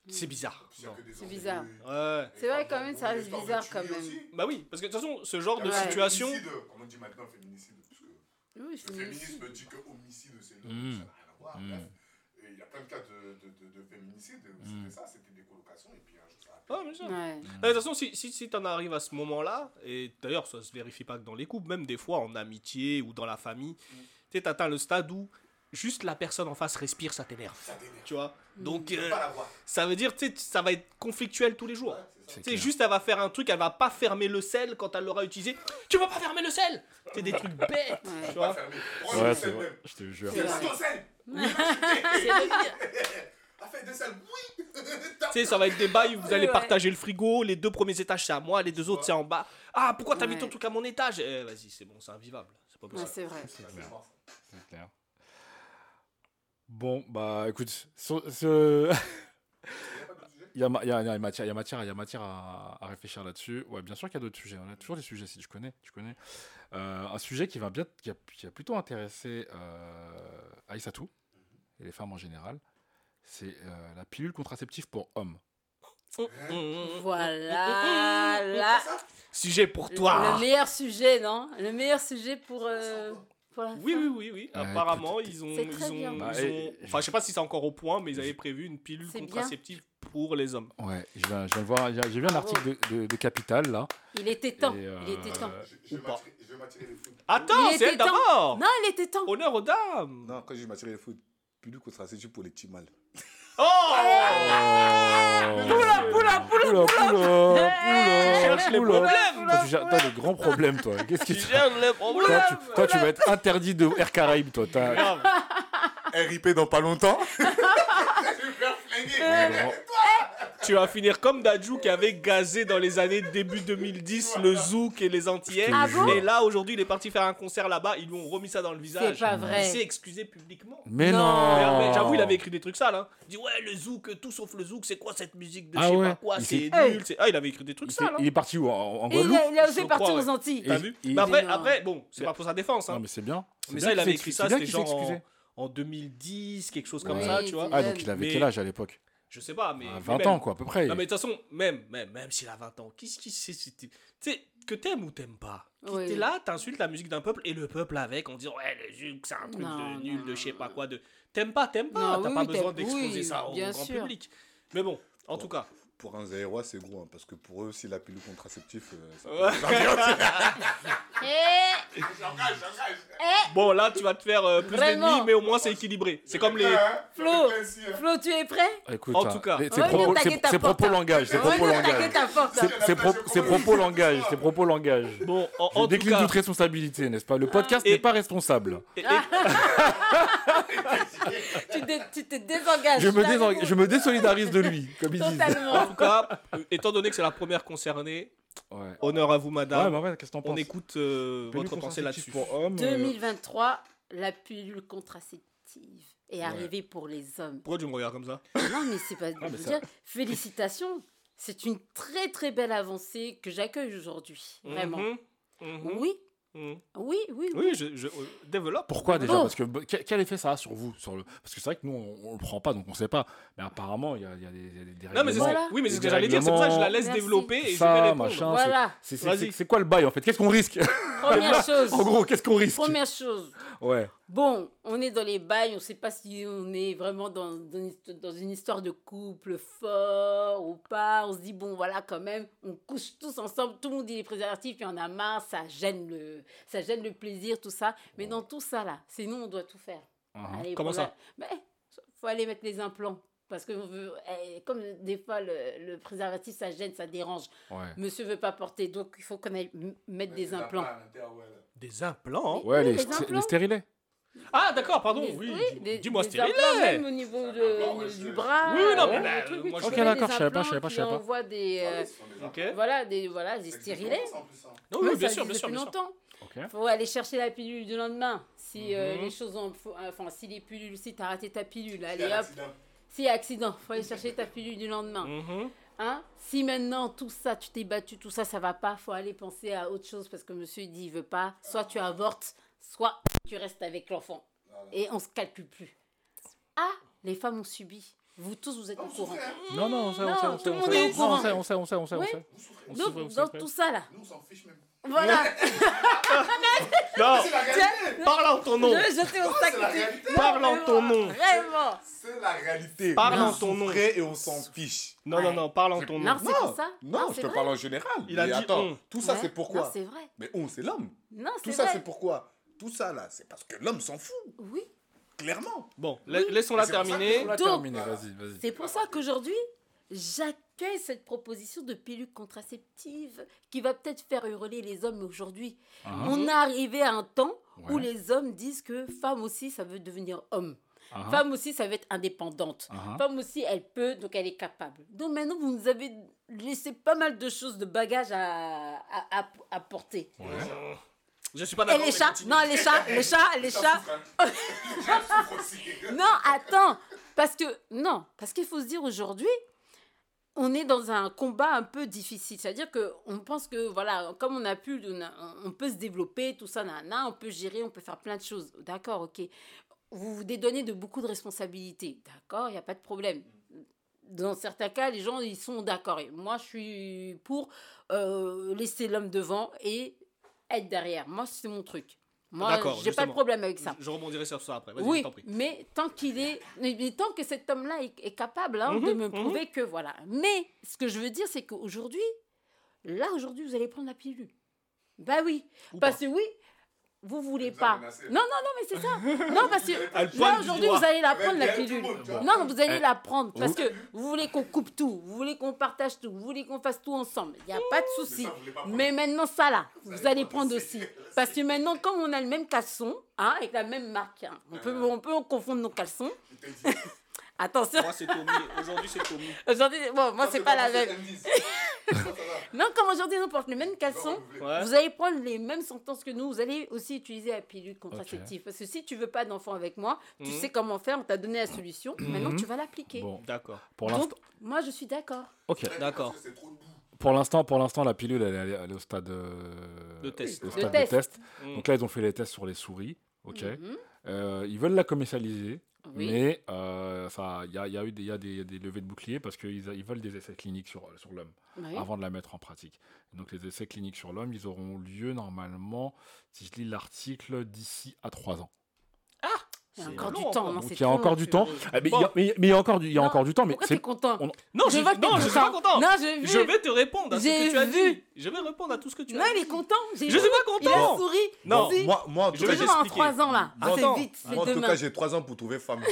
C'est bizarre. C'est bizarre. Ouais. C'est vrai, quand même, ça reste bizarre quand même. Bah oui, parce que de toute façon, ce genre de situation. Comme on dit maintenant, féminicide. Parce que Oui, le féminisme dit que homicide, c'est le Mm. ça n'a rien à voir. Mm. Bref. Et il y a plein de cas de, de, de, de féminicide. C'était ça, c'était des colocations. Et puis un jour, ça a Ah, mais ça. Ouais. De toute façon, si, si, si t'en arrives à ce moment-là, et d'ailleurs, ça se vérifie pas que dans les couples, même des fois en amitié ou dans la famille, tu sais, t'atteins le stade où juste la personne en face respire, ça t'énerve. Tu vois? Donc, Tu peux euh, ça veut dire, tu sais, ça va être conflictuel tous les jours. C'est Tu sais, clair. juste elle va faire un truc, elle va pas fermer le sel quand elle l'aura utilisé. Tu vas pas fermer le sel C'est des trucs bêtes, tu Pas vois Ouais, c'est vrai. même. Je te jure. C'est sel. C'est le pire. A fait de sel, oui. Tu sais, ça va être des bails où vous allez partager le frigo, les deux premiers étages c'est à moi, les deux autres c'est en bas. Ah, pourquoi t'as mis ton truc à mon étage? Eh, vas-y, c'est bon, c'est invivable. C'est pas possible. c'est vrai. C'est clair. Bon, bah écoute, ce- il y a, ma- il y a- il y a matière, il y a matière, il y a matière à, à réfléchir là-dessus. Ouais, bien sûr qu'il y a d'autres sujets. On a toujours des sujets, si tu connais. Tu connais. Euh, un sujet qui va bien, qui a, qui a plutôt intéressé euh, Aïssatou et les femmes en général, c'est euh, la pilule contraceptive pour hommes. Voilà, là. Sujet pour Le toi. meilleur sujet, non? Le meilleur sujet pour, euh, pour la Oui, fin. oui, oui, oui. Ouais, Apparemment, ils ont, ils très ont, bien. ils Bah, ont- enfin, je sais pas si c'est encore au point, mais ils avaient prévu une pilule bien. contraceptive pour les hommes. Ouais, je viens, je viens de voir, j'ai j'ai vu un article de, de, de Capital là. Il était temps. Il était temps. euh, Je, vais m'attirer- je vais m'attirer les foudres. Attends, Il c'est était elle temps. d'abord. Non, il était temps. Honneur aux dames. Non, quand je vais m'attirer les foudres, plus de contraception pour les petits mâles. Oh Poula, poula, poula, poula, cherches les poula. problèmes. Toi, tu gères- toi, des grands problèmes, toi. Qu'est-ce que Tu tu gères les problèmes. toi, tu, toi, tu vas être interdit de Air Caraïbes, toi. T'as- Grave. RIP dans pas longtemps. me faire flinguer. Tu vas finir comme Dadju qui avait gazé dans les années début 2010 le Zouk et les Antillais. Ah bon et là, aujourd'hui, il est parti faire un concert là-bas. Ils lui ont remis ça dans le visage. C'est pas vrai. Il s'est excusé publiquement. Mais Non. J'avoue, il avait écrit des trucs sales. Hein. Il dit Ouais, le zouk, tout sauf le zouk, c'est quoi cette musique de Ah je sais ouais. pas quoi C'est nul. Ah, il avait écrit des trucs Il, sales. hein. il est parti où En, il Guadeloupe il a Je osé crois, partir ouais. aux Antilles. T'as vu il- Mais après, après, bon, c'est pas pour sa défense. Hein. Non, mais c'est bien. Mais ça, il avait écrit ça, c'était qu'il s'est genre excusé. en, en 2010, quelque chose comme ça, tu vois. Ah, donc il avait quel âge à l'époque? Je sais pas, mais. Mais 20 même- ans, quoi, à peu près. Non, mais de toute façon, même, même, même s'il a 20 ans, qu'est-ce qui c'est Tu sais, que t'aimes ou t'aimes pas. Oui. T'es là, t'insultes la musique d'un peuple et le peuple avec, on dit ouais, le zouk, c'est un truc Non, de nul, non, de je sais pas quoi. de T'aimes pas, t'aimes pas. T'as oui, pas besoin d'exposer oui, ça au bien grand sûr. public. Mais bon, en tout cas. Pour un Zaïrois, c'est gros, hein, parce que pour eux aussi, la pilule contraceptive, euh, ça Ouais. Eh, Bon, là, tu vas te faire euh, plus d'ennemis, mais au moins c'est équilibré. C'est comme les. Flo, Flo, tu es prêt? Écoute, En hein, tout cas. venir propos, hein. langage, va propos langage. ses propos langage, ses propos langage. Bon, en, en tout décline cas. toute responsabilité, n'est-ce pas? Le podcast Et- n'est pas responsable. et- et- Tu, te désengages. Je me, désolidarise de lui, comme ils disent. En tout cas, euh, étant donné que c'est la première concernée, Ouais. honneur à vous, Ouais, madame. mais ouais, qu'est-ce que t'en On écoute euh, votre pensée là-dessus. pour hommes, euh, 2023, la pilule contraceptive est Ouais. arrivée pour les hommes. Pourquoi tu me regardes comme ça Non, mais c'est pas. mais veux ça- dire, félicitations. C'est une très très belle avancée que j'accueille aujourd'hui. Vraiment. Mhm, mhm, Oui, mhm. oui, oui, oui. Oui, je, je- euh, développe. Pourquoi déjà? Parce que quel, quel effet ça a sur vous sur le... Parce que c'est vrai que nous, on, on le prend pas, donc on sait pas. Mais apparemment, il y a, il y a des, des, des Non, mais c'est. Voilà. oui, mais c'est ce que j'allais dire. C'est pour ça que je la laisse Merci. développer et je Ça, vais répondre. machin. Voilà. C'est- c'est- Vas-y. C'est c'est quoi le bail en fait? Qu'est-ce qu'on risque? Première chose. En gros, qu'est-ce qu'on risque? Première chose. Ouais. Bon, on est dans les bails, on ne sait pas si on est vraiment dans, dans, une histo- dans une histoire de couple fort ou pas. On se dit, bon, voilà, quand même, on couche tous ensemble, tout le monde dit les préservatifs, puis on a marre, ça gêne le, ça gêne le plaisir, tout ça. Mais dans tout ça, là, c'est nous, on doit tout faire. Uh-huh. Allez, Comment ça? La- Ben, faut aller mettre les implants. Parce que on veut, eh, comme des fois le, le préservatif, ça gêne, ça dérange. Ouais. Monsieur veut pas porter, donc il faut qu'on aille mettre des implants. Des implants? Ouais, Oui, les, les st- implants. les stérilés. Ah, d'accord, pardon. Des- Oui, des- dis-moi des stérilet. implants même au niveau de, du bras. Oui, non, mais euh, bah, le truc, moi, oui, je- Ok, d'accord, je savais pas, je savais pas, je savais pas. envoies des, euh, Ok. voilà, des, voilà, des stérilés. Non, oui, bien ça sûr, bien sûr, depuis longtemps. Ok. faut aller chercher la pilule du lendemain. Si euh, Mhm. les choses ont, faut- enfin, si les pilules, si t'as raté ta pilule, allez hop. A accident, faut aller chercher ta pilule du lendemain. Mhm. Hein? Si maintenant tout ça, tu t'es battu, tout ça, ça va pas, faut aller penser à autre chose parce que monsieur il dit il veut pas. Soit tu avortes, soit tu restes avec l'enfant. Et on se calcule plus. Ah, les femmes ont subi. Vous tous, vous êtes au courant. Non, non, on sait, on Non, sait, on tout sait, on sait, on sait, on sait, on sait, on sait, on sait, on sait. On sait, Donc, on sait, dans on sait. tout ça là, Nous, on s'en fiche même. voilà. Non, C'est la réalité. parle en ton nom. Parle en ton nom. Vraiment. C'est la réalité. Parle en on ton nom. et on s'en fiche. Non, non, non, parle en ton nom. Non, c'est pour ça. Non, je te parle en général. Il a dit attends, on. tout ça c'est pourquoi? Non, c'est vrai. Mais on, c'est l'homme. Non, Tout c'est ça vrai. c'est pourquoi? Tout ça là, c'est parce que l'homme s'en fout, Oui. clairement. Bon, la- laissons-la pour terminer. Terminé, vas-y, vas-y. C'est pour ça qu'aujourd'hui, j'accueille cette proposition de pilule contraceptive qui va peut-être faire hurler les hommes aujourd'hui. Ah, On est arrivé à un temps où les hommes disent que femme aussi, ça veut devenir homme. ah, Femme aussi, ça veut être indépendante. ah. Femme aussi, elle peut, donc elle est capable. Donc maintenant, vous nous avez laissé pas mal de choses, de bagages à, à, à- à porter. Je suis pas Et d'accord. les mais chats. Non, les chats, les chats, les chats. Non, attends. Parce que, non, parce qu'il faut se dire aujourd'hui, on est dans un combat un peu difficile. C'est-à-dire qu'on pense que, voilà, comme on a pu, on, a- on peut se développer, tout ça, nana, on peut gérer, on peut faire plein de choses. D'accord, ok. Vous vous dédonnez de beaucoup de responsabilités. D'accord, il n'y a pas de problème. Dans certains cas, les gens, ils sont d'accord. Et moi, je suis pour euh, laisser l'homme devant et être derrière. Moi, c'est mon truc. Moi, j'ai pas de problème avec ça. Je, je rebondirai sur ça après. Oui, prie. mais tant qu'il est, mais tant que cet homme-là est, est capable hein, de Mhm, me mhm. prouver que voilà. Mais ce que je veux dire, c'est qu'aujourd'hui, là aujourd'hui, vous allez prendre la pilule. Bah oui, Ou parce pas. que oui, vous voulez vous pas. Non, non, non, mais c'est ça. non, parce que là aujourd'hui, vous allez la prendre la pilule. monde. Non, vous allez Eh, la prendre parce que vous voulez qu'on coupe tout, vous voulez qu'on partage tout, vous voulez qu'on fasse tout ensemble. Il n'y a pas de souci. Mais maintenant, ça là, Vous vous allez prendre aussi. aussi. Parce que maintenant, quand on a le même caleçon, hein, avec la même marque, hein, on, peut, on peut confondre nos caleçons. Attention, Moi, c'est Tommy. Aujourd'hui, c'est Tommy. aujourd'hui, bon, moi, c'est pas la même. M10. Ça, ça va. Non, comme aujourd'hui, on porte le même caleçon, Ouais. vous allez prendre les mêmes sentences que nous. Vous allez aussi utiliser la pilule contraceptive. Parce que si tu veux pas d'enfant avec moi, tu Mhm. sais comment faire, on t'a donné la solution. Maintenant, tu vas l'appliquer. Bon, D'accord. pour l'instant, moi, je suis d'accord. ok. D'accord. Pour l'instant, pour l'instant, la pilule, elle est, elle est- elle est au stade euh, De test. au De stade test. de test. Mm. Donc là, ils ont fait les tests sur les souris. Ok. Mhm. Euh, ils veulent la commercialiser, Oui. mais euh, ça, il y a, y a eu des, y a des, des levées de boucliers parce qu'ils ils veulent des essais cliniques sur, sur l'homme Oui. avant de la mettre en pratique. Donc les essais cliniques sur l'homme, ils auront lieu normalement, si je lis l'article, d'ici à 3 ans. Il y a encore du temps. non, il y a encore du mais il y a- encore du, il y a Non, encore du temps. Mais Pourquoi c'est content on- Non, je, vois non, je suis pas content. Non. Je vais te répondre à ce que tu as vu. dit. Je vais répondre à tout ce que tu Non, as il est dit. content. Je suis pas Il a content. souri. Non. Moi, moi, en tout cas, j'ai- en t'expliquer. 3 ans là. Attends. c'est vite, moi, en tout cas, j'ai 3 ans pour trouver femme.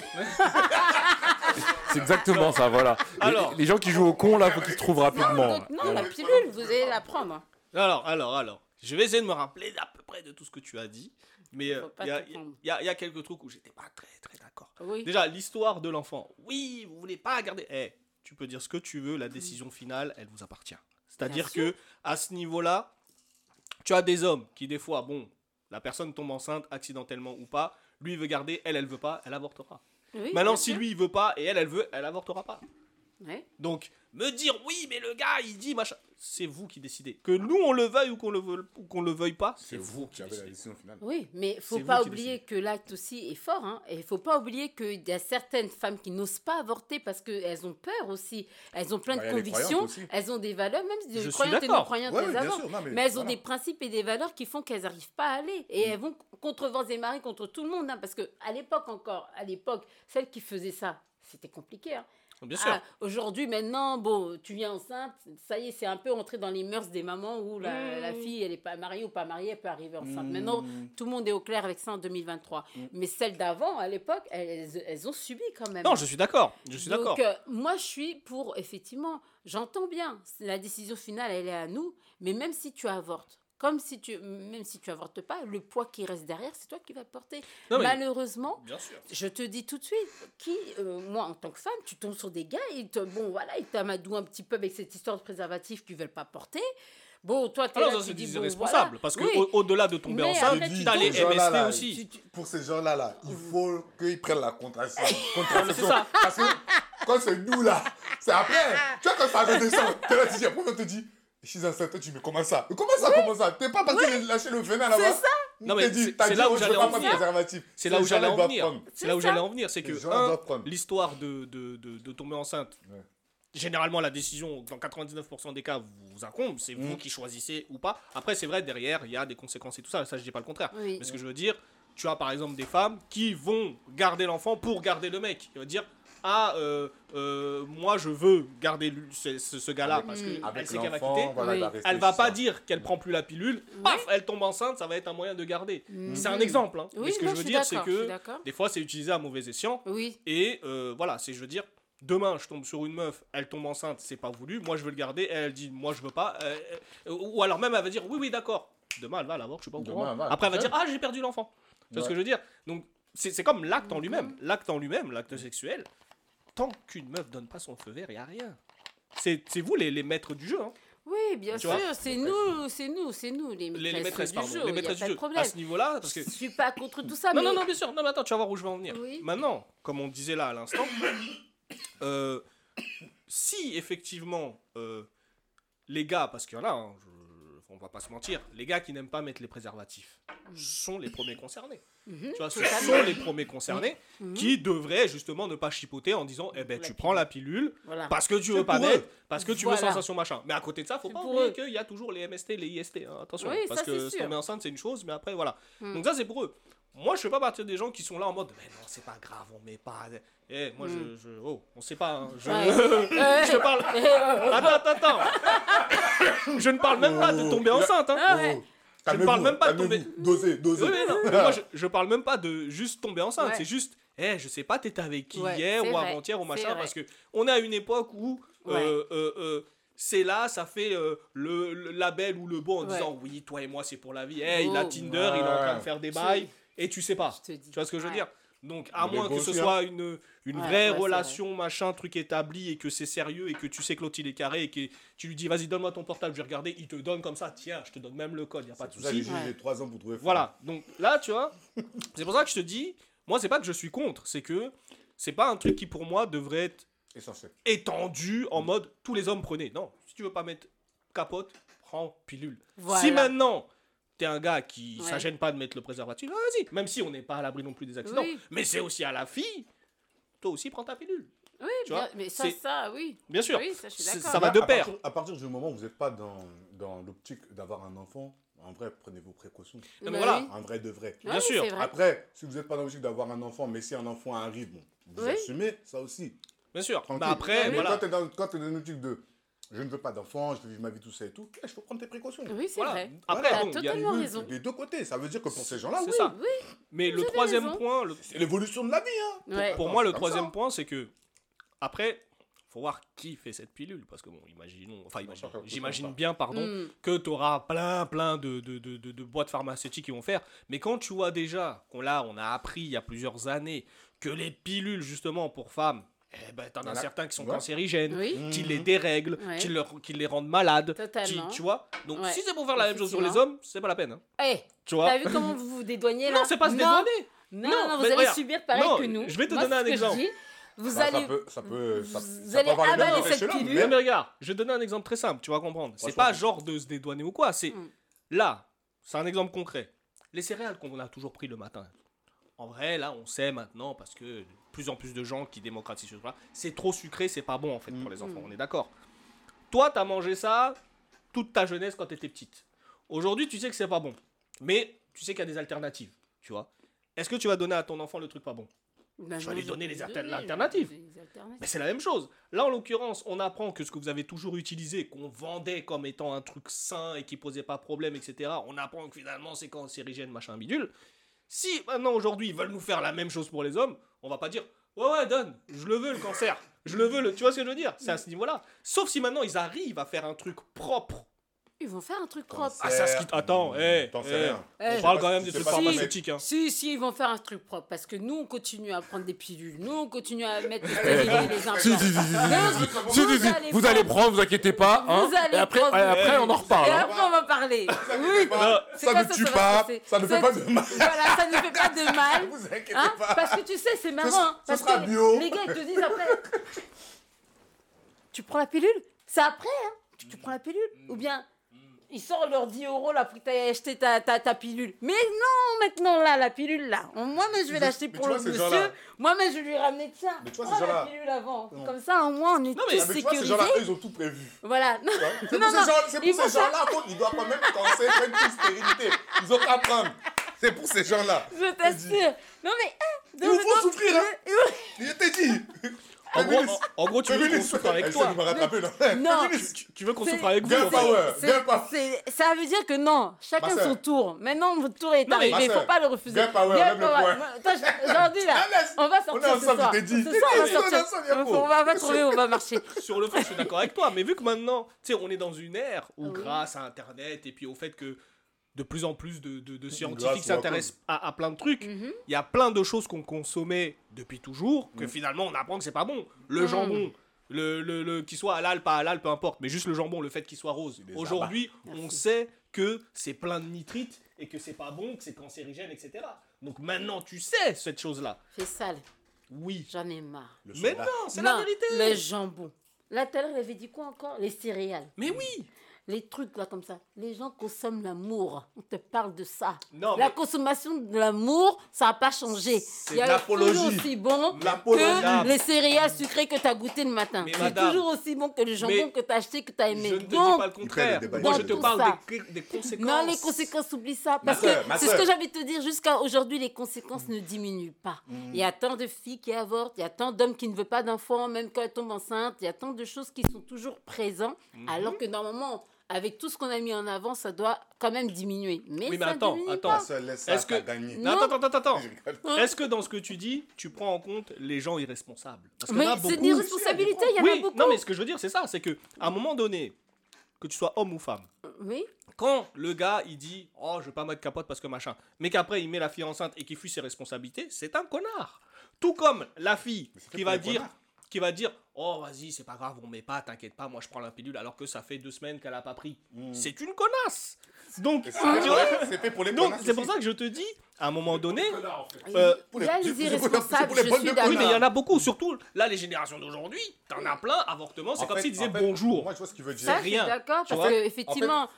c'est exactement ça, voilà. Les- Alors. les, gens qui jouent au con, là, faut qu'ils se trouvent rapidement. Non, la pilule, vous allez la prendre. Alors, alors, alors. Je vais essayer de me rappeler à peu près de tout ce que tu as dit. Mais euh, il y, y a- il y a quelques trucs où j'étais pas très, très d'accord. Oui. Déjà, l'histoire de l'enfant. Oui, vous voulez pas garder. Eh, tu peux dire ce que tu veux, la décision finale, elle vous appartient. C'est-à-dire que à ce niveau-là, tu as des hommes qui, des fois, bon, la personne tombe enceinte accidentellement ou pas, lui il veut garder, elle, elle veut pas, elle avortera. Oui, Maintenant, si sûr. lui il veut pas et elle, elle veut, elle avortera pas. Ouais. Donc, me dire oui, mais le gars il dit machin, c'est vous qui décidez. Que nous on le veuille ou qu'on le, veuille, ou qu'on le veuille pas, c'est vous qui qui avez la décision finale. Oui, mais faut C'est pas oublier que l'acte aussi est fort. Hein, et il faut pas oublier qu'il y a certaines femmes qui n'osent pas avorter parce qu'elles ont peur aussi. Elles ont plein Bah, de convictions. Elles ont des valeurs, même si Je des suis croyantes et non croyantes, Ouais, elles sûr, non, mais Mais elles ont des principes et des valeurs qui font qu'elles n'arrivent pas à aller. Et elles vont contre vents et marées, contre tout le monde. hein, parce que à l'époque encore, à l'époque, celles qui faisaient ça, c'était compliqué. hein. Bien sûr. Ah, Aujourd'hui, maintenant, bon, tu viens enceinte, ça y est, c'est un peu entré dans les mœurs des mamans où la, Mmh. la fille, elle n'est pas mariée ou pas mariée, elle peut arriver enceinte. Maintenant, tout le monde est au clair avec ça en 2023. Mais celles d'avant, à l'époque, elles, elles ont subi quand même. Non, je suis d'accord. Je suis d'accord. Donc, euh, moi, je suis pour, effectivement, j'entends bien, la décision finale, elle est à nous, mais même si tu avortes, comme si tu, même si tu avortes pas, le poids qui reste derrière, c'est toi qui vas porter. Non, Malheureusement, Bien sûr. je te dis tout de suite, qui, euh, moi, en tant que femme, tu tombes sur des gars, ils te, bon, voilà, ils t'amadouent un petit peu avec cette histoire de préservatif qu'ils veulent pas porter. Bon, toi, tu es Alors là, ça tu c'est dis, des bon, irresponsables. voilà. Parce que Oui. au- au-delà de tomber Mais enceinte, tu t'as les gens là, MST là, aussi. Tu- tu- Pour ces gens-là, là, il faut qu'ils prennent la contraception. c'est contraception. ça. Parce que quand c'est nous, là, c'est après. Tu vois, quand ça redescend, t'es là, tu dis, après, on te dit, je suis enceinte, toi, tu dis, mais comment ça comment ça, comment ça? T'es pas parti lâcher le venin là-bas? C'est ça. Non, On mais c'est- t'as c'est dit, là où j'allais en venir. C'est là où j'allais en venir. C'est là où j'allais en venir. C'est que l'histoire de, de, de, de tomber enceinte. Ouais. Généralement, la décision, dans 99% des cas, vous incombe. C'est vous Mm. qui choisissez ou pas. Après, c'est vrai, derrière, il y a des conséquences et tout ça. Ça, je dis pas le contraire. Oui. Mais ce que je veux dire, tu as par exemple des femmes qui vont garder l'enfant pour garder le mec. Ils vont dire Ah, euh, euh, moi je veux garder ce, ce- ce gars-là Avec- parce qu'elle Avec sait qu'elle va quitter. voilà, Oui. Elle va pas ça. dire qu'elle prend plus la pilule, paf, elle tombe enceinte, ça va être un moyen de garder. C'est un exemple. hein. Oui, Mais ce que non, je veux dire, c'est que des fois c'est utilisé à mauvais escient. Oui, Et euh, voilà, c'est je veux dire, demain je tombe sur une meuf, elle tombe enceinte, c'est pas voulu, moi je veux le garder, elle, elle dit moi je veux pas. ou alors même elle va dire oui, oui, d'accord. Demain elle va l'avoir, je suis pas au Demain, courant. elle va, Après elle va dire ah, j'ai perdu l'enfant. C'est ce que je veux dire? Donc c'est c'est comme l'acte en lui-même. L'acte en lui-même, l'acte sexuel, tant qu'une meuf donne pas son feu vert, il y a rien. C'est vous les, les maîtres du jeu. Hein. oui, bien Tu sûr, c'est nous, c'est nous, c'est nous les maîtresses, Les, les maîtresses, du pardon. jeu. les maîtresses du jeu. problème. À ce niveau-là, parce que Je suis pas contre tout ça, non, mais non, non, bien sûr. Non, mais attends, tu vas voir où je vais en venir. Oui. Maintenant, comme on disait là à l'instant, euh, si effectivement euh, les gars, parce qu'il y en a, hein, je- on va pas se mentir, les gars qui n'aiment pas mettre les préservatifs sont les premiers concernés. Mhm, Tu vois, ce sont les premiers concernés Mhm. qui devraient justement ne pas chipoter en disant eh ben La tu pilule. prends la pilule Voilà. parce que tu veux pas eux. parce que tu Voilà. veux sensation machin. Mais à côté de ça, faut pas oublier qu'il y a toujours les MST, les IST. hein. Attention, Oui, parce ça, que se tomber enceinte c'est une chose, mais après voilà. Mm. Donc ça c'est pour eux. Moi je fais pas partie des gens qui sont là en mode mais non c'est pas grave on met pas. Eh moi je, je- oh on sait pas. hein. Je. Ouais. je te parle. Attends attends attends. je ne parle même pas de tomber enceinte. Hein. Ah ouais. Je ne parle même pas de tomber- Doser, doser. Oui, mais non, mais moi, je, je parle même pas de juste tomber enceinte. Ouais. C'est juste, eh, je sais pas, t'étais avec qui Ouais, hier ou avant-hier ou machin, parce que on est à une époque où euh, euh, euh, c'est là, ça fait euh, le, le label ou le bon en Ouais. disant oui, toi et moi c'est pour la vie. Eh, il a Oh. Tinder, il est en train de faire des bails et tu sais pas. Tu vois ce que je veux dire? Donc, à Mais moins que ce soit une, une Ouais, vraie ouais, relation, machin, truc établi et que c'est sérieux et que tu sais que l'autre il est carré et que tu lui dis vas-y, donne-moi ton portable, je vais regarder, il te donne comme ça, tiens, je te donne même le code, y a pas de souci. que j'ai Ouais. j'ai 3 ans pour trouver. Voilà, donc là, tu vois, c'est pour ça que je te dis, moi, c'est pas que je suis contre, c'est que c'est pas un truc qui pour moi devrait être Essentiel. étendu en mode tous les hommes prenaient. Non, si tu veux pas mettre capote, prends pilule. Voilà. Si maintenant t'es un gars qui Ouais. ça gêne pas de mettre le préservatif, vas-y, même si on n'est pas à l'abri non plus des accidents, Oui. mais c'est aussi à la fille, toi aussi prends ta pilule. Oui, Tu vois, bien- mais ça, c'est- ça, oui. Bien sûr, Oui, ça, je suis c'est- d'accord. ça va de à pair. partir- À partir du moment où vous n'êtes pas dans, dans l'optique d'avoir un enfant, en vrai, prenez vos précautions. mais Bah voilà. oui. En vrai de vrai. Bien Oui, sûr. vrai. Après, si vous n'êtes pas dans l'optique d'avoir un enfant, mais si un enfant arrive, bon, vous Oui. assumez ça aussi. Bien sûr. Tranquille. Bah après, mais voilà. quand tu es dans, quand t'es dans une optique de je ne veux pas d'enfant, je veux vivre ma vie, tout ça et tout, il faut prendre tes précautions. Oui, c'est Voilà. vrai. Après, T'as bon, il y a- totalement raison. Des deux côtés. Ça veut dire que pour ces gens-là, c'est oui, ça. Oui, Mais le troisième raison. point, le- c'est l'évolution de la vie. Hein. ouais. Pour moi, le troisième ça. point, c'est que après, faut voir qui fait cette pilule, parce que bon, imaginons, enfin, j'imagine bien, pardon, Mm. que tu auras plein, plein de, de, de, de- de boîtes pharmaceutiques qui vont faire. Mais quand tu vois déjà qu'on là, on a appris il y a plusieurs années que les pilules justement pour femmes, eh ben, t'en as certains qui sont Ouais. cancérigènes. Oui. Qui les dérèglent, Ouais. qui, leur- qui les rendent malades, qui- totalement. tu vois. Donc Ouais. si c'est pour faire la même chose sur les hommes, c'est pas la peine, hein. Eh, tu vois. t'as vu comment vous vous dédouaniez là Non, c'est pas se Non, dédouaner. Non, Non, non, vous allez regarde. subir pareil Non, que nous. je vais te Moi, donner un exemple. dis. Vous Bah, allez. ça peut, ça peut, ça, vous ça allez peut avoir avaler cette pilule. Mais, mais- regarde, je vais te donner un exemple très simple, tu vas comprendre. C'est pas genre de se dédouaner ou quoi, c'est Mm. là, c'est un exemple concret. Les céréales qu'on a toujours pris le matin. En vrai, là, on sait maintenant parce que de plus en plus de gens qui démocratisent ce truc-là, c'est trop sucré, c'est pas bon en fait pour les enfants, Mm. on est d'accord. Toi, t'as mangé ça toute ta jeunesse quand t'étais petite. Aujourd'hui, tu sais que c'est pas bon, mais tu sais qu'il y a des alternatives, tu vois. Est-ce que tu vas donner à ton enfant le truc pas bon? Ben, Je vais lui donner les donner alternatives. mais c'est la même chose. Là, en l'occurrence, on apprend que ce que vous avez toujours utilisé, qu'on vendait comme étant un truc sain et qui posait pas problème, etc., on apprend que finalement c'est cancérigène, machin bidule. Si maintenant, aujourd'hui, ils veulent nous faire la même chose pour les hommes, on va pas dire Ouais, ouais, donne, je le veux le cancer, je le veux le. Tu vois ce que je veux dire? C'est à ce niveau-là. Sauf si maintenant ils arrivent à faire un truc propre. Ils vont faire un truc propre. Ah, ça se quitte- Attends, T'en sais eh. rien. Eh. On parle quand même des trucs si- pharmaceutiques. Hein. Si, si, ils vont faire un truc propre. Parce que nous, on continue à prendre des pilules. Nous, on continue à mettre des implants. Si, si, si, si, si, si, Donc, si, si, si, allez vous allez prendre, vous inquiétez pas. Hein, Vous allez et après, prendre. et après, on en reparle. Et hein. après, on va parler. Oui. Ça ne ça, tue ça pas, ça ne fait Ça- pas de mal. Voilà, ça ne fait pas de mal. Vous inquiétez Hein pas. parce que tu sais, c'est marrant. hein, ce parce sera bio. Les gars, ils te disent après. tu prends la pilule C'est après, hein tu, tu prends la pilule Ou bien ils sortent leurs 10 euros là pour que tu acheté ta, ta, ta pilule. Mais non, maintenant là, la pilule là. Moi, mais je vais l'acheter pour le monsieur. gens-là- Moi, mais je vais lui ramener tiens. Mais tu vois, prends ces la gens-là- pilule avant. Non. Comme ça, au moins, on est Non, mais- tous mais ces gens-là, sécurisés. eux, ils ont tout prévu. Voilà. Non, C'est pour, ces gens, c'est ils pour vont ces gens-là qu'ils doivent pas même cancer, prennent toute stérilité. Ils ont qu'à prendre. C'est pour ces gens-là. je t'assure. Non, mais. hein, Il vous faut souffrir, hein. hein. Je t'ai dit. En gros, en, tu veux qu'on souffre avec Elle toi. essaie de me rattraper, là. Non. Tu, tu veux qu'on souffre avec vous. Ça veut dire que non, chacun son tour. Maintenant, votre tour est Non, arrivé, il faut pas le refuser. Girl power, Girl Aujourd'hui, là, on va On sortir ce soir. dit. Ce soir, on va On. On pas trouver, on va marcher. sur le fond, je suis d'accord avec toi, mais vu que maintenant, tu sais, on est dans une ère où, Ah grâce à Internet et puis au fait que de plus en plus de, de- de Grâce scientifiques s'intéressent à, à plein de trucs, il Mhm. y a plein de choses qu'on consommait depuis toujours que finalement on apprend que c'est pas bon. Le Mm. jambon. Le, le, le- qu'il soit halal, pas halal, peu importe, mais juste le jambon, le fait qu'il soit rose. Aujourd'hui, on sait que c'est plein de nitrites et que c'est pas bon, que c'est cancérigène, etc. Donc maintenant, tu sais cette chose-là. C'est sale, Oui. j'en ai marre. Le Mais non, c'est la vérité. Le jambon. Là, tout à l'heure, il avait dit quoi encore? Les céréales. Mais oui. Les trucs là comme ça. Les gens consomment l'amour. On te parle de ça. Non, La mais- consommation de l'amour, ça n'a pas changé. C'est Il y a de l'apologie. toujours aussi bon que les céréales sucrées que tu as goûté le matin. C'est toujours aussi bon que le jambon mais que tu as acheté, que tu as aimé. Je ne te dis Donc, pas le contraire. Moi, je te le parle des, des conséquences. non, les conséquences, oublie ça. Parce que c'est ce que j'avais te dire. Jusqu'à aujourd'hui, les conséquences ne diminuent pas. Il y a tant de filles qui avortent, il y a tant d'hommes qui ne veulent pas d'enfants, même quand elles tombent enceintes. Il y a tant de choses qui sont toujours présentes, alors que normalement, avec tout ce qu'on a mis en avant, ça doit quand même diminuer. Mais, Oui, mais ça attends, diminue attends. Est-ce que-. Non, attends, attends, attends. Est-ce que dans ce que tu dis, tu prends en compte les gens irresponsables? Parce Mais c'est des responsabilités, il y en a Oui, beaucoup. non, mais ce que je veux dire, c'est ça. C'est que à un moment donné, que tu sois homme ou femme, Oui, quand le gars il dit oh je veux pas mettre capote parce que machin mais qu'après il met la fille enceinte et qu'il fuit ses responsabilités c'est un connard tout comme la fille qui va dire connards. Qui va dire oh vas-y c'est pas grave on met pas t'inquiète pas moi je prends la pilule alors que ça fait deux semaines qu'elle a pas pris. C'est une connasse. Donc C'est fait pour les donc c'est pour ça que je te dis à un moment donné Euh, les- les- irresponsables, je suis de oui mais il y en a beaucoup surtout là les générations d'aujourd'hui t'en as plein avortement c'est comme s'ils disaient bonjour. Moi, je vois ce qu'il veut dire. Ça, je suis rien, d'accord, parce vois. que effectivement,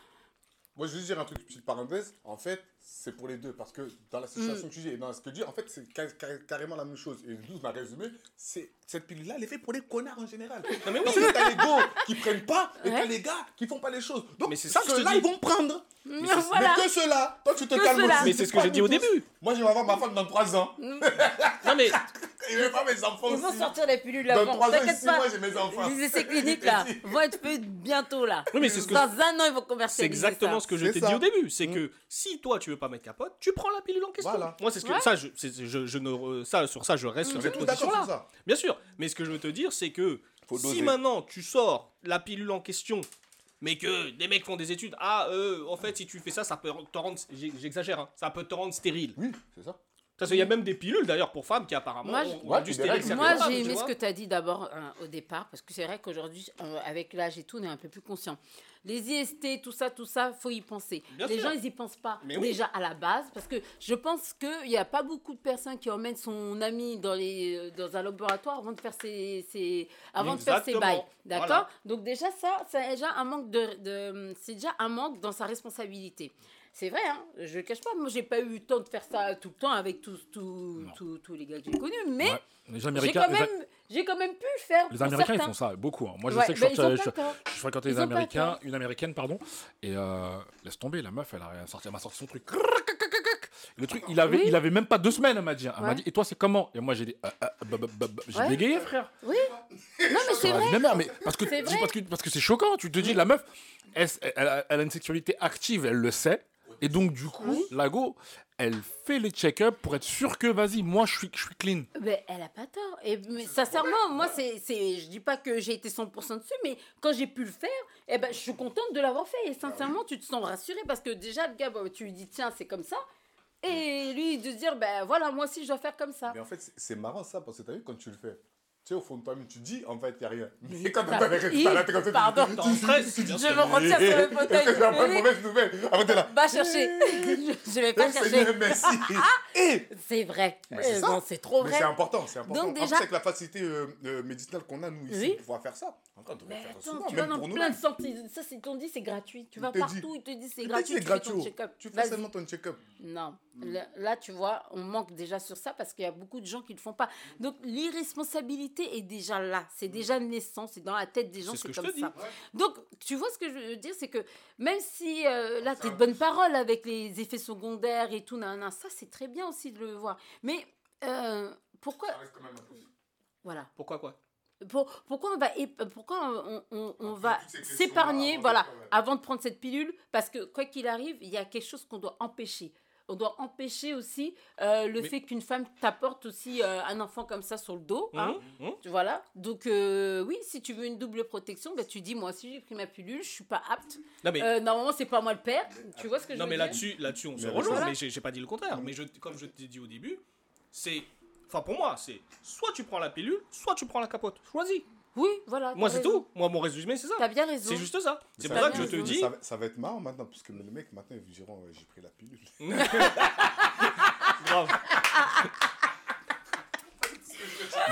Moi, je veux juste dire un truc, petite parenthèse. En fait, c'est pour les deux. Parce que dans la Mm. situation que tu dis et dans ce que tu dis, en fait, c'est ca- ca- carrément la même chose. Et 12 m'a résumé. C'est cette pilule-là, elle est faite pour les connards en général. Non, mais oui. T'as les gars qui prennent pas et Ouais. t'as les gars qui font pas les choses. Donc, Mais c'est ça ceux-là, ils vont prendre. Mais, c'est- voilà. mais que ceux-là, toi, tu te Que calmes aussi. mais c'est ce que j'ai dit au tous. début Moi, je vais avoir ma femme dans 3 ans. non mais Et je vais pas mes enfants Ils vont aussi. sortir les pilules Dans avant. 3 ans et T'inquiète 6 pas. mois, j'ai mes enfants. Les essais cliniques là vont être faits bientôt là. Oui, mais c'est ce que- Dans un an, ils vont commercialiser C'est exactement ce que je t'ai dit au début. C'est Mm. que si toi tu veux pas mettre capote, tu prends la pilule en question. Voilà. Moi c'est ce que Ouais. ça je, c'est- je, je ne ça sur ça je reste sur cette position sur là. ça. Bien sûr, mais ce que je veux te dire c'est que Faut si doser. maintenant tu sors la pilule en question mais que des mecs font des études, ah euh, en fait si tu fais ça ça peut te rendre j'exagère hein, ça peut te rendre stérile. Oui, c'est ça. Parce qu'il y a même des pilules d'ailleurs pour femmes qui apparemment Moi, ont- Ouais, j'ai aimé ce que tu as dit d'abord hein, au départ, parce que c'est vrai qu'aujourd'hui, euh, avec l'âge et tout, on est un peu plus conscient. Les IST, tout ça, tout ça, faut y penser. Bien les sûr. gens, ils y pensent pas Mais oui. déjà à la base, parce que je pense qu'il n'y a pas beaucoup de personnes qui emmènent son ami dans, les, euh, dans un laboratoire avant de faire ses, ses- avant de faire ses bails. D'accord Voilà. Donc déjà, ça, c'est déjà un manque de, de- c'est déjà un manque dans sa responsabilité. C'est vrai, hein, je le cache pas. Moi, j'ai pas eu le temps de faire ça tout le temps avec tous tous- tous- tous les gars que j'ai connus, mais Ouais. Les j'ai quand, même, j'ai quand même pu le faire. les Américains ils font ça beaucoup. hein. Moi, je Ouais, sais que je, bah, sortais- je, je fréquentais les Américains, une Américaine, pardon, et euh, laisse tomber, la meuf, elle a sorti, elle m'a sorti son truc. Le truc, il avait, Oui. il avait même pas deux semaines, elle m'a dit. Elle m'a dit, et toi, c'est comment? Et moi, j'ai dit, euh, euh, bah, bah, j'ai Ouais. bégayé, frère. Oui. Non, mais c'est la vrai. mère, mais parce que C'est parce que parce que choquant. Tu te dis, la meuf, elle, elle a une sexualité active, elle le sait, et donc du coup, la go, elle fait les check-up pour être sûre que, vas-y, moi, je suis, je suis clean. Mais elle a pas tort. Et mais sincèrement, moi, c'est, c'est, je dis pas que j'ai été 100% dessus, mais quand j'ai pu le faire, eh ben, je suis contente de l'avoir fait. Et sincèrement, tu te sens rassurée parce que déjà, le gars, bah, tu lui dis, tiens, c'est comme ça. Et lui, de se dire, ben voilà, moi aussi, je dois faire comme ça. Mais en fait, c'est- c'est marrant ça, parce que t'as vu, quand tu le fais, tu sais, au fond de toi-même, tu dis, en fait, il n'y a rien. Mais quand t'as les résultats, là, t'es comme ça, tu- pardon. tu- stress, bien Je sûr. me retire sur le fauteuil. une Oui. mauvaise nouvelle? Après, t'es là. Va chercher. je, je vais pas chercher. Seigneur, merci. Et C'est vrai. C'est Euh, c'est trop Mais vrai. c'est important, c'est important. Donc déjà- avec la facilité euh, euh, médicinale qu'on a, nous, ici, Oui. pour pouvoir faire ça. Encore, on Mais faire ça attends, souvent, tu même vas dans pour nous. plein de sorties. Ça, c'est ton dit, c'est gratuit. Tu vas partout, ils te disent c'est Tu gratuit. tu fais ton gratuit. check-up. Tu fais seulement ton check-up. Non, là, là, tu vois, on manque déjà sur ça parce qu'il y a beaucoup de gens qui ne le font pas. Donc l'irresponsabilité est déjà là, c'est déjà naissant, c'est dans la tête des gens, C'est ce c'est que je comme ça. Donc tu vois ce que je veux dire, c'est que même si euh, là tu es de bonne parole avec les effets secondaires et tout, nan, nan, ça c'est très bien aussi de le voir. Mais euh, pourquoi, voilà, Pourquoi quoi? Pour- pourquoi on va, pourquoi on, on- on va s'épargner, avant de voilà, avant de prendre cette pilule, parce que quoi qu'il arrive, il y a quelque chose qu'on doit empêcher. On doit empêcher aussi euh, le Mais- fait qu'une femme t'apporte aussi euh, un enfant comme ça sur le dos. hein. Hum, hum. Voilà. Donc, euh, oui, si tu veux une double protection, bah, tu dis moi, si j'ai pris ma pilule, je suis pas apte. Non mais Euh, normalement, c'est pas moi le père. Tu vois ce que je Non veux mais là-dessus, là-dessus on se rejoint, voilà. mais j'ai j'ai pas dit le contraire. Mais je, comme je t'ai dit au début, c'est, enfin pour moi, c'est soit tu prends la pilule, soit tu prends la capote. Choisis. Oui, voilà. Moi c'est tout. Moi mon résumé c'est ça. T'as bien raison. C'est juste ça. C'est pour ça que je te dis. Ça, va- ça va être marrant maintenant, parce que les mecs, maintenant, ils diront euh, j'ai pris la pilule. Grave.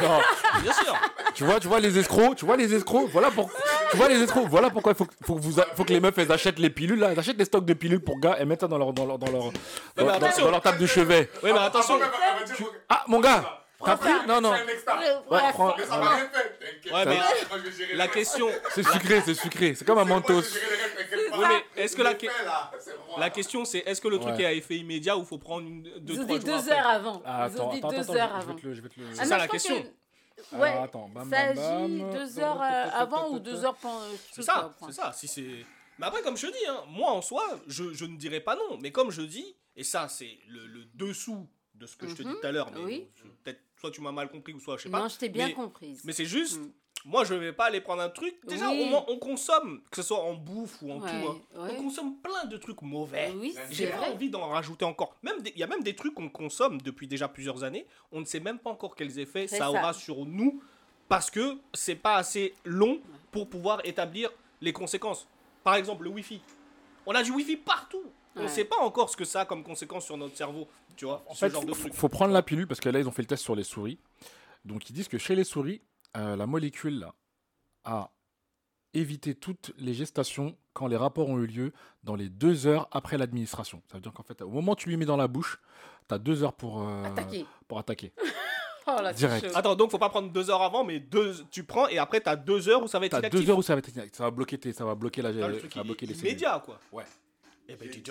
Non, Bien sûr. tu vois, tu vois les escrocs, tu vois les escrocs. Voilà pour. Tu vois les hétéros, voilà pourquoi il faut, que- faut, que vous a- faut que les meufs elles achètent les pilules là, elles achètent les stocks de pilules pour gars et mettent ça dans leur, dans leur, dans leur, dans, mais dans- attention. dans leur table de chevet. Oui, mais attention. Après, elle va dire, Ah mon gars, t'as pris Non non, C'est un extra. Ouais, Ouais, prends- Mais ça va rien faire. T'inquiète. Ouais, mais Moi, je vais gérer la le question, c'est sucré, c'est sucré, c'est comme un Moi, je mentos. vais gérer le reste, t'inquiète pas. Oui, mais est-ce que la, Le fait, là, c'est moi. la question c'est est-ce que le truc Ouais. est à effet immédiat ou faut prendre une, deux, Ils ont trois dit jours deux après? heures avant. Ah, Ils ont attends, dit attends, deux attends, heures je- je avant. vais te le- je vais te le- C'est ça la question. que- Ouais, Alors, attends, bam, ça bam, agit bam. deux heures euh, avant ou deux heures pendant. C'est ça, c'est ça. Si c'est. Mais après, comme je te dis, hein, moi en soi, je, je ne dirais pas non. Mais comme je dis, et ça c'est le, le dessous de ce que je te dis Mhm, tout à l'heure, mais oui. peut-être soit tu m'as mal compris ou soit je sais pas. Non, je t'ai bien mais, comprise. Mais c'est juste, Mm. moi je vais pas aller prendre un truc. Déjà, Oui. moins on consomme, que ce soit en bouffe ou en Ouais, tout, hein, ouais. on consomme plein de trucs mauvais. Oui, J'ai pas envie d'en rajouter encore. Même il y a même des trucs qu'on consomme depuis déjà plusieurs années. On ne sait même pas encore quels effets ça, ça. aura sur nous parce que c'est pas assez long pour pouvoir établir les conséquences. Par exemple, le Wi-Fi. On a du Wi-Fi partout. On ne Ouais. sait pas encore ce que ça a comme conséquence sur notre cerveau. Tu vois, En ce fait, genre de faut, truc. faut prendre la pilule parce que là, ils ont fait le test sur les souris. Donc, ils disent que chez les souris, euh, la molécule là, a évité toutes les gestations quand les rapports ont eu lieu dans les deux heures après l'administration. Ça veut dire qu'en fait, au moment où tu lui mets dans la bouche, tu as deux heures pour, euh, Attaquer. pour attaquer. Oh là, c'est direct. Attends, donc faut pas prendre deux heures avant, mais deux, tu prends et après t'as deux heures où ça va être Tu as inactif. deux heures où ça va, être, ça va bloquer, tes- ça va bloquer, la, ça va bloquer les cellules. immédiat quoi. Ouais. Et ben J'ai tu dit,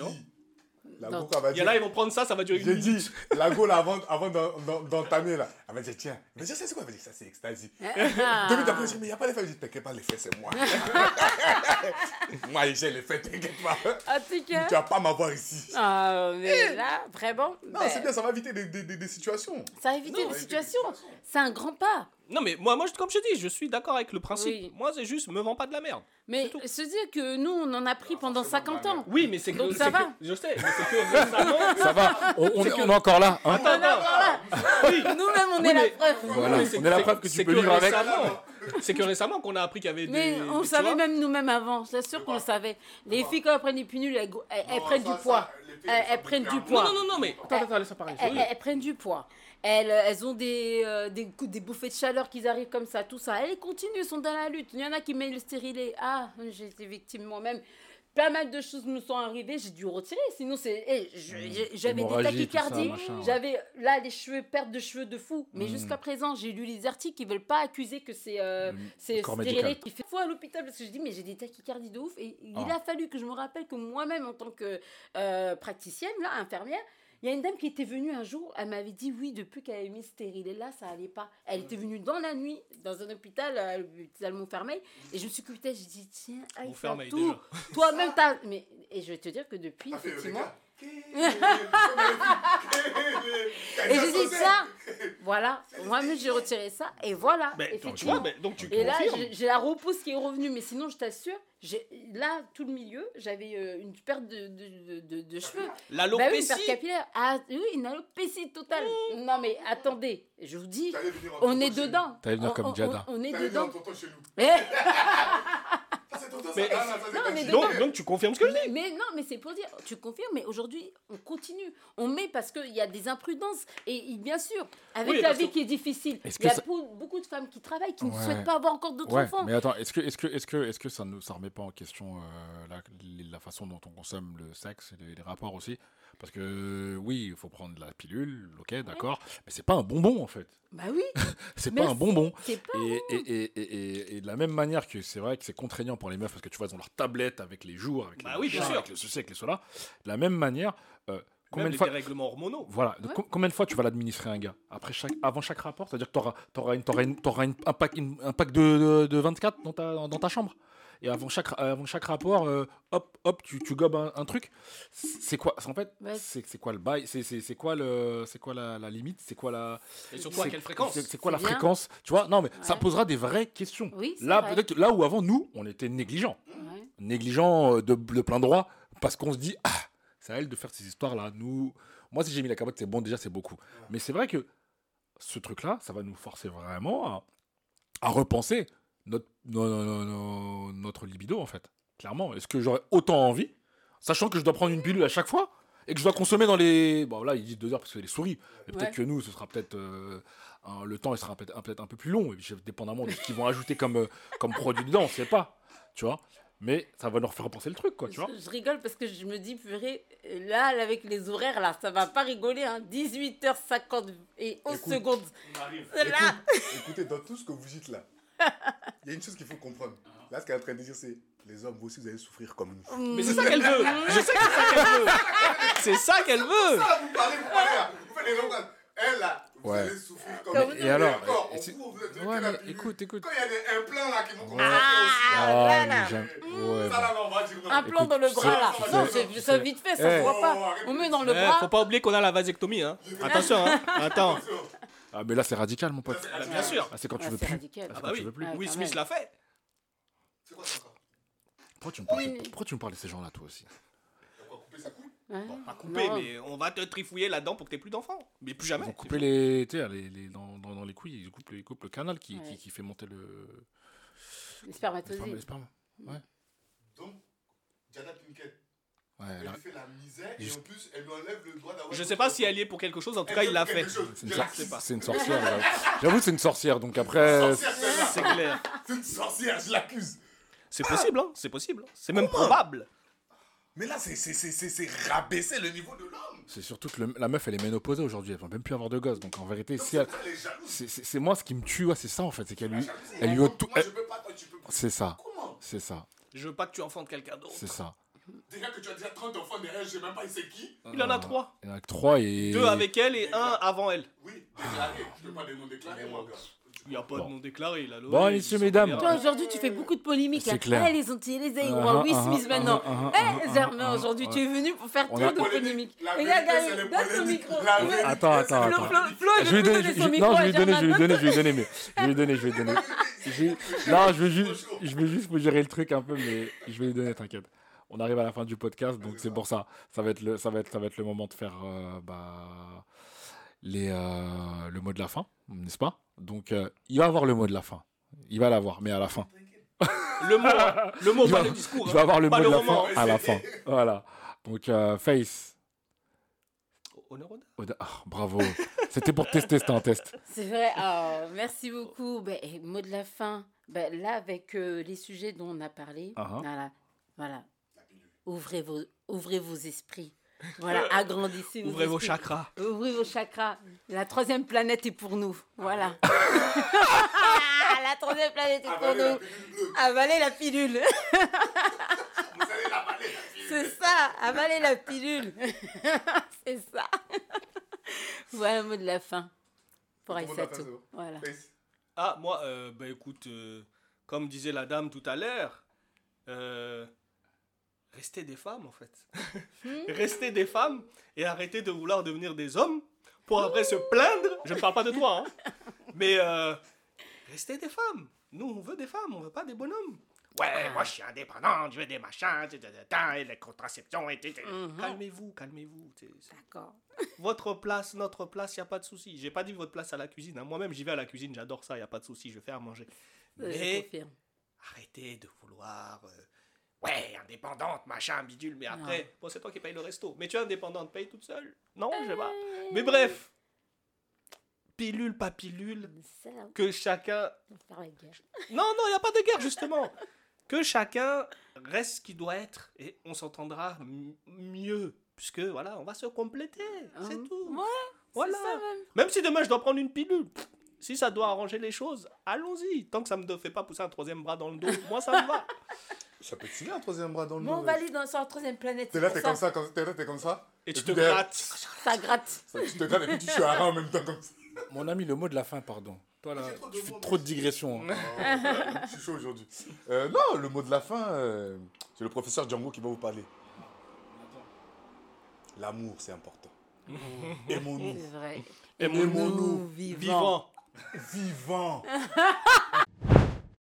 La go, elle va Il y en a, ils vont prendre ça, ça va durer une J'ai minute. dit, la go, là, avant, avant d'en- d'en- d'entamer, là, elle va dire, tiens, elle va dire, ça c'est quoi? Elle va dire, ça c'est ecstasy. Ah. Deux minutes après, elle dit, mais il n'y a pas l'effet. Je dis, t'inquiète pas, l'effet, c'est moi. moi, j'ai l'effet, t'inquiète pas. En tout cas. Tu vas pas m'avoir ici. Ah, mais là, vraiment. Non, ben, c'est bien, ça va éviter des, des, des, des situations. Ça a évité Non, des éviter situations. des situations. C'est un grand pas. Non mais moi, moi comme je te dis, je suis d'accord avec le principe. Oui. Moi c'est juste, me vends pas de la merde. Mais se dire que nous, on en a pris pendant forcément, 50 ans. Oui, mais c'est que. Donc ça va. que- Je sais, mais c'est que récemment. Ça va, on, on est, que- on est encore là. hein. Attends, attends. Oui. Nous-mêmes, on Oui, est mais- la preuve. Voilà, Oui, c'est- on est la preuve que tu c'est peux vivre avec. C'est que récemment qu'on a appris qu'il y avait des. Mais on des- savait même nous-mêmes avant. C'est sûr qu'on le savait. Les filles, quand elles prennent des pilules, elles, prennent du poids. Elles, prennent du poids. Non, non, non, mais. Attends, attends, laisse ça parler. Elles prennent du poids. Elles, elles ont des, euh, des, coups- des bouffées de chaleur qui arrivent comme ça, tout ça. Elles continuent, elles sont dans la lutte. Il y en a qui mettent le stérilet. Ah, j'ai été victime moi-même. Pas mal de choses me sont arrivées, j'ai dû retirer. Sinon, c'est. eh, j'ai- j'avais des tachycardies. J'avais là les cheveux, perte de cheveux de fou. Mais Mm. jusqu'à présent, j'ai lu les articles qui veulent pas accuser que c'est euh, stérilet qui fait fou à l'hôpital parce que je dis mais j'ai des tachycardies de ouf et il Ah. a fallu que je me rappelle que moi-même en tant que euh, praticienne là infirmière il y a une dame qui était venue un jour, elle m'avait dit oui, depuis qu'elle avait mis ce stérilet là, ça allait pas. Elle était venue dans la nuit, dans un hôpital, à l'hôpital Montfermeil, et je me suis écouté, j'ai dit tiens, aïe, Montfermeil, tout, toi-même t'as. Mais, et je vais te dire que depuis, le effectivement. Et j'ai dit ça, voilà, moi-même j'ai retiré ça, et voilà, Ben, tu effectivement. vois, donc tu Et là, j'ai la repousse qui est revenue, mais sinon, je t'assure, j'ai- là, tout le milieu, j'avais euh, une perte de, de, de, de cheveux. Bah oui, une L'alopécie. perte capillaire. Ah oui, une alopécie totale. Non, mais attendez, je vous dis, venir on est dedans. T'allais venir On- comme on- Giada. On, on est venir dedans. tonton chez nous. Eh, Ah, c'est tonton, ça. Mais- Ah, non, ça, c'est Non, pas mais dit. dedans. Donc, donc tu confirmes ce que je dis. mais, non, mais c'est pour dire, tu confirmes, mais aujourd'hui, on continue. On met parce qu'il y a des imprudences. Et, et bien sûr, avec Oui, la vie que- qui est difficile, il y a ça- beaucoup, beaucoup de femmes qui travaillent, qui ne souhaitent pas avoir encore d'autres Ouais, enfants. mais attends, est-ce que, est-ce que, est-ce que, est-ce que ça ne ça remet pas en question euh, la, la façon dont on consomme le sexe et les, les rapports aussi? Parce que oui, il faut prendre la pilule, ok, d'accord, mais c'est pas un bonbon en fait. Bah oui, C'est pas un bonbon. c'est pas. Et, et, et, et, et- et de la même manière que c'est vrai que c'est contraignant pour les meufs parce que tu vois, ils ont leur tablette avec les jours, avec Bah les oui, bien machins, sûr. avec le ceci, avec les cela. De la même manière, euh, combien de fois. dérèglements hormonaux. Voilà, de Ouais. com- combien de fois tu vas l'administrer à un gars? Après chaque, Avant chaque rapport? C'est-à-dire que tu auras, une, t'auras une- t'auras une- un pack, une- un pack de, de, de 24 dans ta, dans ta chambre? Et avant chaque, avant chaque rapport, euh, hop, hop, tu, tu gobes un, un truc. C'est quoi En fait, Ouais. c'est c'est quoi le bail C'est quoi, le, c'est quoi la, la limite C'est quoi la. Et surtout à c'est- quelle fréquence C'est quoi la bien. fréquence Tu vois? Non, mais ça posera des vraies questions. Oui, Là, vrai. peut-être que là où avant, nous, on était négligents. Ouais. Négligents euh, de, de plein droit, parce qu'on se dit, ah, c'est à elle de faire ces histoires-là. Nous, moi, si j'ai mis la capote, c'est bon, déjà, c'est beaucoup. Mais c'est vrai que ce truc-là, ça va nous forcer vraiment à, à repenser notre, no- no- no- no- notre libido, en fait. Clairement. Est-ce que j'aurais autant envie, sachant que je dois prendre une pilule à chaque fois et que je dois consommer dans les. Bon, là, ils disent deux heures parce que c'est les souris. Mais peut-être Ouais. que nous, ce sera peut-être. euh, un- le temps, il sera peut-être un, peut un peu plus long, et puis, dépendamment de ce qu'ils vont ajouter comme, euh, comme produit dedans, on sait pas. Tu vois Mais ça va leur faire penser le truc, quoi, tu vois Je, je rigole parce que je me dis, purée, là, avec les horaires, là, ça va pas rigoler. Hein. 18h50 et 11 Écoute. secondes. On arrive. C'est là. Écoute, écoutez, dans tout ce que vous dites là, il y a une chose qu'il faut comprendre. Là, ce qu'elle est en train de dire, c'est les hommes, vous aussi, vous allez souffrir comme nous. Mais c'est ça qu'elle veut. Je sais que c'est ça qu'elle veut. C'est ça qu'elle veut. Ça, vous parlez, vous parlez là. Vous faites les hommes comme elle là, vous Ouais. allez souffrir comme nous. Et alors, encore, et vous, Ouais, mais écoute, écoute. Quand il y a des implants là qui vont commencer à Ah, faire Ah, Ça là, on va dire non. Un plan dans le bras, sais- là. tu Non, c'est tu ça sais- vite fait, ça se Eh. voit Oh, pas. arrête On met dans le Eh, bras. faut pas oublier qu'on a la vasectomie. Hein. Attention. Hein. Attends. Ah, mais là, c'est radical, mon pote. Ah, bien sûr. Ah, c'est quand tu veux plus. radical. Ah, Ah quand bah tu oui. veux plus. Ouais, Will Smith l'a fait. C'est quoi ça encore? Pourquoi tu me parles, Oui. de- pourquoi tu me parles de ces gens-là, toi aussi? On va couper couille Ouais. Pas coupé, Non. mais on va te trifouiller là-dedans pour que t'aies plus d'enfants. Mais plus Ils jamais. vont couper les, les, les- dans, dans, dans les couilles, ils coupent, ils coupent le canal qui, Ouais. qui, qui fait monter le, Les spermatozoïdes. les spermes. Donc, Jada Pinkett, Ouais, elle lui fait la misère et en plus, elle lui enlève le droit d'avoir. Je sais pas si elle y est pour quelque chose. En tout cas, il l'a fait. c'est une, sor- sorcière. j'avoue. C'est une sorcière. Donc après. C'est clair. C'est une sorcière, je l'accuse. C'est possible, hein. C'est possible. C'est même probable. Mais là, c'est- c'est c'est- c'est- c'est rabaisser le niveau de l'homme. c'est surtout que le- la meuf, elle est ménopausée aujourd'hui. Elle peut même plus avoir de gosse. Donc en vérité, si elle, c'est, c'est- c'est moi ce qui me tue, ouais, c'est ça en fait. C'est qu'elle lui, elle lui. C'est ça. C'est ça. Je veux pas que tu enfantes quelqu'un d'autre. C'est ça. Déjà que tu as déjà 30 enfants derrière, je sais même pas c'est qui. Il en a trois. Il y en a que trois et. Deux avec elle et un avant elle. Oui, déclaré. Je peux pas des noms déclarés, moi, gars. Il n'y a pas de nom déclaré là. Bon, messieurs, mesdames. Toi, aujourd'hui, tu fais beaucoup de polémiques. C'est là. clair. Eh, les Antilles, les Aïe, Uh-huh, Will uh-huh, Smith maintenant. uh-huh, Eh, uh-huh, Germain, uh-huh, aujourd'hui, uh-huh. tu es venu pour faire trop de polémiques. C'est les donne ton micro. Attends, attends, attends. Flo, Je vais lui donner, je, donner je- son non, micro je à vais lui donner, je vais lui donner, je vais lui donner, mais je vais lui donner, je vais lui donner. Je non, je vais juste, je vais juste vous gérer le truc un peu, mais je vais lui donner, t'inquiète. On arrive à la fin du podcast, donc c'est pour ça. Ça va être le, ça va être, ça va être le moment de faire, euh, bah, les, euh, le mot de la fin, n'est-ce pas? Donc, euh, il va avoir le mot de la fin. Il va l'avoir, mais à la fin. Le mot, hein. le mot, Il pas va, le discours. il hein. va avoir le Pas mot de la fin à la fin. Voilà. Donc, euh, Face. Oda- ah, bravo. C'était pour tester, c'était un test. C'est vrai. Oh, merci beaucoup. Et mot de la fin. Ben, là, avec euh, les sujets dont on a parlé, Uh-huh. voilà, voilà. Ouvrez vos, ouvrez vos esprits. Voilà, agrandissez vos Ouvrez vos chakras. Ouvrez vos chakras. La troisième planète est pour nous. Voilà. la troisième planète est pour Avalez la nous. la pilule. Vous allez l'avaler, la pilule. C'est ça. Avaler la pilule. C'est ça. voilà le mot de la fin. Pour Aïssatou. Voilà. Ah, moi, euh, bah écoute, euh, comme disait la dame tout à l'heure, euh, restez des femmes en fait. restez des femmes et arrêtez de vouloir devenir des hommes pour après se plaindre. Je ne parle pas de toi, hein, mais euh, restez des femmes. Nous, on veut des femmes, on veut pas des bonhommes. Ouais, moi je suis indépendant, je veux des machins, et les contraceptions, et. Mhm. Calmez-vous, calmez-vous. D'accord. votre place, notre place, il n'y a pas de souci. J'ai pas dit votre place à la cuisine. hein. Moi-même, j'y vais à la cuisine, j'adore ça, il n'y a pas de souci, je vais faire à manger. Euh, Je Mais confirme. arrêtez de vouloir. euh, ouais, indépendante, machin, bidule, mais après, bon, c'est toi qui paye le resto. Mais tu es indépendante, paye toute seule? Non, je sais pas. Mais bref, pilule, pas pilule, C'est ça, que chacun. faire la guerre. Non, non, il n'y a pas de guerre, justement. Que chacun reste ce qu'il doit être et on s'entendra mieux. Puisque voilà, on va se compléter. C'est Hum. tout. Ouais, Voilà. c'est ça même. Même si demain je dois prendre une pilule, si ça doit arranger les choses, allons-y. Tant que ça me fait pas pousser un troisième bras dans le dos, moi ça me va. Ça peut te filer un troisième bras dans le Bon, on va aller dans, sur la troisième planète. T'es là, t'es comme ça, comme- t'es là, t'es comme ça. Et tu te grattes. Ça gratte. ça, Tu te grattes et puis tu suis à en même temps comme ça. Mon ami, le mot de la fin, pardon. Toi, là, J'ai trop de tu fais trop de digressions. hein. Oh, je suis chaud aujourd'hui. Euh, non, le mot de la fin, euh, c'est le professeur Django qui va vous parler. L'amour, c'est important. Aimons-nous. C'est vrai. Aimons-nous Nous, vivants. vivants. Vivant.